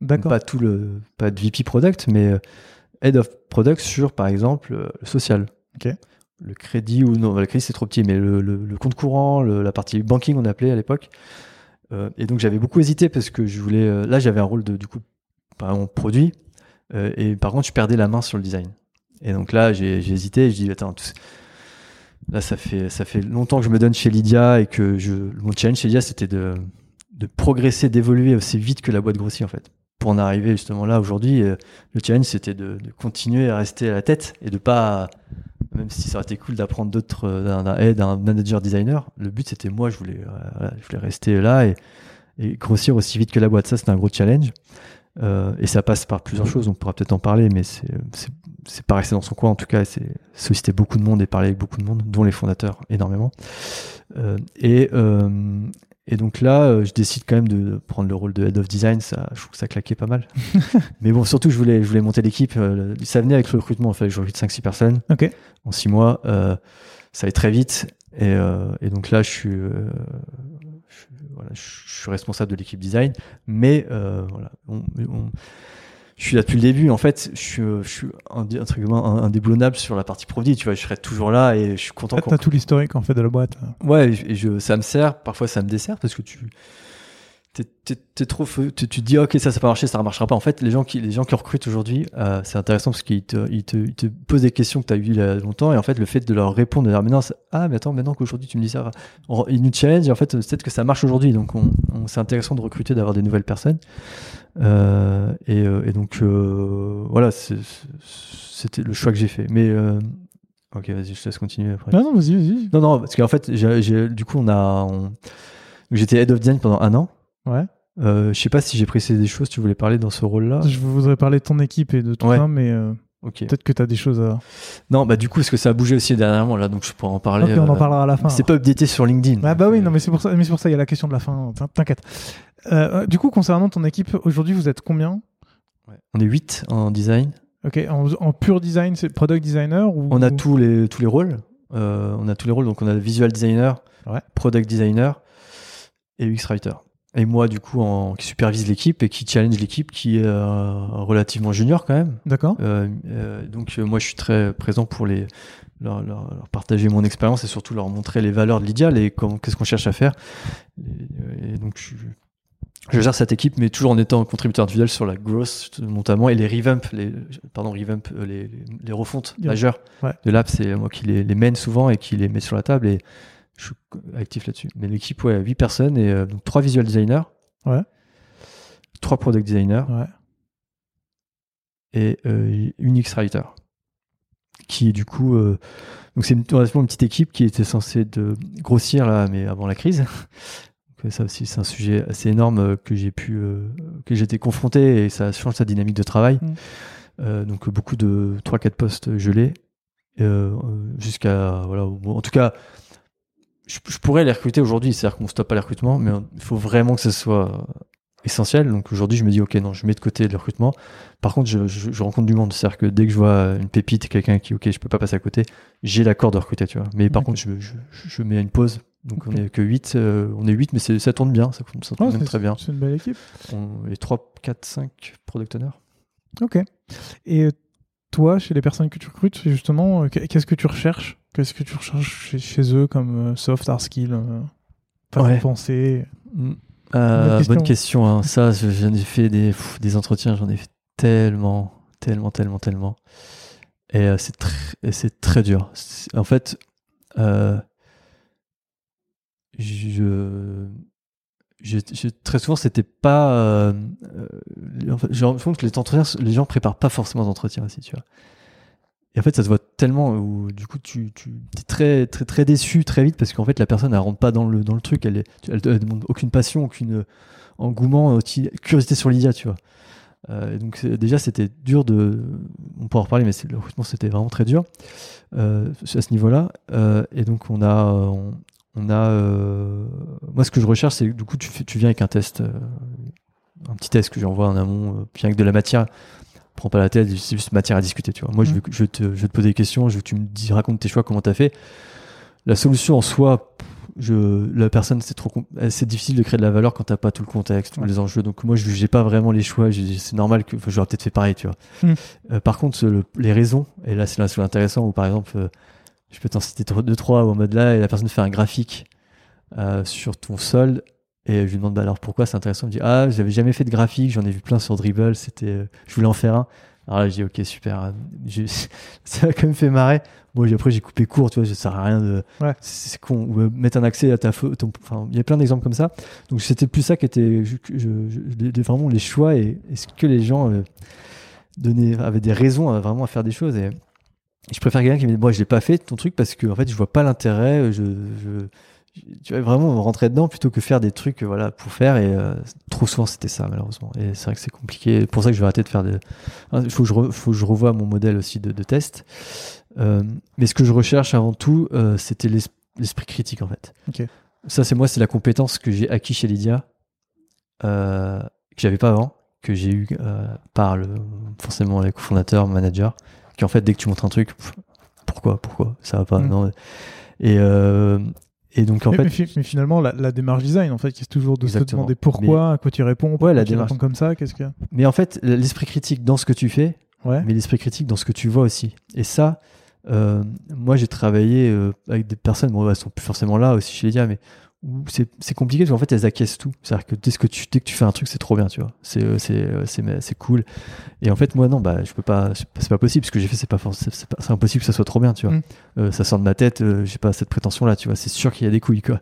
D'accord. Pas tout le, pas de VP product, mais euh, head of product sur, par exemple, euh, le social. Ok. Le crédit ou non, le crédit c'est trop petit, mais le, le- le compte courant, le- la partie banking on appelait à l'époque. Euh, et donc j'avais beaucoup hésité parce que je voulais, euh, là j'avais un rôle de du coup, par exemple produit, euh, et par contre je perdais la main sur le design. Et donc là j'ai hésité, je dis attends, là ça fait ça fait longtemps que je me donne chez Lydia et que je mon challenge chez Lydia c'était de de progresser, d'évoluer aussi vite que la boîte grossit en fait. Pour en arriver justement là aujourd'hui, euh, le challenge c'était de, continuer à rester à la tête et de pas, même si ça aurait été cool d'apprendre d'autres, euh, d'un d'un head, d'un manager designer, le but c'était moi, je voulais, je voulais rester là et grossir aussi vite que la boîte. Ça c'était un gros challenge. Euh, et ça passe par plusieurs choses, on pourra peut-être en parler, mais c'est pas rester dans son coin en tout cas, c'est solliciter beaucoup de monde et parler avec beaucoup de monde, dont les fondateurs énormément. Euh, et, euh, et donc là, je décide quand même de prendre le rôle de head of design. Ça, je trouve que ça claquait pas mal. (laughs) Mais bon, surtout, je voulais, je voulais monter l'équipe. Ça venait avec le recrutement. Il fallait que je recrute 5-6 personnes en 6 mois. Ça allait très vite. Et, et donc là, je suis, voilà, je, suis responsable de l'équipe design, mais euh, voilà, on, on, je suis là depuis le début. En fait, je suis, je suis indéboulonnable sur la partie produit. Tu vois, je serai toujours là et je suis content. Tu as tout l'historique en fait de la boîte. Ouais, et je, ça me sert. Parfois, ça me dessert parce que tu t'es trop tu, tu, te dis ok ça ça va marcher ça ne marchera pas. En fait les gens qui les gens qui recrutent aujourd'hui euh, c'est intéressant parce qu'ils te, ils te, ils te posent des questions que tu as eues il y a longtemps et en fait le fait de leur répondre de dire mais non ah mais attends maintenant qu'aujourd'hui tu me dis ça. Ils nous challenge et en fait peut-être que ça marche aujourd'hui. Donc on, c'est intéressant de recruter d'avoir des nouvelles personnes. Euh, et, euh, et, donc euh, voilà c'était le choix que j'ai fait. Mais ok vas-y je te laisse continuer après. Non non vas-y vas-y. Non non parce qu'en fait du coup on a on, j'étais head of design pendant un an Ouais. Euh, je sais pas si j'ai précisé des choses, tu voulais parler dans ce rôle-là? Je voudrais parler de ton équipe et de tout ça, mais euh, peut-être que tu as des choses à. Non, bah du coup, parce que ça a bougé aussi dernièrement, là, donc je pourrais en parler. On en euh, parlera à la fin. C'est pas updaté sur LinkedIn. Ah bah oui, non, mais c'est pour ça, mais c'est pour ça, il y a la question de la fin. T'inquiète. Euh, du coup, concernant ton équipe, aujourd'hui, vous êtes combien? On est 8 en design. Ok, en, pur design, c'est product designer ou... On a tous les, tous les rôles. on a tous les rôles, donc on a visual designer, ouais. product designer et UX writer et moi du coup en, qui supervise l'équipe et qui challenge l'équipe qui est euh, relativement junior quand même. D'accord. Euh, euh, donc moi je suis très présent pour les leur, leur, leur partager mon expérience et surtout leur montrer les valeurs de l'idéal et qu'est-ce qu'on cherche à faire. Et, donc je, je, gère cette équipe mais toujours en étant contributeur individuel sur la growth notamment et les revamp les pardon revamp les, les, refontes majeures ouais. de l'app c'est moi qui les, les mène souvent et qui les met sur la table et je suis actif là-dessus. Mais l'équipe, ouais, 8 personnes et euh, donc 3 visual designers. Ouais. 3 product designers. Ouais. Et euh, une X-Writer. Qui, du coup, euh, donc c'est une, une petite équipe qui était censée de grossir là, mais avant la crise. donc ça aussi, c'est un sujet assez énorme que j'ai pu, que j'étais confronté et ça change sa dynamique de travail. Mm. donc beaucoup de 3-4 postes gelés. jusqu'à, voilà, en tout cas, je, pourrais les recruter aujourd'hui, c'est-à-dire qu'on stoppe pas les recrutements, mais il faut vraiment que ce soit essentiel. Donc aujourd'hui, je me dis, ok, non, je mets de côté le recrutement. Par contre, je, je, rencontre du monde. C'est-à-dire que dès que je vois une pépite, quelqu'un qui, ok, je peux pas passer à côté, j'ai l'accord de recruter, tu vois. Mais par contre, je, je, mets une pause. Donc on est que 8, euh, on est 8, mais ça tourne bien, ça, ça tourne très bien. C'est une belle équipe. On est 3, 4, 5 product owners. Ok. Et toi, chez les personnes que tu recrutes, justement, euh, qu'est-ce que tu recherches? Qu'est-ce que tu recherches chez, eux comme euh, soft, hard skill euh, ouais. penser? Mm. euh, Bonne question. Hein. Ça, j'en ai fait des, des entretiens, j'en ai fait tellement, tellement, tellement, tellement. Et c'est très, dur. En fait, je, je, très souvent, c'était pas. en fait, j'ai l'impression que les entretiens, les gens préparent pas forcément d'entretien aussi, tu vois. Et en fait, ça se voit tellement où du coup, tu, es très, très, très déçu très vite parce qu'en fait, la personne, elle rentre pas dans le, dans le truc. Elle, est, elle, demande aucune passion, aucune engouement, aussi, curiosité sur l'IA, tu vois. Euh, donc, déjà, c'était dur de. On pourra en reparler, mais le recrutement, c'était vraiment très dur euh, à ce niveau-là. Euh, et donc, on a. On, a moi, ce que je recherche, c'est du coup, tu, tu viens avec un test, un petit test que j'envoie en amont, puis avec de la matière prends pas la tête, c'est juste matière à discuter, tu vois. Moi, je, veux, je, te, je vais te poser des questions, je veux que tu me dis, racontes tes choix, comment tu as fait. La solution en soi, je, la personne, c'est trop, c'est difficile de créer de la valeur quand t'as pas tout le contexte, tous les enjeux. Donc moi, je j'ai pas vraiment les choix. C'est normal que j'aurais peut-être fait pareil, tu vois. Mm. Euh, par contre, les raisons, et là, c'est là, c'est intéressant. Où par exemple, euh, je peux t'en citer deux trois en mode là, et la personne fait un graphique euh, sur ton sol et je lui demande bah alors pourquoi c'est intéressant. Il me dit ah j'avais jamais fait de graphique, j'en ai vu plein sur Dribble, c'était, euh, je voulais en faire un. Alors là je dis ok super, (laughs) ça a quand même fait marrer. Bon après j'ai coupé court, tu vois, ça sert à rien de, ouais. c'est con, ou euh, mettre un accès à ta. Enfin il y a plein d'exemples comme ça. Donc c'était plus ça qui était je, je, vraiment les choix et est-ce que les gens euh, donnaient, avaient des raisons à, vraiment à faire des choses et je préfère quelqu'un qui me dit moi je l'ai pas fait ton truc parce que en fait je vois pas l'intérêt, je tu vas vraiment rentrer dedans plutôt que faire des trucs voilà pour faire et euh, trop souvent c'était ça malheureusement. Et c'est vrai que c'est compliqué. Pour ça que je vais arrêter de faire des hein, il faut que je faut que je revoie mon modèle aussi de, de test. Euh, mais ce que je recherche avant tout euh, c'était l'esprit critique en fait. Okay. ça c'est moi c'est la compétence que j'ai acquis chez Lydia que j'avais pas avant que j'ai eu par le forcément les cofondateurs managers qui en fait dès que tu montres un truc pourquoi pourquoi ça va pas mmh. non. Et Et donc en mais, fait, mais fi- mais finalement, la, la démarche design, en fait, qui est toujours de se demander pourquoi, à quoi tu réponds, pourquoi la tu démarche. réponds comme ça, qu'est-ce que. mais en fait, l'esprit critique dans ce que tu fais, Ouais. mais l'esprit critique dans ce que tu vois aussi. Et ça, euh, moi j'ai travaillé euh, avec des personnes, bon, elles sont plus forcément là aussi chez les mais où c'est compliqué parce qu'en fait elles acquiescent tout. C'est-à-dire que dès, que tu, dès que tu fais un truc, c'est trop bien, tu vois. C'est euh, c'est euh, c'est cool. Et en fait, moi non, bah je peux pas, c'est pas- possible. Ce que j'ai fait, c'est pas c'est impossible que ça soit trop bien, tu vois. Mm. Euh, ça sort de ma tête, euh, j'ai pas cette prétention là, tu vois. C'est sûr qu'il y a des couilles, quoi.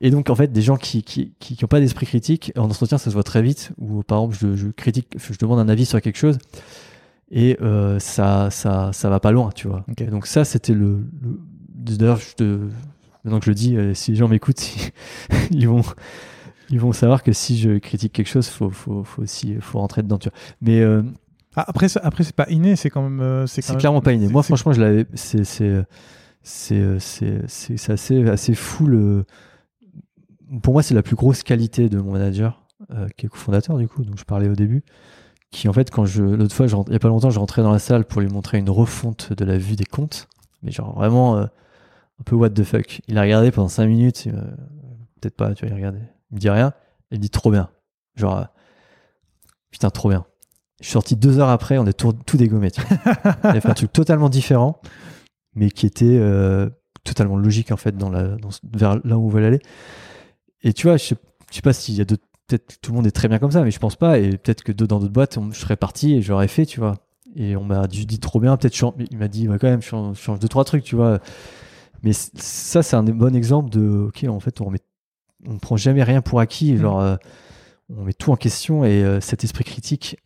Et donc en fait, des gens qui qui qui, qui ont pas d'esprit critique en entretien, ça se voit très vite. Ou par exemple, je, je critique, je demande un avis sur quelque chose et euh, ça ça ça va pas loin, tu vois. Et donc ça, c'était le, le- d'ailleurs, je te maintenant que je le dis, euh, si les gens m'écoutent, (laughs) ils vont ils vont savoir que si je critique quelque chose, faut faut faut aussi faut rentrer dedans, tu vois. Mais euh, Ah, après, ça- après c'est pas inné, c'est quand même. euh, c'est même- clairement pas inné. Moi, franchement, je l'avais. C'est c'est c'est c'est c'est c'est assez assez fou le. Pour moi, c'est la plus grosse qualité de mon manager, euh, qui est cofondateur du coup, dont je parlais au début, qui en fait, quand je l'autre fois, je il y a pas longtemps, je rentrais dans la salle pour lui montrer une refonte de la vue des comptes, mais genre vraiment euh, un peu what the fuck. Il a regardé pendant 5 minutes, peut-être pas, tu vois, il regardait. Il me dit rien, il me dit trop bien. Genre, euh, putain, trop bien. Je suis sorti deux heures après, on est tout, tout dégommé. Tu vois. Il a fait un truc totalement différent, mais qui était euh, totalement logique en fait dans vers là où on veut aller. Et tu vois, je sais, je sais pas s'il y a d'autres. Peut-être tout le monde est très bien comme ça, mais je pense pas. Et peut-être que dans d'autres boîtes, je serais parti et j'aurais fait, tu vois. Et on m'a dit, trop bien. Peut-être il m'a dit, quand même, change, change deux trois trucs, tu vois. Mais ça, c'est un bon exemple de, ok, en fait, on on prend jamais rien pour acquis. Mm. Genre, euh, on met tout en question et euh, cet esprit critique.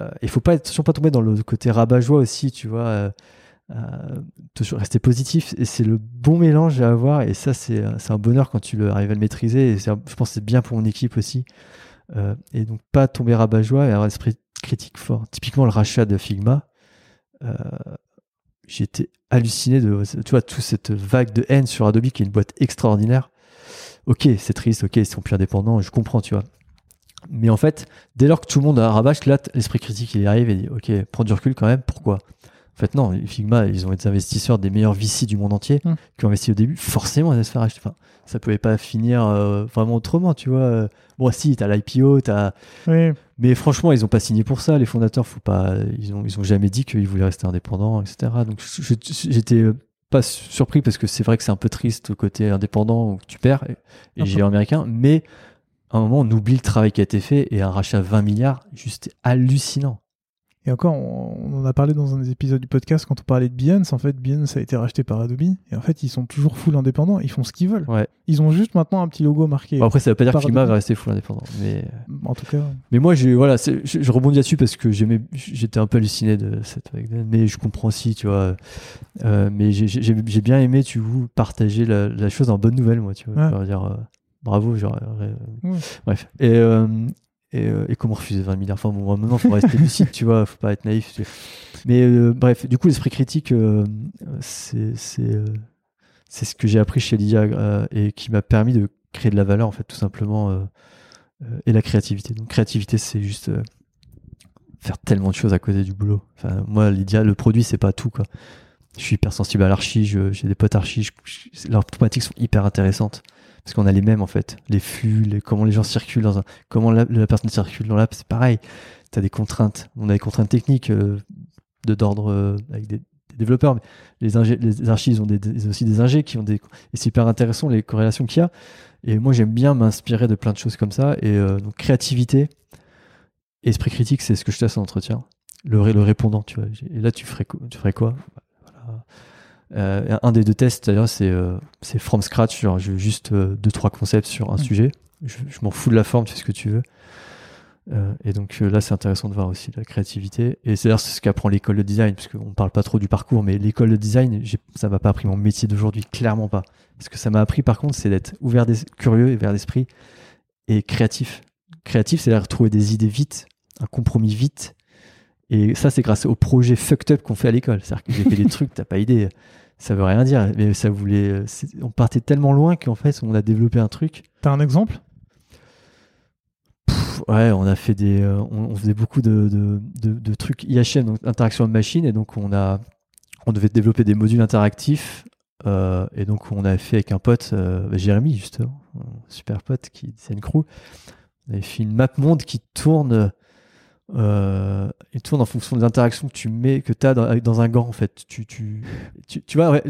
euh, Il faut pas attention pas tomber dans le côté rabat-joie aussi, tu vois. toujours rester positif et c'est le bon mélange à avoir et ça c'est un bonheur quand tu le arrives à le maîtriser et un- je pense que c'est bien pour mon équipe aussi et donc pas tomber rabat-joie et avoir un esprit critique fort typiquement le rachat de Figma euh, j'étais halluciné de tu vois toute cette vague de haine sur Adobe qui est une boîte extraordinaire ok c'est triste ok ils sont plus indépendants je comprends tu vois mais en fait dès lors que tout le monde a rabâche là l'esprit critique il arrive et dit ok prends du recul quand même pourquoi? En fait, non, Figma, ils ont été investisseurs des meilleurs VC du monde entier Hmm. qui ont investi au début. Forcément, ils allaient se faire acheter. Enfin, ça pouvait pas finir euh, vraiment autrement, tu vois. Bon, si, t'as l'IPO, t'as. Oui. Mais franchement, ils ont pas signé pour ça. Les fondateurs, faut pas. Ils ont, ils ont jamais dit qu'ils voulaient rester indépendants, etc. Donc, j'étais pas surpris parce que c'est vrai que c'est un peu triste le côté indépendant où tu perds et, et américain. Mais à un moment, on oublie le travail qui a été fait et un rachat à 20 milliards, juste hallucinant. Et encore, on, en a parlé dans un des épisodes du podcast quand on parlait de Behance. En fait, Behance a été racheté par Adobe. Et en fait, ils sont toujours full indépendants. Ils font ce qu'ils veulent. Ouais. Ils ont juste maintenant un petit logo marqué. Bon, après, ça veut pas dire que Figma va rester full indépendant. Mais. En tout cas, Mais moi, j'ai, voilà, je, je rebondis là-dessus parce que j'étais un peu halluciné de cette Mais je comprends aussi, tu vois. Euh, mais j'ai, bien aimé, tu vois, partager la, la chose en bonne nouvelle, moi, tu vois. Ouais. Genre dire, euh, bravo, genre, euh, Ouais. bref. Et, euh, et, euh, et comment refuser 20 milliards Enfin, bon, maintenant, faut rester lucide, tu vois, faut pas être naïf. Mais euh, bref, du coup, l'esprit critique, euh, euh, c'est ce que j'ai appris chez Lydia euh, et qui m'a permis de créer de la valeur, en fait, tout simplement. et la créativité. Donc créativité, c'est juste faire tellement de choses à côté du boulot. Enfin, moi, Lydia, le produit, c'est pas tout quoi. Je suis hyper sensible à l'archi, j'ai des potes archi, leurs problématiques sont hyper intéressantes parce qu'on a les mêmes en fait, les flux, comment les gens circulent dans un, comment la, personne circule dans l'app, c'est pareil. T'as des contraintes, on a des contraintes techniques euh, de d'ordre euh, avec des, développeurs, mais les, les archis, ils ont, aussi des ingés qui ont des, et c'est hyper intéressant les corrélations qu'il y a. Et moi, j'aime bien m'inspirer de plein de choses comme ça. Et euh, donc, créativité, esprit critique, c'est ce que je teste en entretien. Le, le répondant, tu vois. Et là, tu ferais, quoi- tu ferais quoi? Euh, Un des deux tests, d'ailleurs, c'est euh, from scratch. Genre, je veux juste euh, deux, trois concepts sur un Mm. sujet. Je, je m'en fous de la forme, tu fais ce que tu veux. Euh, et donc euh, là, c'est intéressant de voir aussi la créativité. Et c'est d'ailleurs ce qu'apprend l'école de design, parce qu'on parle pas trop du parcours, mais l'école de design, ça m'a pas appris mon métier d'aujourd'hui, clairement pas. Ce que ça m'a appris, par contre, c'est d'être ouvert, des, curieux et ouvert d'esprit et créatif. Créatif, c'est de trouver des idées vite, un compromis vite. Et ça, c'est grâce au projet fucked up qu'on fait à l'école. C'est-à-dire que j'ai fait des (laughs) trucs, t'as pas idée. Ça veut rien dire, mais ça voulait. c'est- On partait tellement loin qu'en fait, on a développé un truc. t'as un exemple? Pff, ouais, on a fait des, euh, on, on faisait beaucoup de, de, de- de trucs IHM, donc interaction de machine, et donc on a, on devait développer des modules interactifs Euh, et donc, on avait fait avec un pote, euh, bah, Jérémy, justement, un super pote qui design crew. On avait fait une map monde qui tourne, euh, il tourne en fonction des interactions que tu mets, que tu as dans, dans un gant, en fait. Tu, tu, tu, tu vois, ouais,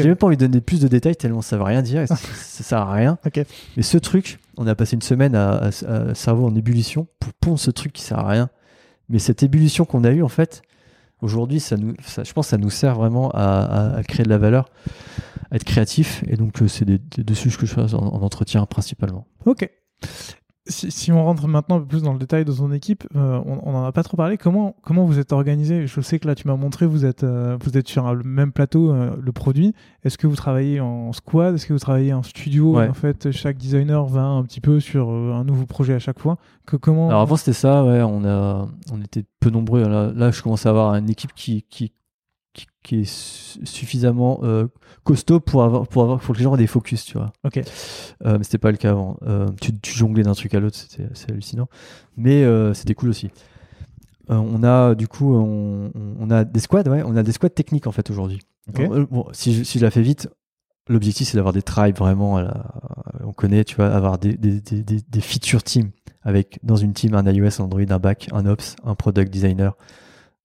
j'ai même pas envie de donner plus de détails tellement ça veut rien dire, et ça, (laughs) ça sert à rien. Mais ce truc, on a passé une semaine à, à, à cerveau en ébullition pour pondre ce truc qui sert à rien. Mais cette ébullition qu'on a eue, en fait, aujourd'hui, ça nous, ça- je pense que ça nous sert vraiment à, créer de la valeur, à être créatif. Et donc, euh, c'est des, des deux sujets que je fais en, en entretien principalement. Ok. Si, si on rentre maintenant un peu plus dans le détail de ton équipe, euh, on on en a pas trop parlé. Comment, comment vous êtes organisé? Je sais que là, tu m'as montré, vous êtes, euh, vous êtes sur le même plateau, euh, le produit. Est-ce que vous travaillez en squad? Est-ce que vous travaillez en studio? Ouais. En fait, chaque designer va un petit peu sur euh, un nouveau projet à chaque fois. Que, comment Alors avant c'était ça, ouais, on a, on était peu nombreux. Là, là, je commence à avoir une équipe qui, qui, qui, qui est su- suffisamment euh, costaud pour avoir, pour avoir, pour que les gens aient des focus, tu vois. Ok. Euh, mais c'était pas le cas avant. Euh, tu, tu jonglais d'un truc à l'autre, c'était assez hallucinant. Mais euh, c'était cool aussi. On a du coup, on, a des squads, ouais, on a des squads techniques en fait aujourd'hui. Ok. Euh, bon, si, je, si je la fais vite, l'objectif c'est d'avoir des tribes vraiment. la- on connaît, tu vois, avoir des, des, des, des, des feature teams avec dans une team un iOS, un Android, un back, un ops, un product designer,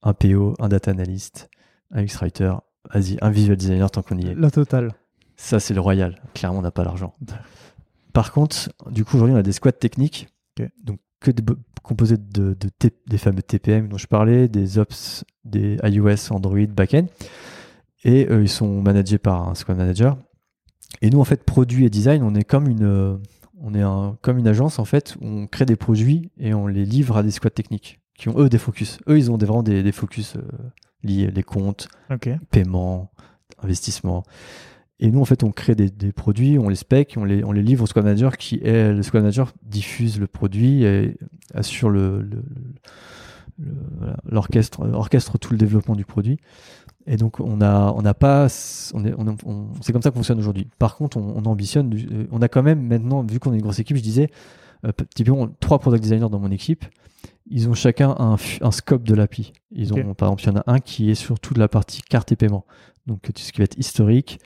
un PO, un data analyst, un UX-writer, vas-y, un visual designer tant qu'on y est. La totale. Ça, c'est le royal. Clairement, on n'a pas l'argent. Par contre, du coup, aujourd'hui, on a des squads techniques. Donc, que de, composés de, de T- des fameux TPM dont je parlais, des ops, des iOS, Android, backend. Et euh, ils sont managés par un squad manager. Et nous, en fait, produit et design, on est comme une, euh, on est un, comme une agence, en fait, où on crée des produits et on les livre à des squads techniques qui ont, eux, des focus. Eux, ils ont des, vraiment des, des focus euh, liés, les comptes, Ok. paiement, investissement. Et nous, en fait, on crée des, des produits, on les spec, on les, on les livre au squad manager qui est, le squad manager diffuse le produit et assure le, le- le- voilà, l'orchestre, orchestre tout le développement du produit. Et donc, on a, on n'a pas, on est, on, on- c'est comme ça qu'on fonctionne aujourd'hui. Par contre, on, on ambitionne, euh, on a quand même maintenant, vu qu'on est une grosse équipe, je disais, euh, typiquement, trois product designers dans mon équipe, ils ont chacun un, scope de l'API. Ils ont, par exemple, il y en a un qui est sur toute la partie carte et paiement. Donc, tout ce qui va être historique,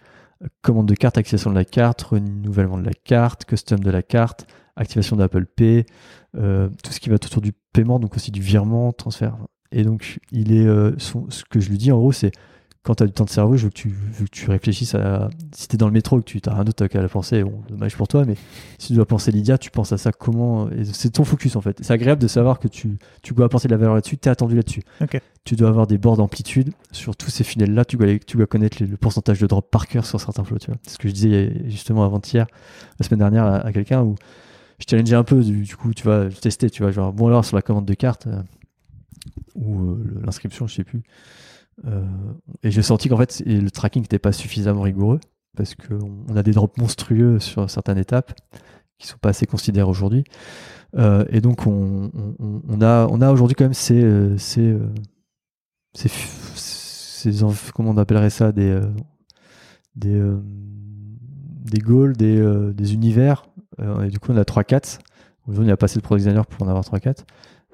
commande de carte, activation de la carte, renouvellement de la carte, custom de la carte, activation d'Apple Pay, euh, tout ce qui va être autour du paiement, donc aussi du virement, transfert. Et donc, il est, euh, son- ce que je lui dis en gros, c'est quand tu as du temps de cerveau, je veux que tu, veux que tu réfléchisses à. Si tu es dans le métro que tu n'as rien d'autre qu'à la penser, bon, dommage pour toi, mais si tu dois penser Lydia, tu penses à ça comment. C'est ton focus en fait. C'est agréable de savoir que tu, tu dois apporter de la valeur là-dessus, tu es attendu là-dessus. Ok. Tu dois avoir des bords d'amplitude sur tous ces funnels-là, tu dois, les- tu dois connaître les- le pourcentage de drop par cœur sur certains flots. C'est ce que je disais justement avant-hier, la semaine dernière, à, à quelqu'un où je challengeais un peu, du, du coup, tu vois, je testais, tu vois, genre, bon alors sur la commande de carte euh, ou euh, l'inscription, je sais plus. Euh, et j'ai senti qu'en fait, le tracking n'était pas suffisamment rigoureux parce qu'on on a des drops monstrueux sur certaines étapes qui sont pas assez considérées aujourd'hui. Euh, et donc, on, a, aujourd'hui quand même ces, euh, comment on appellerait ça, des, des, goals, des, des univers. Et du coup, on a 3-4. Aujourd'hui, on a pas assez de product designer pour en avoir 3-4.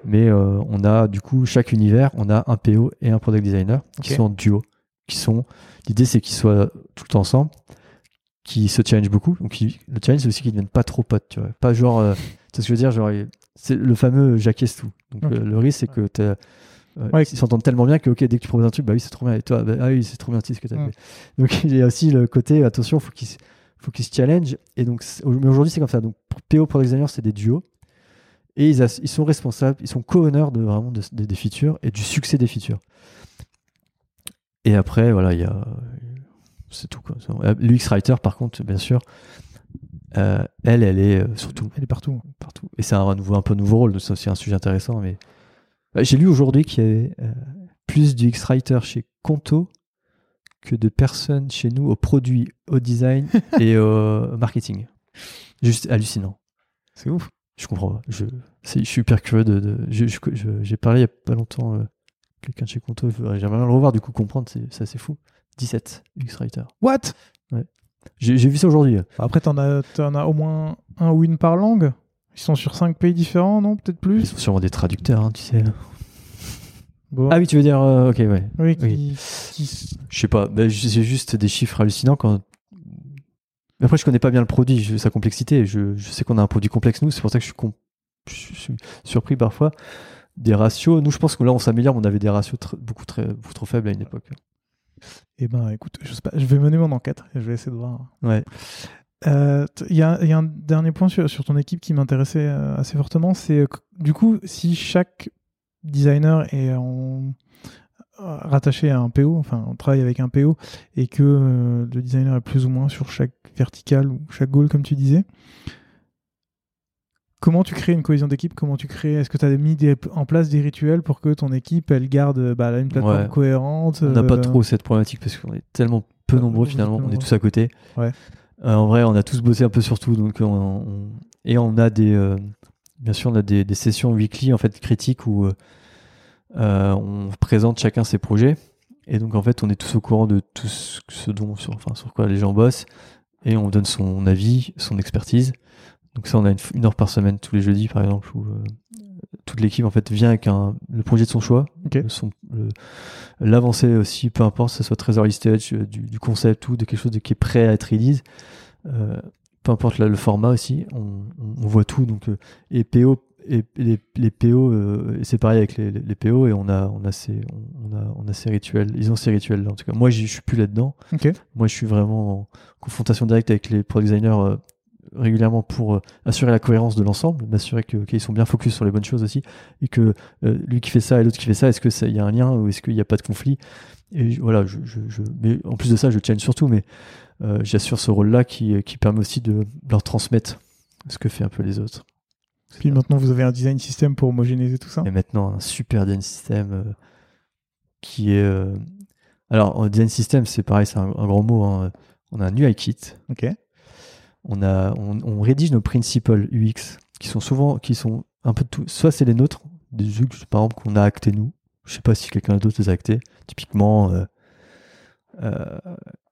Mais euh, on a du coup chaque univers, on a un PO et un product designer qui sont en duo. Qui sont, l'idée c'est qu'ils soient tout le temps ensemble, qui se challenge beaucoup. Donc ils- le challenge c'est aussi qu'ils ne deviennent pas trop potes, tu vois. Pas genre, euh, tu sais ce que je veux dire, genre c'est le fameux jaquesse tout. Donc euh, le risque c'est que t'as- euh, Ouais. ils s'entendent tellement bien que ok dès que tu proposes un truc, bah oui c'est trop bien et toi, bah, ah oui c'est trop bien ce que tu as Ouais. fait. Donc (laughs) il y a aussi le côté attention, faut qu'ils faut qu'ils se challenge. Et donc c'est- mais aujourd'hui c'est comme ça. Donc PO product designer c'est des duos. Et ils, sont responsables, ils sont co-owners de vraiment de- de- des features et du succès des features. Et après, voilà, il y a. C'est tout quoi. L'UX Writer, par contre, bien sûr, euh, elle, elle est euh, surtout Elle est partout. partout. Et c'est un, nouveau, un peu nouveau rôle, c'est aussi un sujet intéressant. Mais j'ai lu aujourd'hui qu'il y avait euh, plus d'UX Writer chez Conto que de personnes chez nous au produit, au design (laughs) et au marketing. Juste hallucinant. C'est ouf. Je comprends pas. Je, c'est- je suis hyper curieux de. j'ai parlé il y a pas longtemps, euh, quelqu'un de chez Conto, j'aimerais bien le revoir, du coup, comprendre, c'est, c'est assez fou. 17 UX Writer. What? J'ai, j'ai vu ça aujourd'hui. Après, t'en as, t'en as au moins un win par langue? Ils sont sur cinq pays différents, non? Peut-être Ils plus sont sûrement des traducteurs, hein, tu sais. Bon. Ah oui, tu veux dire. euh, ok, ouais. oui, oui. qui- qui Je sais pas, ben, j'ai juste des chiffres hallucinants quand. Mais Après, je connais pas bien le produit, je- sa complexité. Je, je sais qu'on a un produit complexe, nous, c'est pour ça que je suis, com- je suis surpris parfois. Des ratios, nous, je pense que là, on s'améliore, mais on avait des ratios tr- beaucoup, très, beaucoup trop faibles à une époque. Eh ben, écoute, je sais pas, je vais mener mon enquête et je vais essayer de voir. Ouais. Euh, Il y, a il y a un dernier point sur, sur ton équipe qui m'intéressait euh, assez fortement, c'est du coup si chaque designer est en- rattaché à un PO, enfin on travaille avec un PO, et que euh, le designer est plus ou moins sur chaque verticale ou chaque goal comme tu disais. Comment tu crées une cohésion d'équipe? Comment tu crées? Est-ce que tu as mis des- en place des rituels pour que ton équipe elle garde bah, une plateforme Ouais. cohérente On n'a pas euh, trop cette problématique parce qu'on est tellement peu nombreux finalement, on est tous à côté. Ouais. Euh, en vrai, on a tous bossé un peu sur tout, donc on, on- et on a des, euh, bien sûr, on a des, des sessions weekly en fait critiques où euh, euh, on présente chacun ses projets et donc en fait on est tous au courant de tout ce dont, sur, enfin sur quoi les gens bossent et on donne son avis, son expertise. Donc ça, on a une, une heure par semaine tous les jeudis par exemple où euh, toute l'équipe en fait vient avec un, le projet de son choix, l'avancée aussi, peu importe, que ce soit très early stage, euh, du, du concept ou de quelque chose de, qui est prêt à être release. Euh, peu importe là, le format aussi, on, on- on voit tout. Donc, euh, et PO, et les, les PO, euh, c'est pareil avec les, les- les PO, et on a, on, a ces, on, a, on a ces rituels. Ils ont ces rituels là, en tout cas. Moi, je suis plus là-dedans. Moi, je suis vraiment en confrontation directe avec les product designers euh, régulièrement pour euh, assurer la cohérence de l'ensemble, m'assurer qu'ils sont bien focus sur les bonnes choses aussi, et que lui qui fait ça et l'autre qui fait ça, est-ce que ça- il y a un lien ou est-ce qu'il n'y a pas de conflit? Et voilà, je, je, je- mais en plus de ça, je challenge surtout, mais j'assure ce rôle-là qui, qui permet aussi de leur transmettre ce que fait un peu les autres. Puis maintenant vous avez un design système pour homogénéiser tout ça. Et maintenant, un super design system euh, qui est. euh, Alors, design system, c'est pareil, c'est un, un grand mot. hein. On a un UI kit, Ok. on, a, on, on rédige nos principles UX qui sont souvent, qui sont un peu de tout. Soit c'est les nôtres, des trucs, par exemple, qu'on a acté nous. Je sais pas si quelqu'un d'autre les a actés. Typiquement, euh,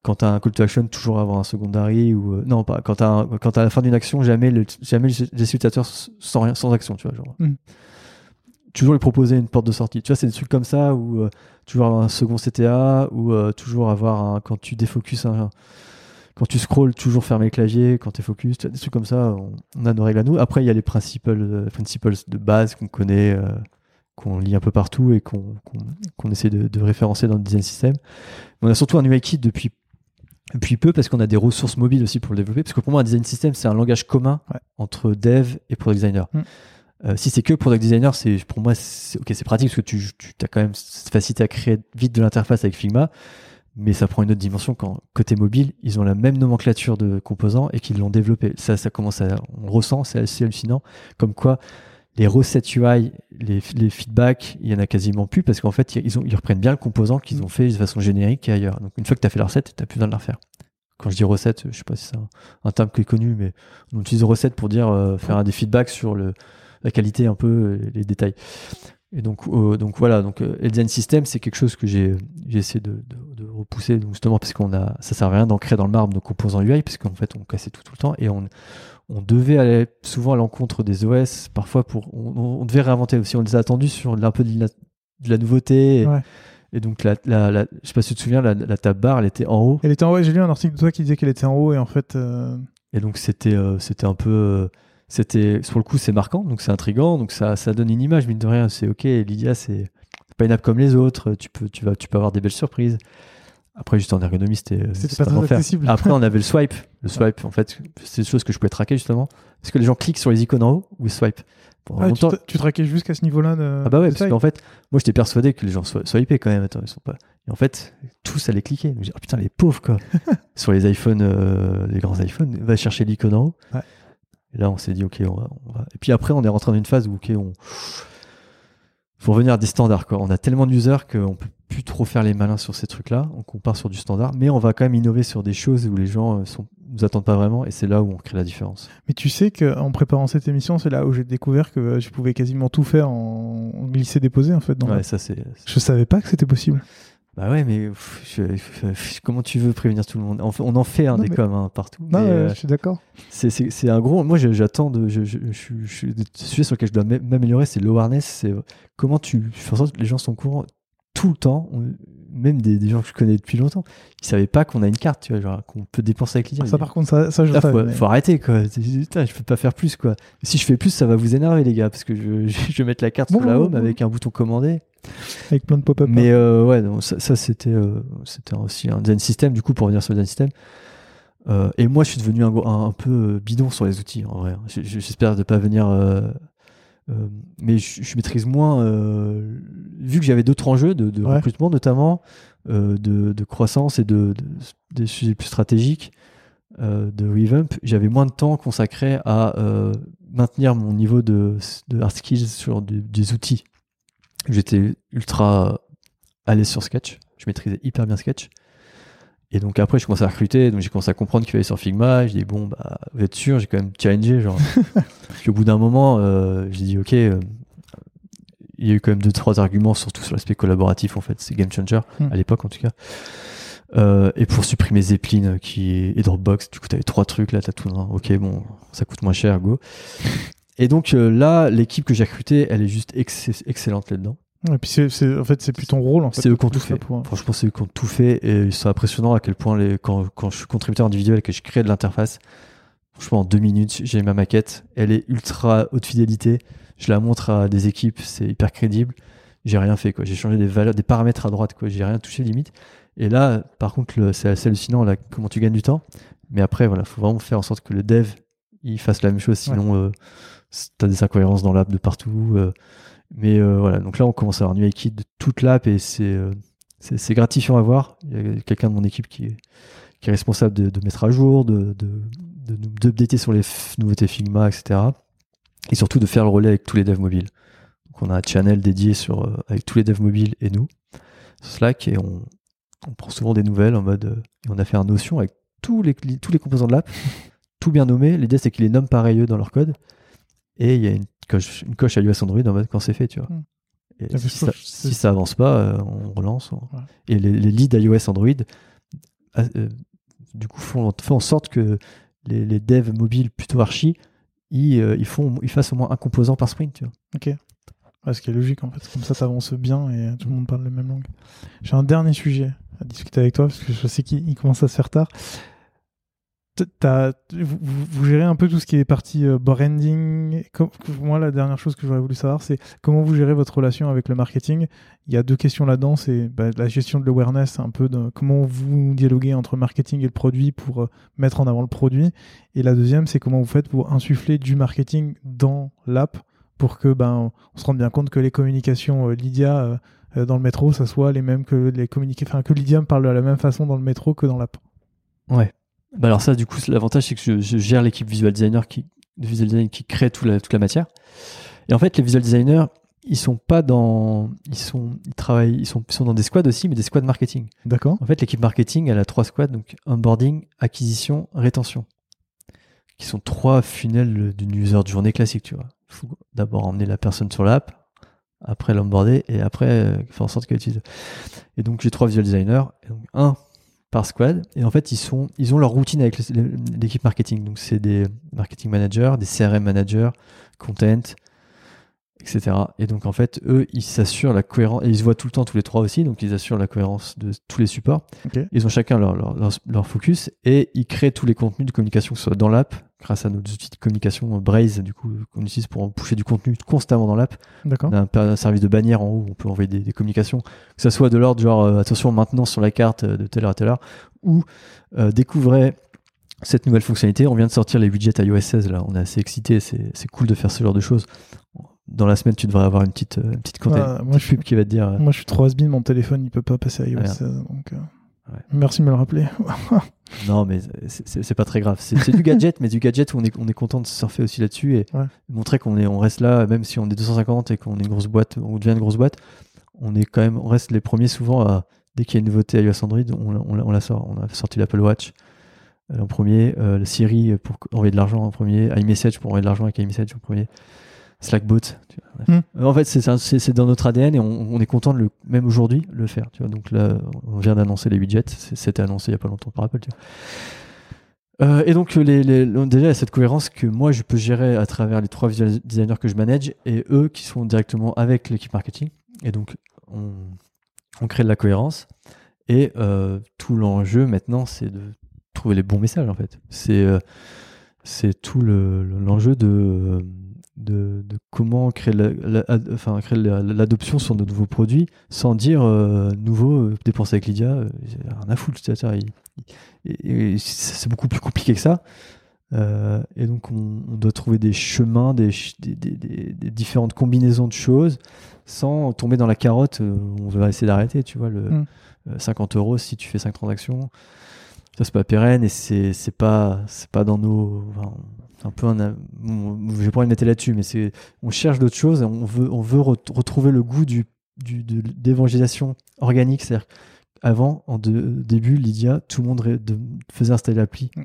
quand tu as un call to action, toujours avoir un secondary ou euh, non pas quand tu quand à la fin d'une action, jamais le jamais le utilisateur sans rien, sans action, tu vois, genre. Mm. Toujours lui proposer une porte de sortie. Tu vois, c'est des trucs comme ça où euh, toujours avoir un second CTA ou euh, toujours avoir un quand tu défocuses un quand tu scrolls, toujours fermer le clavier quand tu es focus, tu vois, des trucs comme ça, on, on a nos règles à nous. Après, il y a les principles, principles de base qu'on connaît, qu'on lit un peu partout et qu'on qu'on essaie de, de référencer dans le design system. Mais on a surtout un UI kit depuis, depuis peu parce qu'on a des ressources mobiles aussi pour le développer. Parce que pour moi, un design system, c'est un langage commun Ouais. entre dev et product designer. Mm. Euh, si c'est que product designer, c'est pour moi, c'est ok, c'est pratique parce que tu, tu as quand même cette facilité à créer vite de l'interface avec Figma, mais ça prend une autre dimension quand côté mobile, ils ont la même nomenclature de composants et qu'ils l'ont développé. Ça, ça commence à, on le ressent, c'est assez hallucinant. Comme quoi, les recettes UI, les, les feedbacks, il y en a quasiment plus parce qu'en fait, ils, ont, ils reprennent bien le composant qu'ils ont fait de façon générique et ailleurs. Donc, une fois que tu as fait la recette, tu n'as plus besoin de la refaire. Quand je dis recette, je sais pas si c'est un, un terme qui est connu, mais on utilise recette pour dire euh, faire des feedbacks sur le, la qualité un peu, euh, les détails. Et donc, euh, donc voilà, donc euh, system, c'est quelque chose que j'ai essayé de, de, de repousser, donc justement parce qu'on a, ça sert à rien d'ancrer dans le marbre nos composants UI, parce qu'en fait on cassait tout tout le temps et on, on devait aller souvent à l'encontre des OS, parfois pour, on, on devait réinventer aussi, on les a attendus sur un peu de la, de la nouveauté. Et, Ouais. et donc la, la, la- je sais pas si tu te souviens, la, la table barre, elle était en haut. Elle était en haut. J'ai lu un article de toi qui disait qu'elle était en haut et en fait. euh, Et donc c'était euh, c'était un peu euh, c'était sur le coup c'est marquant donc c'est intrigant donc ça ça donne une image mine de rien c'est ok Lydia c'est c'est pas une app comme les autres tu peux tu vas tu peux avoir des belles surprises après juste en ergonomie c'était c'était pas très accessible. après on avait le swipe (laughs) le swipe en fait c'est des choses que je pouvais traquer justement parce que les gens cliquent sur les icônes en haut ou ils swipe Pendant ah, tu, longtemps- tu traquais jusqu'à ce niveau-là de. ah bah ouais, de parce qu'en fait, moi j'étais persuadé que les gens swipés quand même. Attends, ils sont pas. Et en fait, tous allaient cliquer. Donc, j'ai dit, oh putain, les pauvres quoi. (laughs) Sur les iPhones, euh, les grands iPhones, va chercher l'icône en haut. Ouais. Et là, on s'est dit, ok, on va, on va- Et puis après, on est rentré dans une phase où, ok, on. Faut revenir à des standards quoi. On a tellement d'users qu'on peut plus trop faire les malins sur ces trucs-là. Donc on part sur du standard, mais on va quand même innover sur des choses où les gens euh, sont, nous attendent pas vraiment, et c'est là où on crée la différence. Mais tu sais qu'en préparant cette émission, c'est là où j'ai découvert que euh, je pouvais quasiment tout faire en, en glisser-déposer en fait. Dans ouais, la- ça c'est. Je savais pas que c'était possible. Bah ouais, mais pff, je- je- comment tu veux prévenir tout le monde? On en fait un Non, des mais- coms hein, partout. Non, mais, ouais, euh, je suis d'accord. c'est- un gros. Moi, j'attends de. Je, je, des sujets sur lesquels je dois m'am- m'améliorer, c'est l'awareness. C'est euh, comment tu fais en sorte que les gens sont au courant tout le temps. On- même des, des gens que je connais depuis longtemps, ils savaient pas qu'on a une carte, tu vois, genre qu'on peut dépenser avec Lydia. Ça, par contre, ça, ça je savais. faut, mais- faut arrêter quoi. Putain, je peux pas faire plus quoi. Si je fais plus, ça va vous énerver les gars, parce que je, (laughs) je vais mettre la carte Bon, sur la home bon. avec un bouton commander. Avec plein de pop-up. Mais euh, ouais, non, ça, ça, c'était euh, c'était aussi un design system du coup pour revenir sur le design system. Euh, et moi, je suis devenu un, un, un peu bidon sur les outils en vrai. J'espère de pas venir, euh, mais je, je maîtrise moins. euh, vu que j'avais d'autres enjeux de, de Ouais. recrutement notamment, euh, de, de croissance et de, de- des sujets plus stratégiques de revamp, j'avais moins de temps consacré à maintenir mon niveau de, de hard skills sur du- des outils. J'étais ultra à l'aise sur Sketch. Je maîtrisais hyper bien Sketch. Et donc après, je commençais à recruter. Donc j'ai commencé à comprendre qu'il fallait sur Figma. J'ai dit, bon, bah, vous êtes sûr J'ai quand même challengé. Genre. (laughs) Puis au bout d'un moment, euh, j'ai dit, ok, euh, il y a eu quand même deux, trois arguments, surtout sur l'aspect collaboratif, en fait. C'est game changer, Hmm. à l'époque en tout cas. Euh, et pour supprimer Zeppelin euh, qui est, et Dropbox, du coup, t'avais trois trucs là, t'as tout. hein. Ok, bon, ça coûte moins cher, go. Et donc euh, là, l'équipe que j'ai recrutée, elle est juste ex- excellente là-dedans. Et puis, c'est, en fait, c'est plus ton rôle. En fait, C'est eux qui ont tout fait. pour- Franchement, c'est eux qui ont tout fait et c'est impressionnant à quel point les, quand, quand je suis contributeur individuel et que je crée de l'interface, franchement, en deux minutes, j'ai ma maquette. Elle est ultra haute fidélité. Je la montre à des équipes, c'est hyper crédible. J'ai rien fait, quoi. J'ai changé des valeurs, des paramètres à droite, quoi. J'ai rien touché limite. Et là, par contre, c'est assez hallucinant, là, comment tu gagnes du temps. Mais après, voilà, faut vraiment faire en sorte que le dev, il fasse la même chose. Sinon, euh, c- t'as des incohérences dans l'app de partout. euh, mais euh, voilà, donc là, on commence à avoir un UI de toute l'app et c'est euh, c'est gratifiant à voir. Il y a quelqu'un de mon équipe qui est, qui est responsable de, mettre à jour, de, de, de, d'updater sur les nouveautés Figma, etc. Et surtout de faire le relais avec tous les devs mobiles. Donc on a un channel dédié sur, euh, avec tous les devs mobiles et nous, sur Slack, et on, on prend souvent des nouvelles en mode. et on a fait un Notion avec tous les, tous les composants de l'app, (laughs) tout bien nommé. L'idée, c'est qu'ils les nomment pareil eux dans leur code. Et il y a une coche, une coche à iOS Android en mode quand c'est fait, tu vois. Hmm. Et si, ça, si ça avance pas, euh, on relance. on- Ouais. Et les, les leads iOS Android, ah, euh, du coup, font, font en sorte que les, les devs mobiles plutôt archi, ils, euh, ils, font, ils fassent au moins un composant par sprint, tu vois. Ouais, ce qui est logique en fait. Comme ça, t'avances bien et tout le monde parle la même langue. J'ai un dernier sujet à discuter avec toi parce que je sais qu'il il commence à se faire tard. Vous, vous- gérez un peu tout ce qui est partie euh, branding. Moi, la dernière chose que j'aurais voulu savoir, c'est comment vous gérez votre relation avec le marketing. Il y a deux questions là-dedans. C'est bah, la gestion de l'awareness, un peu de comment vous dialoguez entre marketing et le produit pour euh, mettre en avant le produit. Et la deuxième, c'est comment vous faites pour insuffler du marketing dans l'app pour que ben on se rende bien compte que les communications euh, Lydia dans le métro, ça soit les mêmes que les communiqués, enfin que Lydia me parle de la même façon dans le métro que dans l'app. Bah alors ça, du coup, l'avantage, c'est que je, je gère l'équipe visual designer qui, de visual design qui crée tout la, toute la matière. Et en fait, les visual designers, ils sont pas dans, ils sont, ils travaillent, ils sont, ils sont dans des squads aussi, mais des squads marketing. D'accord En fait, l'équipe marketing, elle a trois squads, donc onboarding, acquisition, rétention, qui sont trois funnels d'une user de journée classique, tu vois. Il faut d'abord emmener la personne sur l'app, après l'onboarder, et après euh, faire en sorte qu'elle utilise. Et donc, j'ai trois visual designers, et donc un par squad, et en fait, ils sont, ils ont leur routine avec l'équipe marketing. Donc, c'est des marketing managers, des CRM managers, content, etc. Et donc, en fait, eux, ils s'assurent la cohérence, et ils se voient tout le temps, tous les trois aussi, donc ils assurent la cohérence de tous les supports. Ils ont chacun leur, leur, leur, leur focus et ils créent tous les contenus de communication, que ce soit dans l'app, grâce à nos outils de communication euh, Braze, du coup, qu'on utilise pour pousser du contenu constamment dans l'app. D'accord. On a un, service de bannière en haut, où on peut envoyer des, des communications, que ce soit de l'ordre genre, euh, attention, maintenant sur la carte euh, de telle heure à telle heure, ou euh, découvrez cette nouvelle fonctionnalité. On vient de sortir les widgets iOS 16, là, on est assez excité, c'est c'est cool de faire ce genre de choses. Dans la semaine, tu devrais avoir une petite, euh, une petite, content- petite moi, je suis- pub qui va te dire. euh, Moi, je suis trop has mon téléphone, il peut pas passer à iOS Ah, 16, donc euh, Ouais. merci de me le rappeler. (laughs) Non, mais c'est- pas très grave. C'est du gadget, mais du gadget où on est, on est content de surfer aussi là-dessus et Ouais. montrer qu'on on reste là, même si on est 250 et qu'on est une grosse boîte, on devient une grosse boîte, on est quand même, on reste les premiers souvent à, dès qu'il y a une nouveauté iOS Android, on, la- on, la- on la sort. On a sorti l'Apple Watch en premier, euh, le Siri pour envoyer de l'argent en premier, iMessage pour envoyer de l'argent avec iMessage en premier, Slackbot. tu vois, bref. Euh, En fait, c'est dans notre ADN et on, on est content de le, même aujourd'hui, le faire. Tu vois. Donc là, on vient d'annoncer les widgets. C'est- C'était annoncé il y a pas longtemps par Apple. Tu vois. Euh, et donc, les, les- déjà, il y a cette cohérence que moi, je peux gérer à travers les trois visual designers que je manage et eux qui sont directement avec l'équipe marketing. Et donc, on, on crée de la cohérence. Et euh, tout l'enjeu maintenant, c'est de trouver les bons messages en fait. C'est euh, c'est tout le- le- l'enjeu de, de, de comment créer la- la- enfin, l'adoption sur de nouveaux produits sans dire euh, nouveau, euh, dépenser avec Lydia, euh, rien à foutre. c'est beaucoup plus compliqué que ça. Euh, et donc, on, on doit trouver des chemins, des, ch- des, des- des- des différentes combinaisons de choses sans tomber dans la carotte. on va essayer d'arrêter, tu vois, le Mm. euh, 50 euros si tu fais 5 transactions. Ça, c'est pas pérenne et c'est pas, c'est pas dans nos. enfin, un peu un. vais pas envie de mettre là-dessus, mais c'est on cherche d'autres choses. et On veut, on veut re- retrouver le goût du, du, de- d'évangélisation organique. C'est-à-dire avant, en de- début, Lydia, tout le monde de- faisait installer l'appli Mm.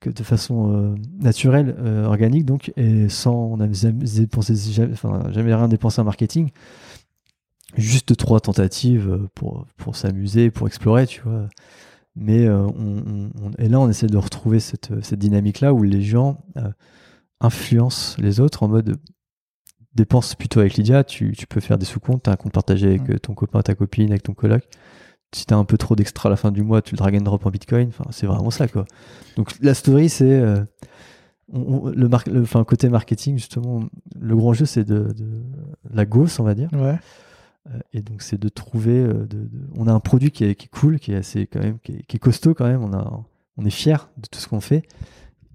que de façon euh, naturelle, euh, organique, donc, et sans, on n'avait jamais dépensé, jamais, enfin, jamais rien dépensé en marketing. Juste trois tentatives euh, pour, pour s'amuser, pour explorer, tu vois. Mais euh, on, on- et là, on essaie de retrouver cette, cette dynamique-là où les gens euh, influencent les autres en mode dépense plutôt avec Lydia, tu, tu peux faire des sous-comptes, tu as un compte partagé avec Mm. euh, ton copain, ta copine, avec ton coloc. Si tu as un peu trop d'extra à la fin du mois, tu le drag and drop en bitcoin. Enfin, c'est vraiment ça, quoi. Donc la story, c'est euh, on- le, mar- le enfin, côté marketing, justement, le grand jeu, c'est de, de la gosse, on va dire. Ouais. Euh, et donc, c'est de trouver. euh, de, de- On a un produit qui est, qui est cool, qui est assez quand même, qui est, qui est costaud quand même. On, a, on est fier de tout ce qu'on fait.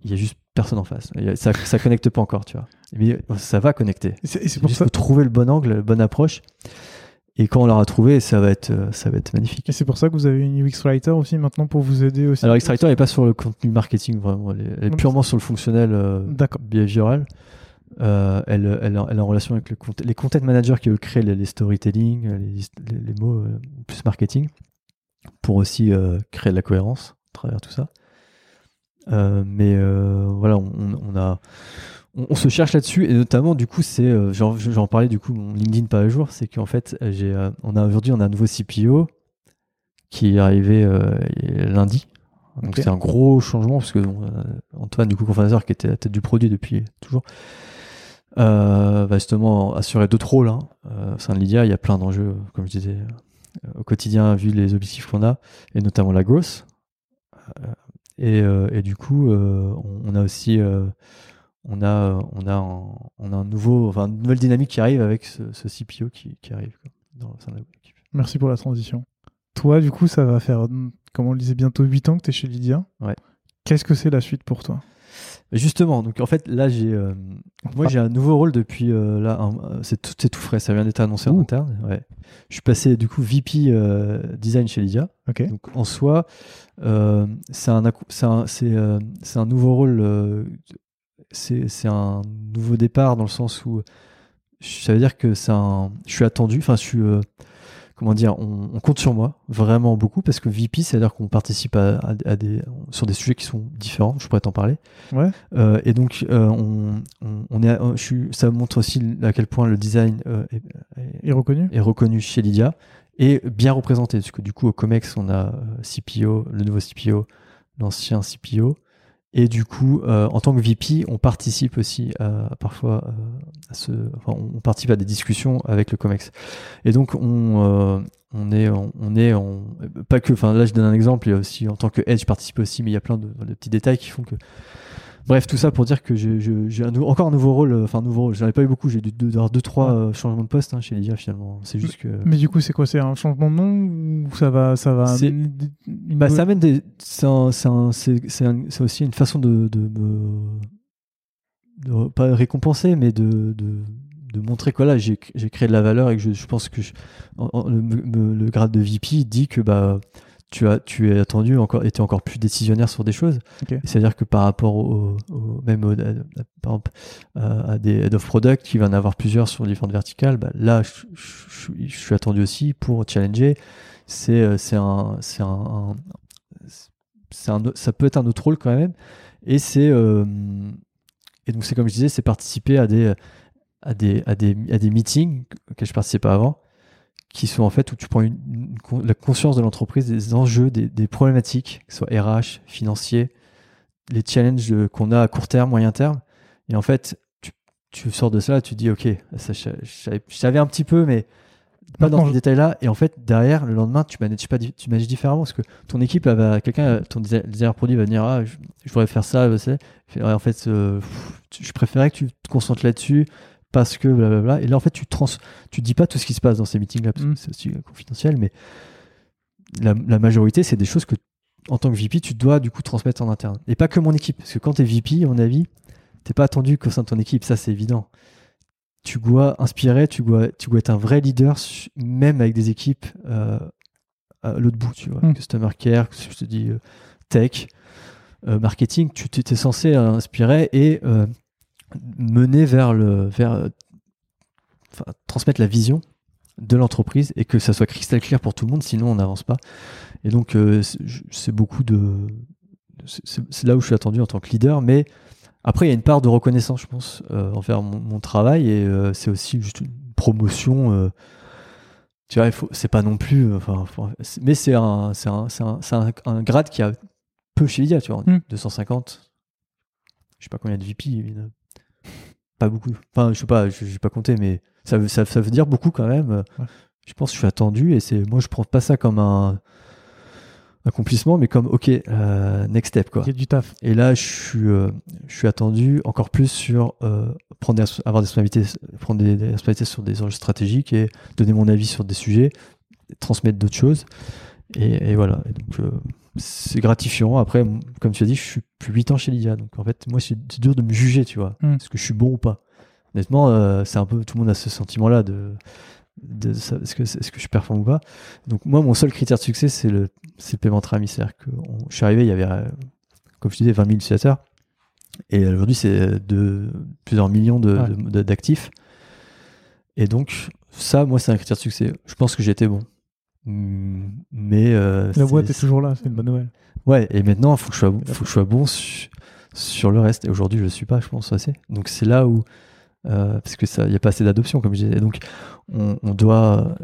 Il y a juste personne en face. A- ça, ça connecte pas encore, tu vois. Mais ça va connecter. C'est pour juste ça. faut trouver le bon angle, la bonne approche. Et quand on l'aura trouvé, ça va être, euh, ça va être magnifique. Et c'est pour ça que vous avez une UX Writer aussi maintenant pour vous aider aussi. Alors, Extractor n'est pas sur le contenu marketing, vraiment. Elle est, elle est Donc, purement sur le fonctionnel euh, behavioral. Euh, elle, elle, elle est en relation avec le les content managers qui veulent créer les, les storytelling, les, les- les mots euh, plus marketing, pour aussi euh, créer de la cohérence à travers tout ça. Euh, mais euh, voilà, on, on a, on, on se cherche là-dessus et notamment du coup c'est, euh, j'en parlais du coup mon LinkedIn pas à jour, c'est qu'en fait j'ai, euh, on a aujourd'hui on a un nouveau CPO qui est arrivé euh, lundi. Donc c'est un gros changement parce que bon, euh, Antoine du coup cofondateur qui était à la tête du produit depuis toujours euh, va justement assurer d'autres rôles. Hein. Euh, au sein de Lydia, il y a plein d'enjeux, comme je disais, euh, au quotidien, vu les objectifs qu'on a, et notamment la growth. Euh, et, euh, et du coup, euh, on, on a aussi euh, on a, on, a un, on a un nouveau, enfin, une nouvelle dynamique qui arrive avec ce, ce CPO qui, qui arrive quoi, dans le sein de l'équipe. Merci pour la transition. Toi, du coup, ça va faire, comme on le disait, bientôt 8 ans que tu es chez Lydia. Ouais. Qu'est-ce que c'est la suite pour toi? Justement, donc en fait, là, j'ai, euh, moi, j'ai un nouveau rôle depuis euh, là. un- euh, c'est tout, c'est tout frais. Ça vient d'être annoncé en Ouh. interne. Ouais. Je suis passé du coup VP euh, design chez Lydia. Ok. Donc en soi, euh, c'est un, accou- c'est un, c'est, euh, c'est un nouveau rôle. euh, c'est, c'est un nouveau départ dans le sens où ça veut dire que c'est un, je suis attendu. Enfin, je suis euh, comment dire, on, on compte sur moi vraiment beaucoup parce que VP, c'est-à-dire qu'on participe à, à- à des, sur des sujets qui sont différents. Je pourrais t'en parler. Ouais. Euh, et donc, euh, on, on, on est, à- je suis, ça montre aussi à quel point le design euh, est, est- reconnu est reconnu chez Lydia et bien représenté. Parce que du coup, au COMEX, on a euh, CPO, le nouveau CPO, l'ancien CPO. Et du coup, euh, en tant que VP, on participe aussi à, parfois euh, à ce, enfin, on participe à des discussions avec le COMEX. Et donc, on, euh, on est, on, on est, pas que, enfin là, je donne un exemple. A aussi en tant que Edge, je participe aussi, mais il y a plein de petits détails qui font que. Bref, tout ça pour dire que j'ai encore un nouveau rôle, euh, enfin un nouveau rôle. J'en ai pas eu beaucoup. J'ai dû trois Ouais. euh, changements de poste hein, chez Lydia finalement. C'est juste que. Mais du coup, c'est quoi? C'est un changement de nom ou ça va, ça va une- Bah, ça amène des. C'est un- un- aussi une façon de, de me. de- pas récompenser, mais de, de, de montrer que voilà, j'ai j'ai créé de la valeur et que je, je pense que je- en- en- le, me- le grade de VP dit que bah, tu, as, tu es attendu, encore, et tu es encore plus décisionnaire sur des choses. Ok. C'est-à-dire que par rapport au, au- même au- à, à- par exemple, à- à des head of product qui va en avoir plusieurs sur différentes verticales, bah, là, je, je- je suis- je suis attendu aussi pour challenger. C'est euh, c'est un, c'est un, un- c'est un, ça peut être un autre rôle quand même. Et c'est euh, et donc c'est comme je disais, c'est participer à des à des à des à des meetings auxquels je participais avant, qui sont en fait où tu prends une, une con- la conscience de l'entreprise, des enjeux, des, des problématiques, que ce soit RH, financiers, les challenges euh, qu'on a à court terme, moyen terme. Et en fait, tu, tu sors de ça, tu te dis ok, ça, je, je savais- je savais un petit peu, mais pas dans ce je- détail-là. Et en fait, derrière, le lendemain, tu manages pas, tu manages différemment parce que ton équipe, va, quelqu'un, ton desi- designer produit va venir, ah, je, voudrais faire ça, en fait, euh, pff, je préférais que tu te concentres là-dessus parce que blablabla. Et là, en fait, tu trans, tu dis pas tout ce qui se passe dans ces meetings-là parce Mm. que c'est aussi euh, confidentiel, mais la, la majorité, c'est des choses que, en tant que VP, tu dois du coup transmettre en interne. Et pas que mon équipe, parce que quand tu es VP, à mon avis, t'es pas attendu qu'au sein de ton équipe, ça c'est évident. Tu dois inspirer, tu dois, tu dois être un vrai leader, même avec des équipes euh, à l'autre bout, tu vois. Mm. Customer care, je te dis euh, tech, euh, marketing, tu t'es censé inspirer et euh, mener vers le, vers, enfin, transmettre la vision de l'entreprise et que ça soit cristal clair pour tout le monde, sinon on n'avance pas. Et donc euh, c'est beaucoup de, c'est- là où je suis attendu en tant que leader, mais après il y a une part de reconnaissance, je pense, euh, envers mon, mon travail et euh, c'est aussi juste une promotion. tu vois, c'est pas non plus, enfin, faut- mais c'est un, c'est un, c'est un, un, un grade qui a peu chez Lydia, tu vois, Mm. 250. Je sais pas combien de VP, pas beaucoup. Enfin, je sais pas, je j'ai pas compté, mais ça veut, ça, ça veut dire beaucoup quand même. Ouais. Je pense que je suis attendu et c'est, moi je prends pas ça comme un accomplissement, mais comme ok, euh, next step quoi. Il y a du taf. Et là, je suis, euh, je suis attendu encore plus sur euh, prendre des, avoir des responsabilités, prendre des, des responsabilités sur des enjeux stratégiques et donner mon avis sur des sujets, transmettre d'autres choses. Et, et voilà. Et donc, c'est gratifiant. Après, comme tu as dit, je suis plus 8 ans chez Lydia. Donc, en fait, moi, c'est dur de me juger, tu vois. Mm. Est-ce que je suis bon ou pas Honnêtement, euh, c'est un peu, tout le monde a ce sentiment-là de, de est-ce que, est-ce que je performe ou pas Donc, moi, mon seul critère de succès, c'est le, c'est le paiement Trami. C'est-à-dire que on- je suis arrivé, il y avait, euh, comme je disais, 20 000 utilisateurs. Et aujourd'hui, c'est de plusieurs millions de- Ouais. de- de- d'actifs. Et donc, ça, moi, c'est un critère de succès. Je pense que j'ai été bon. Mais. euh, La boîte est toujours là, c'est une bonne nouvelle. Ouais, et maintenant, il faut que je sois, faut que je sois bon su- sur le reste. Et aujourd'hui, je ne le suis pas, je pense, assez. Donc, c'est là où. euh, parce que ça, il n'y a pas assez d'adoption, comme je disais. Donc, on, on doit.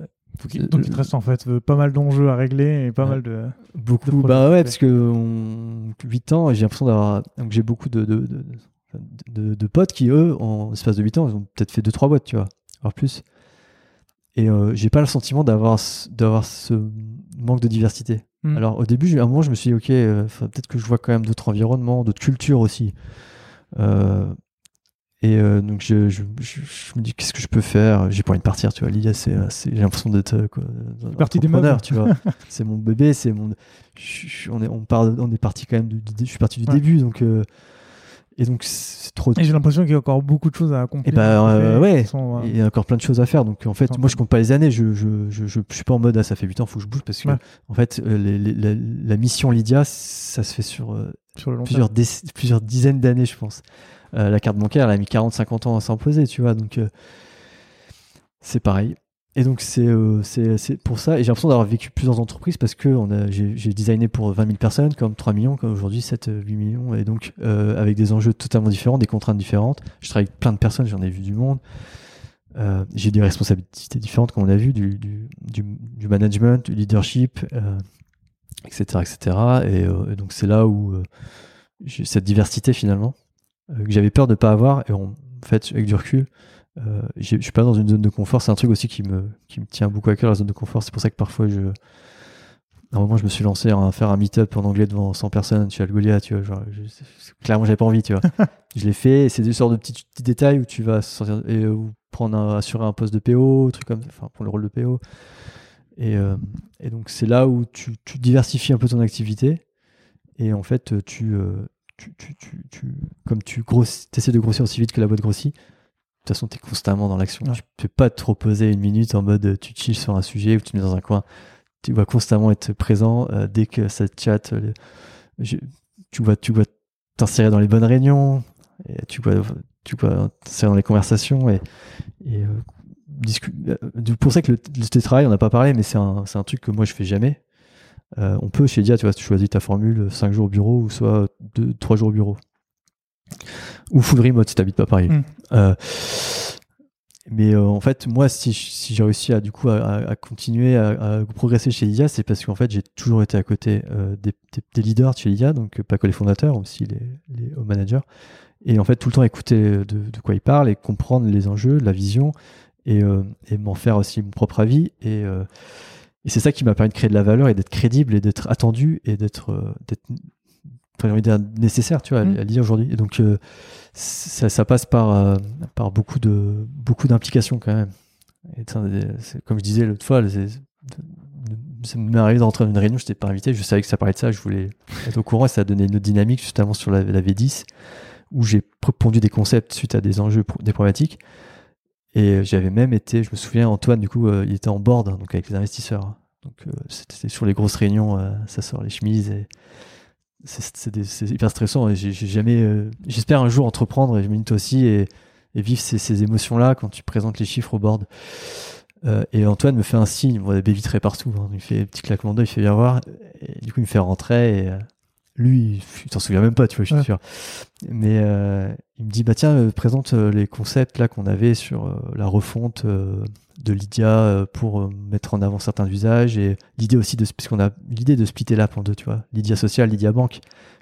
Donc il te reste en fait euh, pas mal d'enjeux à régler et pas mal de. Beaucoup, de bah ouais, parce que on, 8 ans, j'ai l'impression d'avoir. Donc, j'ai beaucoup de, de, de, potes qui, eux, en espace de 8 ans, ils ont peut-être fait 2-3 boîtes, tu vois, voire plus. Et euh, j'ai pas le sentiment d'avoir ce- d'avoir ce manque de diversité. Hmm. Alors au début, à un moment, je me suis dit, ok, euh, peut-être que je vois quand même d'autres environnements, d'autres cultures aussi. Euh, et euh, donc je, je, je- je me dis, qu'est-ce que je peux faire? J'ai pas envie de partir, tu vois. L'idée, c'est, j'ai l'impression d'être partie des meubles. tu vois. (laughs) c'est mon bébé, c'est mon. on est, on part, on est parti quand même. Du, du- je suis parti du Ouais. début, donc. Et donc c'est trop. Et j'ai l'impression qu'il y a encore beaucoup de choses à accomplir. Et bah, euh, qui ouais. sont, euh, Il y a encore plein de choses à faire. Donc en fait, moi je compte pas les années. Je je, je, je, je suis pas en mode ah, ça fait 8 ans, faut que je bouge parce que Ouais. en fait euh, les- les- la, la mission Lydia, ça se fait sur euh, sur le long plusieurs, plusieurs dizaines d'années, je pense. Euh, la carte bancaire, elle a mis 40-50 ans à s'imposer, tu vois. Donc euh, c'est pareil. Et donc c'est euh, pour ça. Et j'ai l'impression d'avoir vécu plusieurs entreprises parce que j'ai designé pour 20 000 personnes, comme 3 millions, comme aujourd'hui 7 euh, 8 millions. Et donc euh, avec des enjeux totalement différents, des contraintes différentes. Je travaille avec plein de personnes, j'en ai vu du monde. Euh, j'ai des responsabilités différentes, comme on a vu, du, du, du, management, du leadership, euh, etc., etc. Et, euh, donc c'est là où euh, j'ai cette diversité finalement euh, que j'avais peur de pas avoir. Et en fait, avec du recul, euh, je suis pas dans une zone de confort. C'est un truc aussi qui me, qui me tient beaucoup à cœur, la zone de confort. C'est pour ça que parfois je. À un moment, je me suis lancé à faire un meet-up en anglais devant 100 personnes chez Algolia, tu vois. Genre, je- clairement, j'avais pas envie, tu vois. (laughs) je l'ai fait. C'est des sortes de petits, petits détails où tu vas sortir et euh, ou prendre un, assurer un poste de PO, truc comme, enfin, pour le rôle de PO. Et, euh, et donc, c'est là où tu, tu diversifies un peu ton activité. Et en fait, tu, euh, tu, tu, comme tu essaies de grossir aussi vite que la boîte grossit, toute façon, tu es constamment dans l'action. Ouais. Tu peux pas te reposer une minute en mode euh, tu chill sur un sujet ou tu te mets dans un coin. Tu vas constamment être présent euh, dès que ça chatte. euh, je- tu vas tu vas t'insérer dans les bonnes réunions. Et tu vas tu vas t'insérer dans les conversations et, euh, pour ça que le, le télétravail, on n'a pas parlé, mais c'est un, un truc que moi je fais jamais. Euh, on peut chez Dia, tu vois, tu choisis ta formule 5 jours au bureau ou soit 2, 3 jours au bureau. Ou full remote si t'habites pas Paris. Mm. Euh, mais euh, en fait, moi, si, j'ai réussi à, du coup, à, continuer à, à progresser chez Lydia, c'est parce qu'en fait, j'ai toujours été à côté euh, des, des- des leaders de chez Lydia, donc pas que les fondateurs, aussi les, les managers. Et en fait, tout le temps écouter de, de quoi ils parlent et comprendre les enjeux, la vision, et, et m'en faire aussi mon propre avis. Et, et c'est ça qui m'a permis de créer de la valeur et d'être crédible et d'être attendu et d'être d'être enfin, j'ai envie de dire nécessaire, tu vois, Mm. à lire aujourd'hui. Et donc euh, ça, ça passe par euh, par beaucoup de beaucoup d'implications quand même. Et comme je disais l'autre fois, ça m'est arrivé de rentrer dans une réunion, je n'étais pas invité, je savais que ça parlait de ça, je voulais être au courant et ça a donné une autre dynamique justement sur la, la V10 où j'ai pondu des concepts suite à des enjeux, des problématiques. Et j'avais même été, je me souviens, Antoine, du coup, euh, il était en board, hein, donc avec les investisseurs. Donc euh, c'était sur les grosses réunions, euh, ça sort les chemises et c'est- des- hyper stressant. Et j'ai jamais, euh, j'espère un jour entreprendre et je m'invite aussi et, vivre ces, ces émotions-là quand tu présentes les chiffres au board. Euh, et Antoine me fait un signe, bon, des baies vitrées partout. hein. il fait un petit claquement d'œil, il fait viens voir. Et du coup, il me fait rentrer. Et, euh, lui, il t'en souviens même pas, tu vois, je suis Ouais. sûr. Mais euh, il me dit bah tiens, euh, présente euh, les concepts là qu'on avait sur euh, la refonte euh, de Lydia pour mettre en avant certains usages et l'idée aussi de puisqu'on a l'idée de splitter l'app en deux, tu vois, Lydia social, Lydia banque,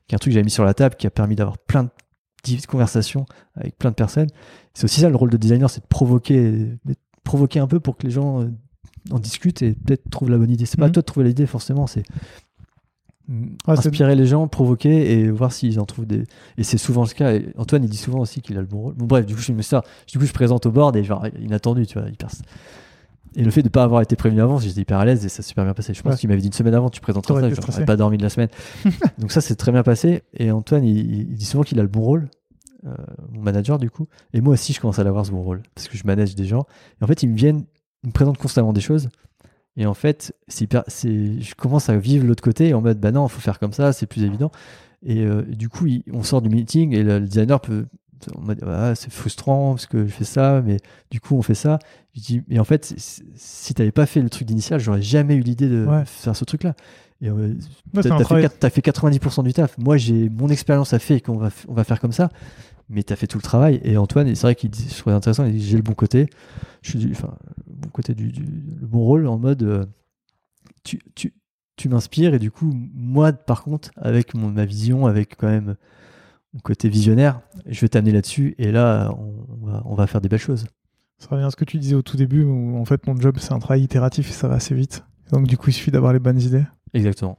qui est un truc que j'avais mis sur la table qui a permis d'avoir plein de petites conversations avec plein de personnes. C'est aussi ça le rôle de designer, c'est de provoquer, de provoquer un peu pour que les gens en discutent et peut-être trouvent la bonne idée. C'est pas à Mhm. toi de trouver l'idée forcément, c'est c'est- inspirer les gens, provoquer et voir s'ils en trouvent des. Et c'est souvent le cas. Et Antoine, il dit souvent aussi qu'il a le bon rôle. Bon, bref, du coup, je suis une star. Du coup, je présente au board et genre inattendu, tu vois. Et le fait de ne pas avoir été prévenu avant, j'étais hyper à l'aise et ça s'est super bien passé. Je pense Ouais. qu'il m'avait dit une semaine avant, tu présenteras ça. n'aurais pas dormi de la semaine. (laughs) Donc ça, c'est très bien passé. Et Antoine, il, il dit souvent qu'il a le bon rôle, euh, mon manager du coup. Et moi aussi, je commence à l'avoir ce bon rôle parce que je manage des gens. Et en fait, ils me viennent, ils me présentent constamment des choses. Et en fait, je commence à vivre l'autre côté en mode, bah non, il faut faire comme ça, c'est plus évident. Et euh, du coup, il- on sort du meeting et le, le designer peut, on m'a dit, Ah, c'est frustrant parce que je fais ça, mais du coup, on fait ça. Je dis, mais en fait, si- t'avais pas fait le truc d'initial, j'aurais jamais eu l'idée de Ouais. faire ce truc-là. Et euh, Ouais, T'as fait, fait 90% du taf. Moi, j'ai mon expérience a fait qu'on va, on va faire comme ça, mais t'as fait tout le travail. Et Antoine, c'est vrai qu'il dit, je trouvais intéressant, il dit j'ai le bon côté, je suis du, enfin, le bon côté du, du- le bon rôle en mode euh, tu, tu, tu m'inspires et du coup, moi, par contre, avec mon, ma vision, avec quand même mon côté visionnaire, je vais t'amener là-dessus et là, on, on va, on va faire des belles choses. Ça revient à ce que tu disais au tout début, où en fait mon job c'est un travail itératif et ça va assez vite. Donc du coup il suffit d'avoir les bonnes idées. Exactement.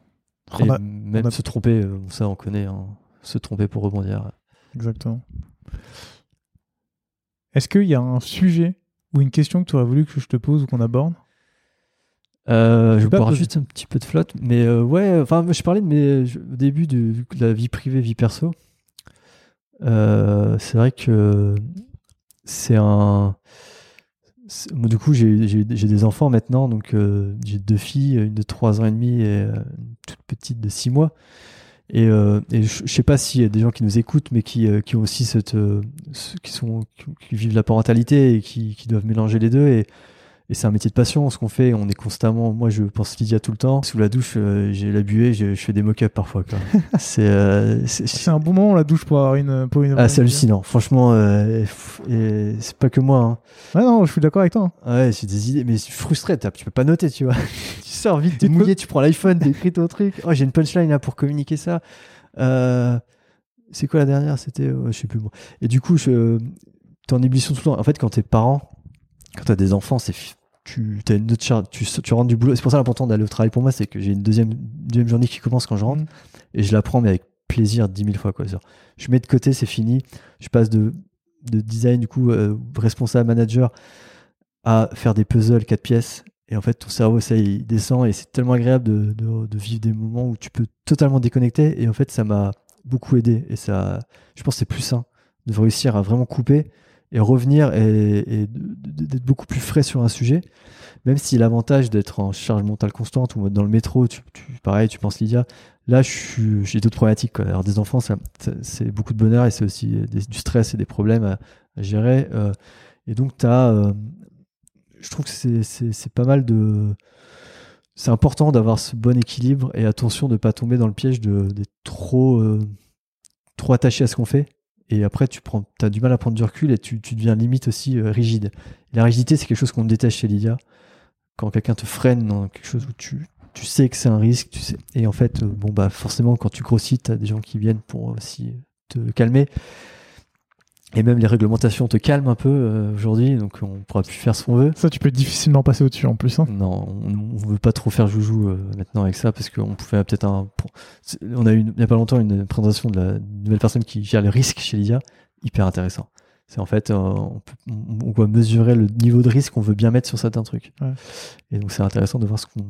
On et a- même on a- se tromper, euh, ça on connaît, hein. se tromper pour rebondir. Exactement. Est-ce qu'il y a un sujet ou une question que tu aurais voulu que je te pose ou qu'on aborde? Euh, je vais boire juste un petit peu de flotte, mais euh, ouais, enfin, je parlais de mes, je- au début de, de la vie privée, vie perso. Euh, c'est vrai que c'est un. moi, du coup, j'ai des enfants maintenant, donc j'ai deux filles, une de 3 ans et demi et une toute petite de 6 mois. Et, euh, et je, sais pas s'il y a des gens qui nous écoutent, mais qui, euh, ont aussi cette, euh, qui sont, qui vivent la parentalité et qui, qui doivent mélanger les deux. Et, et c'est un métier de passion, ce qu'on fait. On est constamment. Moi, je pense Lydia tout le temps. Sous la douche, euh, j'ai la buée, je, je fais des mock-ups parfois. (laughs) c'est euh, c'est- C'est un bon moment la douche pour avoir une pour une. ah, c'est hallucinant. Franchement, euh, c'est pas que moi. hein. Ouais non, je suis d'accord avec toi. hein. Ouais, j'ai des idées, mais je suis frustré. Tu peux pas noter, tu vois. (laughs) tu sors vite, t'es Il te mouillé, tu prends l'iPhone, t'écris ton truc. Oh, j'ai une punchline là pour communiquer ça. Euh, c'est quoi la dernière? C'était, je sais plus. Et du coup, je, t'es en ébullition tout le temps. En fait, quand t'es parent, quand t'as des enfants, c'est tu as une autre charge, tu, tu rentres du boulot. C'est pour ça l'important d'aller au travail pour moi, c'est que j'ai une deuxième, deuxième journée qui commence quand je rentre Mhm. et je la prends mais avec plaisir dix mille fois quoi. Je mets de côté, c'est fini. Je passe de, de design du coup euh, responsable manager à faire des puzzles quatre pièces. Et en fait, ton cerveau, ça, il descend et c'est tellement agréable de, de- de vivre des moments où tu peux totalement déconnecter. Et en fait, ça m'a beaucoup aidé. Et ça, je pense que c'est plus sain de réussir à vraiment couper et revenir et, d'être beaucoup plus frais sur un sujet. Même si l'avantage d'être en charge mentale constante ou dans le métro, tu, pareil, tu penses Lydia, là, j'ai d'autres problématiques. Alors, des enfants, c'est beaucoup de bonheur et c'est aussi du stress et des problèmes à, gérer. euh, et donc, tu as. je trouve que c'est- pas mal de. C'est important d'avoir ce bon équilibre et attention de ne pas tomber dans le piège d'être trop, euh, trop attaché à ce qu'on fait. Et après, tu as du mal à prendre du recul et tu, deviens limite aussi euh, rigide. La rigidité, c'est quelque chose qu'on déteste chez Lydia. Quand quelqu'un te freine dans quelque chose où tu, sais que c'est un risque. Et en fait, euh, bon, bah, forcément, quand tu grossis, as des gens qui viennent pour aussi te calmer. Et même les réglementations te calment un peu euh, aujourd'hui, donc on pourra plus faire ce qu'on veut. Ça, tu peux difficilement passer au-dessus en plus. Hein. Non, on, on veut pas trop faire joujou euh, maintenant avec ça parce qu'on pouvait peut-être un. On a eu il y a pas longtemps une présentation de la nouvelle personne qui gère le risque chez Lydia, hyper intéressant. C'est en fait, euh, on, peut- on- on doit mesurer le niveau de risque qu'on veut bien mettre sur certains trucs. Ouais. Et donc c'est intéressant de voir ce qu'on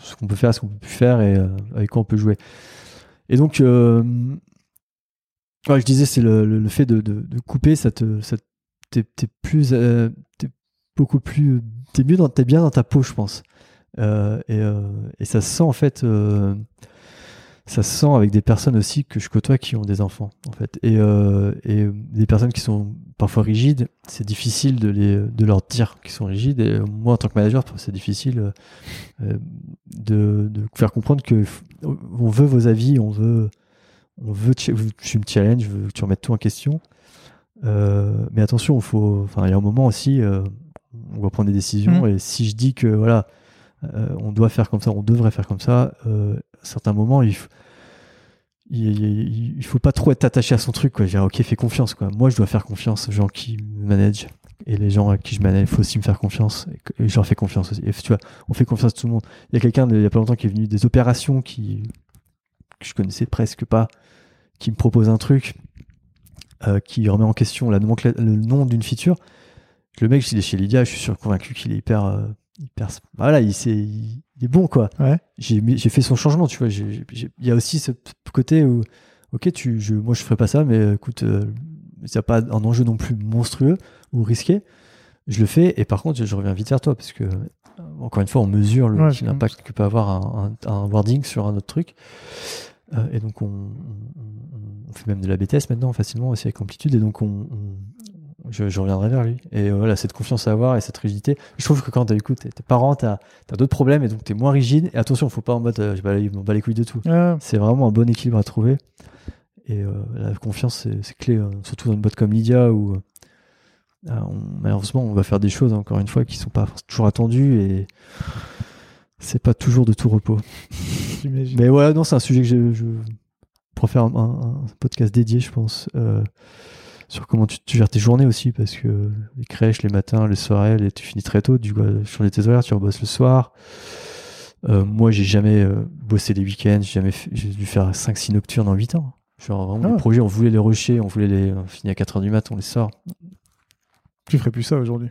ce qu'on peut faire, ce qu'on peut plus faire et euh, avec quoi on peut jouer. Et donc, euh, ouais, je disais, c'est le, fait de, couper, ça te, ça t'es, plus, euh, t'es beaucoup plus, t'es mieux dans, t'es bien dans ta peau, je pense. Euh, et, euh, et ça se sent en fait, ça se sent avec des personnes aussi que je côtoie qui ont des enfants, en fait, et, des personnes qui sont parfois rigides. C'est difficile de les, de leur dire qu'ils sont rigides. Et moi, en tant que manager, c'est difficile de, de faire comprendre que on veut vos avis, on veut, on veut, tu me challenge, je veux que tu remettes tout en question. Euh, mais attention, il faut, enfin, il y a un moment aussi, euh, on va prendre des décisions. Mhm. Et si je dis que voilà, euh, on doit faire comme ça, on devrait faire comme ça, à certains moments, il faut, il, il- faut pas trop être attaché à son truc. Quoi. Je dis, ok, fais confiance. Quoi. Moi, je dois faire confiance aux gens qui me managent. Et les gens à qui je manage, il faut aussi me faire confiance. Et je leur fais confiance aussi. Et tu vois, on fait confiance à tout le monde. Il y a quelqu'un il y a pas longtemps qui est venu des opérations qui, que je connaissais presque pas, qui me propose un truc, euh, qui remet en question la nomencla- le nom d'une feature. Le mec, il est chez Lydia, je suis sûr convaincu qu'il est hyper, euh, hyper. Voilà, il, c'est- il, est bon, quoi. Ouais. J'ai fait son changement, tu vois. Il y a aussi ce côté où, ok, tu, je, moi je ferais pas ça, mais euh, écoute, euh, il n'y a pas un enjeu non plus monstrueux ou risqué. Je le fais, et par contre, je, je reviens vite vers toi, parce que, encore une fois, on mesure Ouais, l'impact que peut avoir un, un- un wording sur un autre truc. Euh, et donc, on, on- on fait même de la BTS maintenant facilement aussi avec Amplitude, et donc, on, on- je, je reviendrai vers lui. Et euh, voilà, cette confiance à avoir et cette rigidité. Je trouve que quand t'as écoute, tes parents, t'as as, d'autres problèmes, et donc t'es moins rigide. Et attention, faut pas en mode, euh, je m'en bats les couilles de tout. Ouais. C'est vraiment un bon équilibre à trouver. Et euh, la confiance, c'est clé, euh, surtout dans une boîte comme Lydia où on- malheureusement on va faire des choses, encore une fois, qui sont pas toujours attendues et c'est pas toujours de tout repos. J'imagine. Mais voilà, non, c'est un sujet que je, je pourrais faire un, un- un podcast dédié, je pense, euh, sur comment tu, tu gères tes journées aussi, parce que les crèches, les matins, les soirées, les- tu finis très tôt, tu dois changer tes horaires, tu rebosses le soir. Euh, moi, j'ai jamais euh, bossé les week-ends, j'ai jamais fait- j'ai dû faire 5-6 nocturnes en 8 ans. Genre vraiment Ah ouais. projets, on voulait les rusher, on voulait les on finit à 4h du mat, on les sort. Tu ferais plus ça aujourd'hui.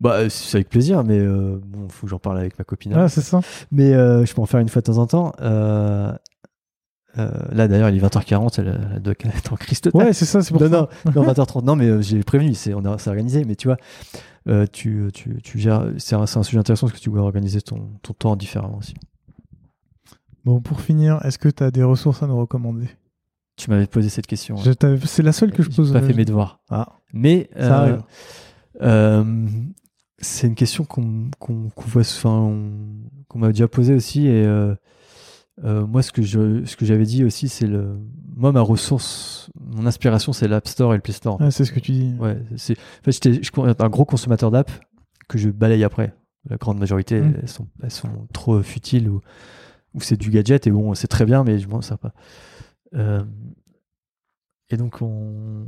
Bah, euh, c'est avec plaisir, mais euh, bon, faut que j'en parle avec ma copine. Ah, c'est ça. Mais euh, je peux en faire une fois de temps en temps. Euh, là, d'ailleurs, il est 20h40, elle, elle doit (laughs) être en crise totale. Ouais, c'est ça, c'est pour non, ça. non, non, 20h30. Non, mais j'ai prévenu, c'est, on a, c'est organisé. Mais tu vois, tu, tu, tu gères. C'est un, c'est un sujet intéressant parce que tu dois organiser ton, ton temps différemment aussi. Bon, pour finir, est-ce que tu as des ressources à nous recommander? Tu m'avais posé cette question. C'est la seule que je pose. pas fait mes devoirs. Ah, Mais ça arrive. euh, c'est une question qu'on qu'on voit, enfin, on- qu'on m'a déjà posée aussi. Et euh, euh, moi, ce que je, ce que j'avais dit aussi, c'est le, moi, ma ressource, mon inspiration, c'est l'App Store et le Play Store. Ah, c'est ce que tu dis. Ouais, c'est, en fait, j'étais je suis un gros consommateur d'app que je balaye après. La grande majorité, Mm. elles, sont, elles sont trop futiles ou, ou c'est du gadget et bon, c'est très bien, mais je m'en sers pas. Euh, et donc, on,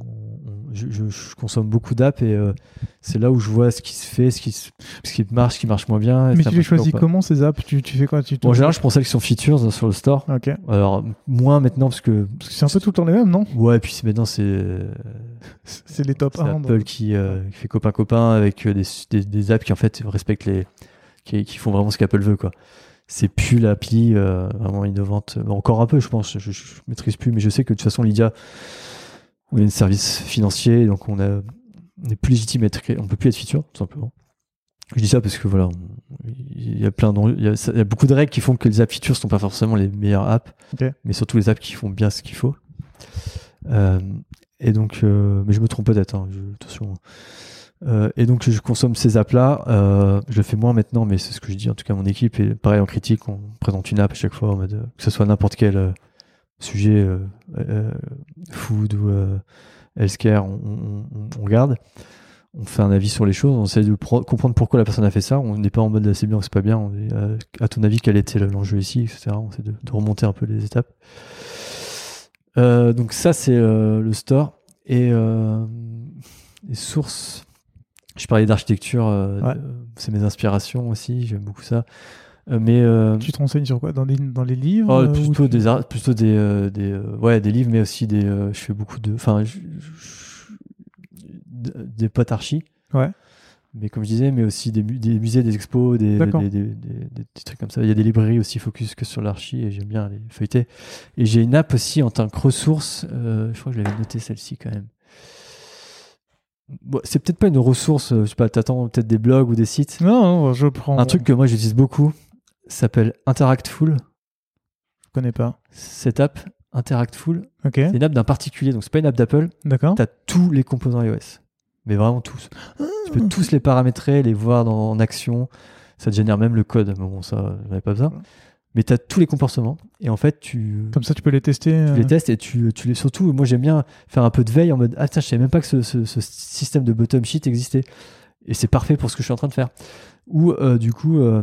on- je, je- je consomme beaucoup d'apps et euh, c'est là où je vois ce qui se fait, ce qui, se- ce qui marche, ce qui marche moins bien. Mais tu les choisis comment ces apps? Tu, tu fais quoi? Tu En général, je prends celles qui sont features sur le store. Ok. Alors, moins maintenant parce que. Parce que c'est un peu tout le temps les mêmes, non? Ouais, et puis maintenant, c'est. (laughs) C'est les top C'est 1. Apple qui, euh, qui fait copain-copain avec euh, des, des, des apps qui en fait respectent les. qui, qui font vraiment ce qu'Apple veut quoi. C'est plus l'appli euh, vraiment innovante. Bon, encore un peu, je pense. Je, je, je maîtrise plus, mais je sais que de toute façon, Lydia, on est un service financier, donc on, a, on est plus légitime à être. On peut plus être feature, tout simplement. Je dis ça parce que voilà, il y a plein il y a, il y a beaucoup de règles qui font que les apps features sont pas forcément les meilleures apps, Ok. mais surtout les apps qui font bien ce qu'il faut. Euh, et donc, euh, mais je me trompe peut-être, hein, je- attention. Euh, et donc, je consomme ces apps-là. Euh, je le fais moins maintenant, mais c'est ce que je dis en tout cas à mon équipe. Et pareil, en critique, on présente une app à chaque fois, en mode, euh, que ce soit n'importe quel euh, sujet, euh, euh, food ou euh, healthcare, on, on, on- regarde. On fait un avis sur les choses, on essaie de comprendre pourquoi la personne a fait ça. On n'est pas en mode c'est bien ou c'est pas bien. On est, euh, à ton avis, quel était l'enjeu ici, etc. On essaie de, de remonter un peu les étapes. Euh, donc ça, c'est euh, le store. Et les sources, je parlais d'architecture, Ouais. c'est mes inspirations aussi, j'aime beaucoup ça. Euh, mais euh, Tu te renseignes sur quoi? Dans, des, dans les livres oh, euh, plutôt des plutôt des, des ouais des livres, mais aussi des je fais beaucoup de enfin des potes archi. Ouais. Mais comme je disais, mais aussi des, mu- des musées, des expos, des, trucs comme ça. Il y a des librairies aussi focus que sur l'archi et j'aime bien les feuilleter. Et j'ai une app aussi en tant que ressource. euh, je crois que je l'avais noté celle-ci quand même. Bon, c'est peut-être pas une ressource, je sais pas, t'attends peut-être des blogs ou des sites. Non, non, je prends. Un truc que moi j'utilise beaucoup s'appelle Interactful. je connais pas. Cette app, Interactful, c'est une app d'un particulier, donc c'est pas une app d'Apple. d'accord. T'as tous les composants iOS. Mais vraiment tous. Tu peux tous les paramétrer, les voir dans, en action. Ça te génère même le code. Mais bon, ça, j'en avais pas besoin. Mais tu as tous les comportements. Et en fait, tu, Comme ça, tu peux les tester. tu euh, les testes et tu, tu les. Surtout, moi, j'aime bien faire un peu de veille en mode Ah, tiens, je savais même pas que ce, ce- ce système de bottom sheet existait. Et c'est parfait pour ce que je suis en train de faire. Ou, euh, du coup, euh,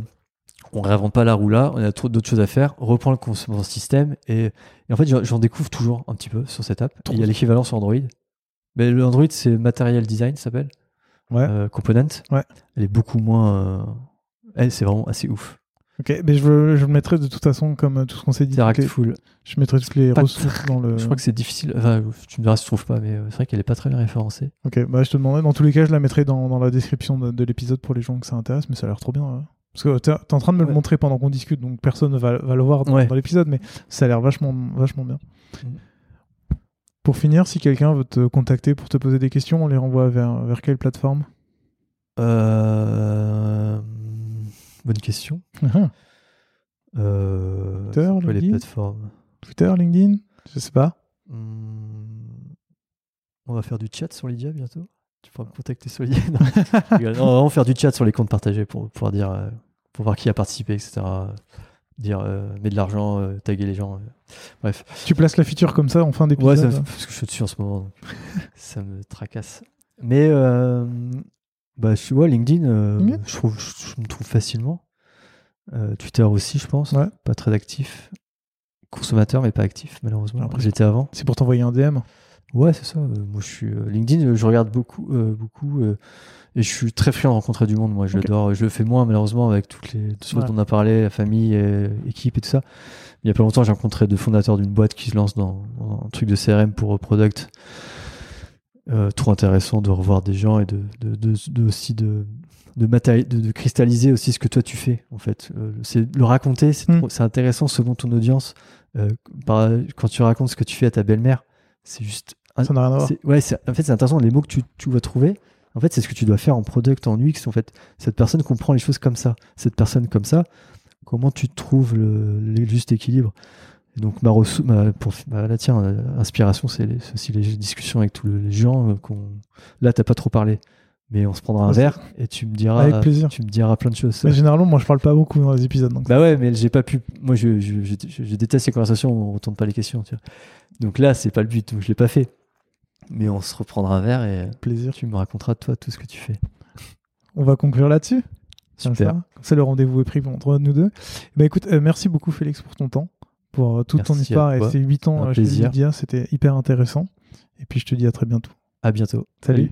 on réinvente pas la roue là, on a trop d'autres choses à faire, reprend le système. Et, et en fait, j'en- découvre toujours un petit peu sur cette app. Il y a l'équivalent sur Android. Mais le Android, c'est Material Design, ça s'appelle Ouais. euh, Component. Ouais. Elle est beaucoup moins. euh, Elle, c'est vraiment assez ouf. Ok, mais je, le- je le mettrai de toute façon comme euh, tout ce qu'on s'est dit. Interact toutes les- Full. Je mettrai toutes les Pas ressources dans le. (laughs) Je crois que c'est difficile. Enfin, tu me diras si tu trouves pas, mais c'est vrai qu'elle est pas très bien référencée. Ok, bah je te demanderai. Dans tous les cas, je la mettrai dans, dans la description de, de l'épisode pour les gens que ça intéresse, mais ça a l'air trop bien. ouais. Parce que t'es t'es en train de me le montrer pendant qu'on discute, donc personne va, va le voir dans, Ouais. dans l'épisode, mais ça a l'air vachement, vachement bien. Mm. Pour finir, si quelqu'un veut te contacter pour te poser des questions, on les renvoie vers, vers quelle plateforme? Euh, Bonne question. Ah, Euh, Twitter, quoi les LinkedIn? plateformes? Twitter, LinkedIn? Je sais pas. Hmm, On va faire du chat sur Lydia bientôt. Tu pourras me contacter sur Lydia. (laughs) Non, on va vraiment faire du chat sur les comptes partagés pour pouvoir dire, euh, pour voir qui a participé, etc. Dire, euh, mets de l'argent, euh, taguer les gens. euh. Bref. Tu places la feature comme ça en fin d'épisode Ouais, ça, parce que je suis dessus en ce moment, donc (laughs) ça me tracasse. Mais bah, je, ouais, LinkedIn, LinkedIn je, trouve, je, je me trouve facilement. Euh, Twitter aussi, je pense. Ouais. Pas très actif. Consommateur, mais pas actif, malheureusement. Après, J'étais avant. C'est pour t'envoyer un DM. Ouais, c'est ça. euh, moi, je suis euh, LinkedIn. euh, Je regarde beaucoup, euh, beaucoup, euh, et je suis très friand de rencontrer du monde. Moi, je l'adore. Je le fais moins, malheureusement, avec toutes les choses Ouais. dont on a parlé, la famille, et, équipe et tout ça. Il y a pas longtemps, j'ai rencontré deux fondateurs d'une boîte qui se lance dans, dans un truc de CRM pour product. Euh, trop intéressant de revoir des gens et de, de, de- de- aussi de cristalliser aussi ce que toi tu fais en fait c'est le raconter c'est Mm. trop- c'est intéressant selon ton audience par- quand tu racontes ce que tu fais à ta belle-mère c'est juste Ça n'a rien à voir. ouais, en fait, c'est intéressant. Les mots que tu, tu vas trouver, en fait, c'est ce que tu dois faire en product, en UX. En fait, cette personne comprend les choses comme ça. Cette personne comme ça, comment tu trouves le, le juste équilibre? Et Donc, ma, ma, pour, bah, là, tiens, euh, inspiration, c'est aussi les discussions avec tous les gens. euh, qu'on Là, t'as pas trop parlé, mais on se prendra un c'est- verre et tu me diras, Avec plaisir. tu me diras plein de choses. Mais généralement, moi, je parle pas beaucoup dans les épisodes. Donc Bah ouais, mais j'ai pas pu. Moi, je, je, je, déteste ces conversations où on retourne pas les questions. Tu vois. Donc là, c'est pas le but. Donc je l'ai pas fait. Mais on se reprendra un verre et plaisir. tu me raconteras toi tout ce que tu fais. On va conclure là-dessus? Super. ça, le rendez-vous est pris entre nous deux. Bah écoute, euh, merci beaucoup Félix pour ton temps, pour euh, toute ton Merci histoire et ces 8 ans euh, chez. C'était hyper intéressant. Et puis je te dis à très bientôt. À bientôt. Salut.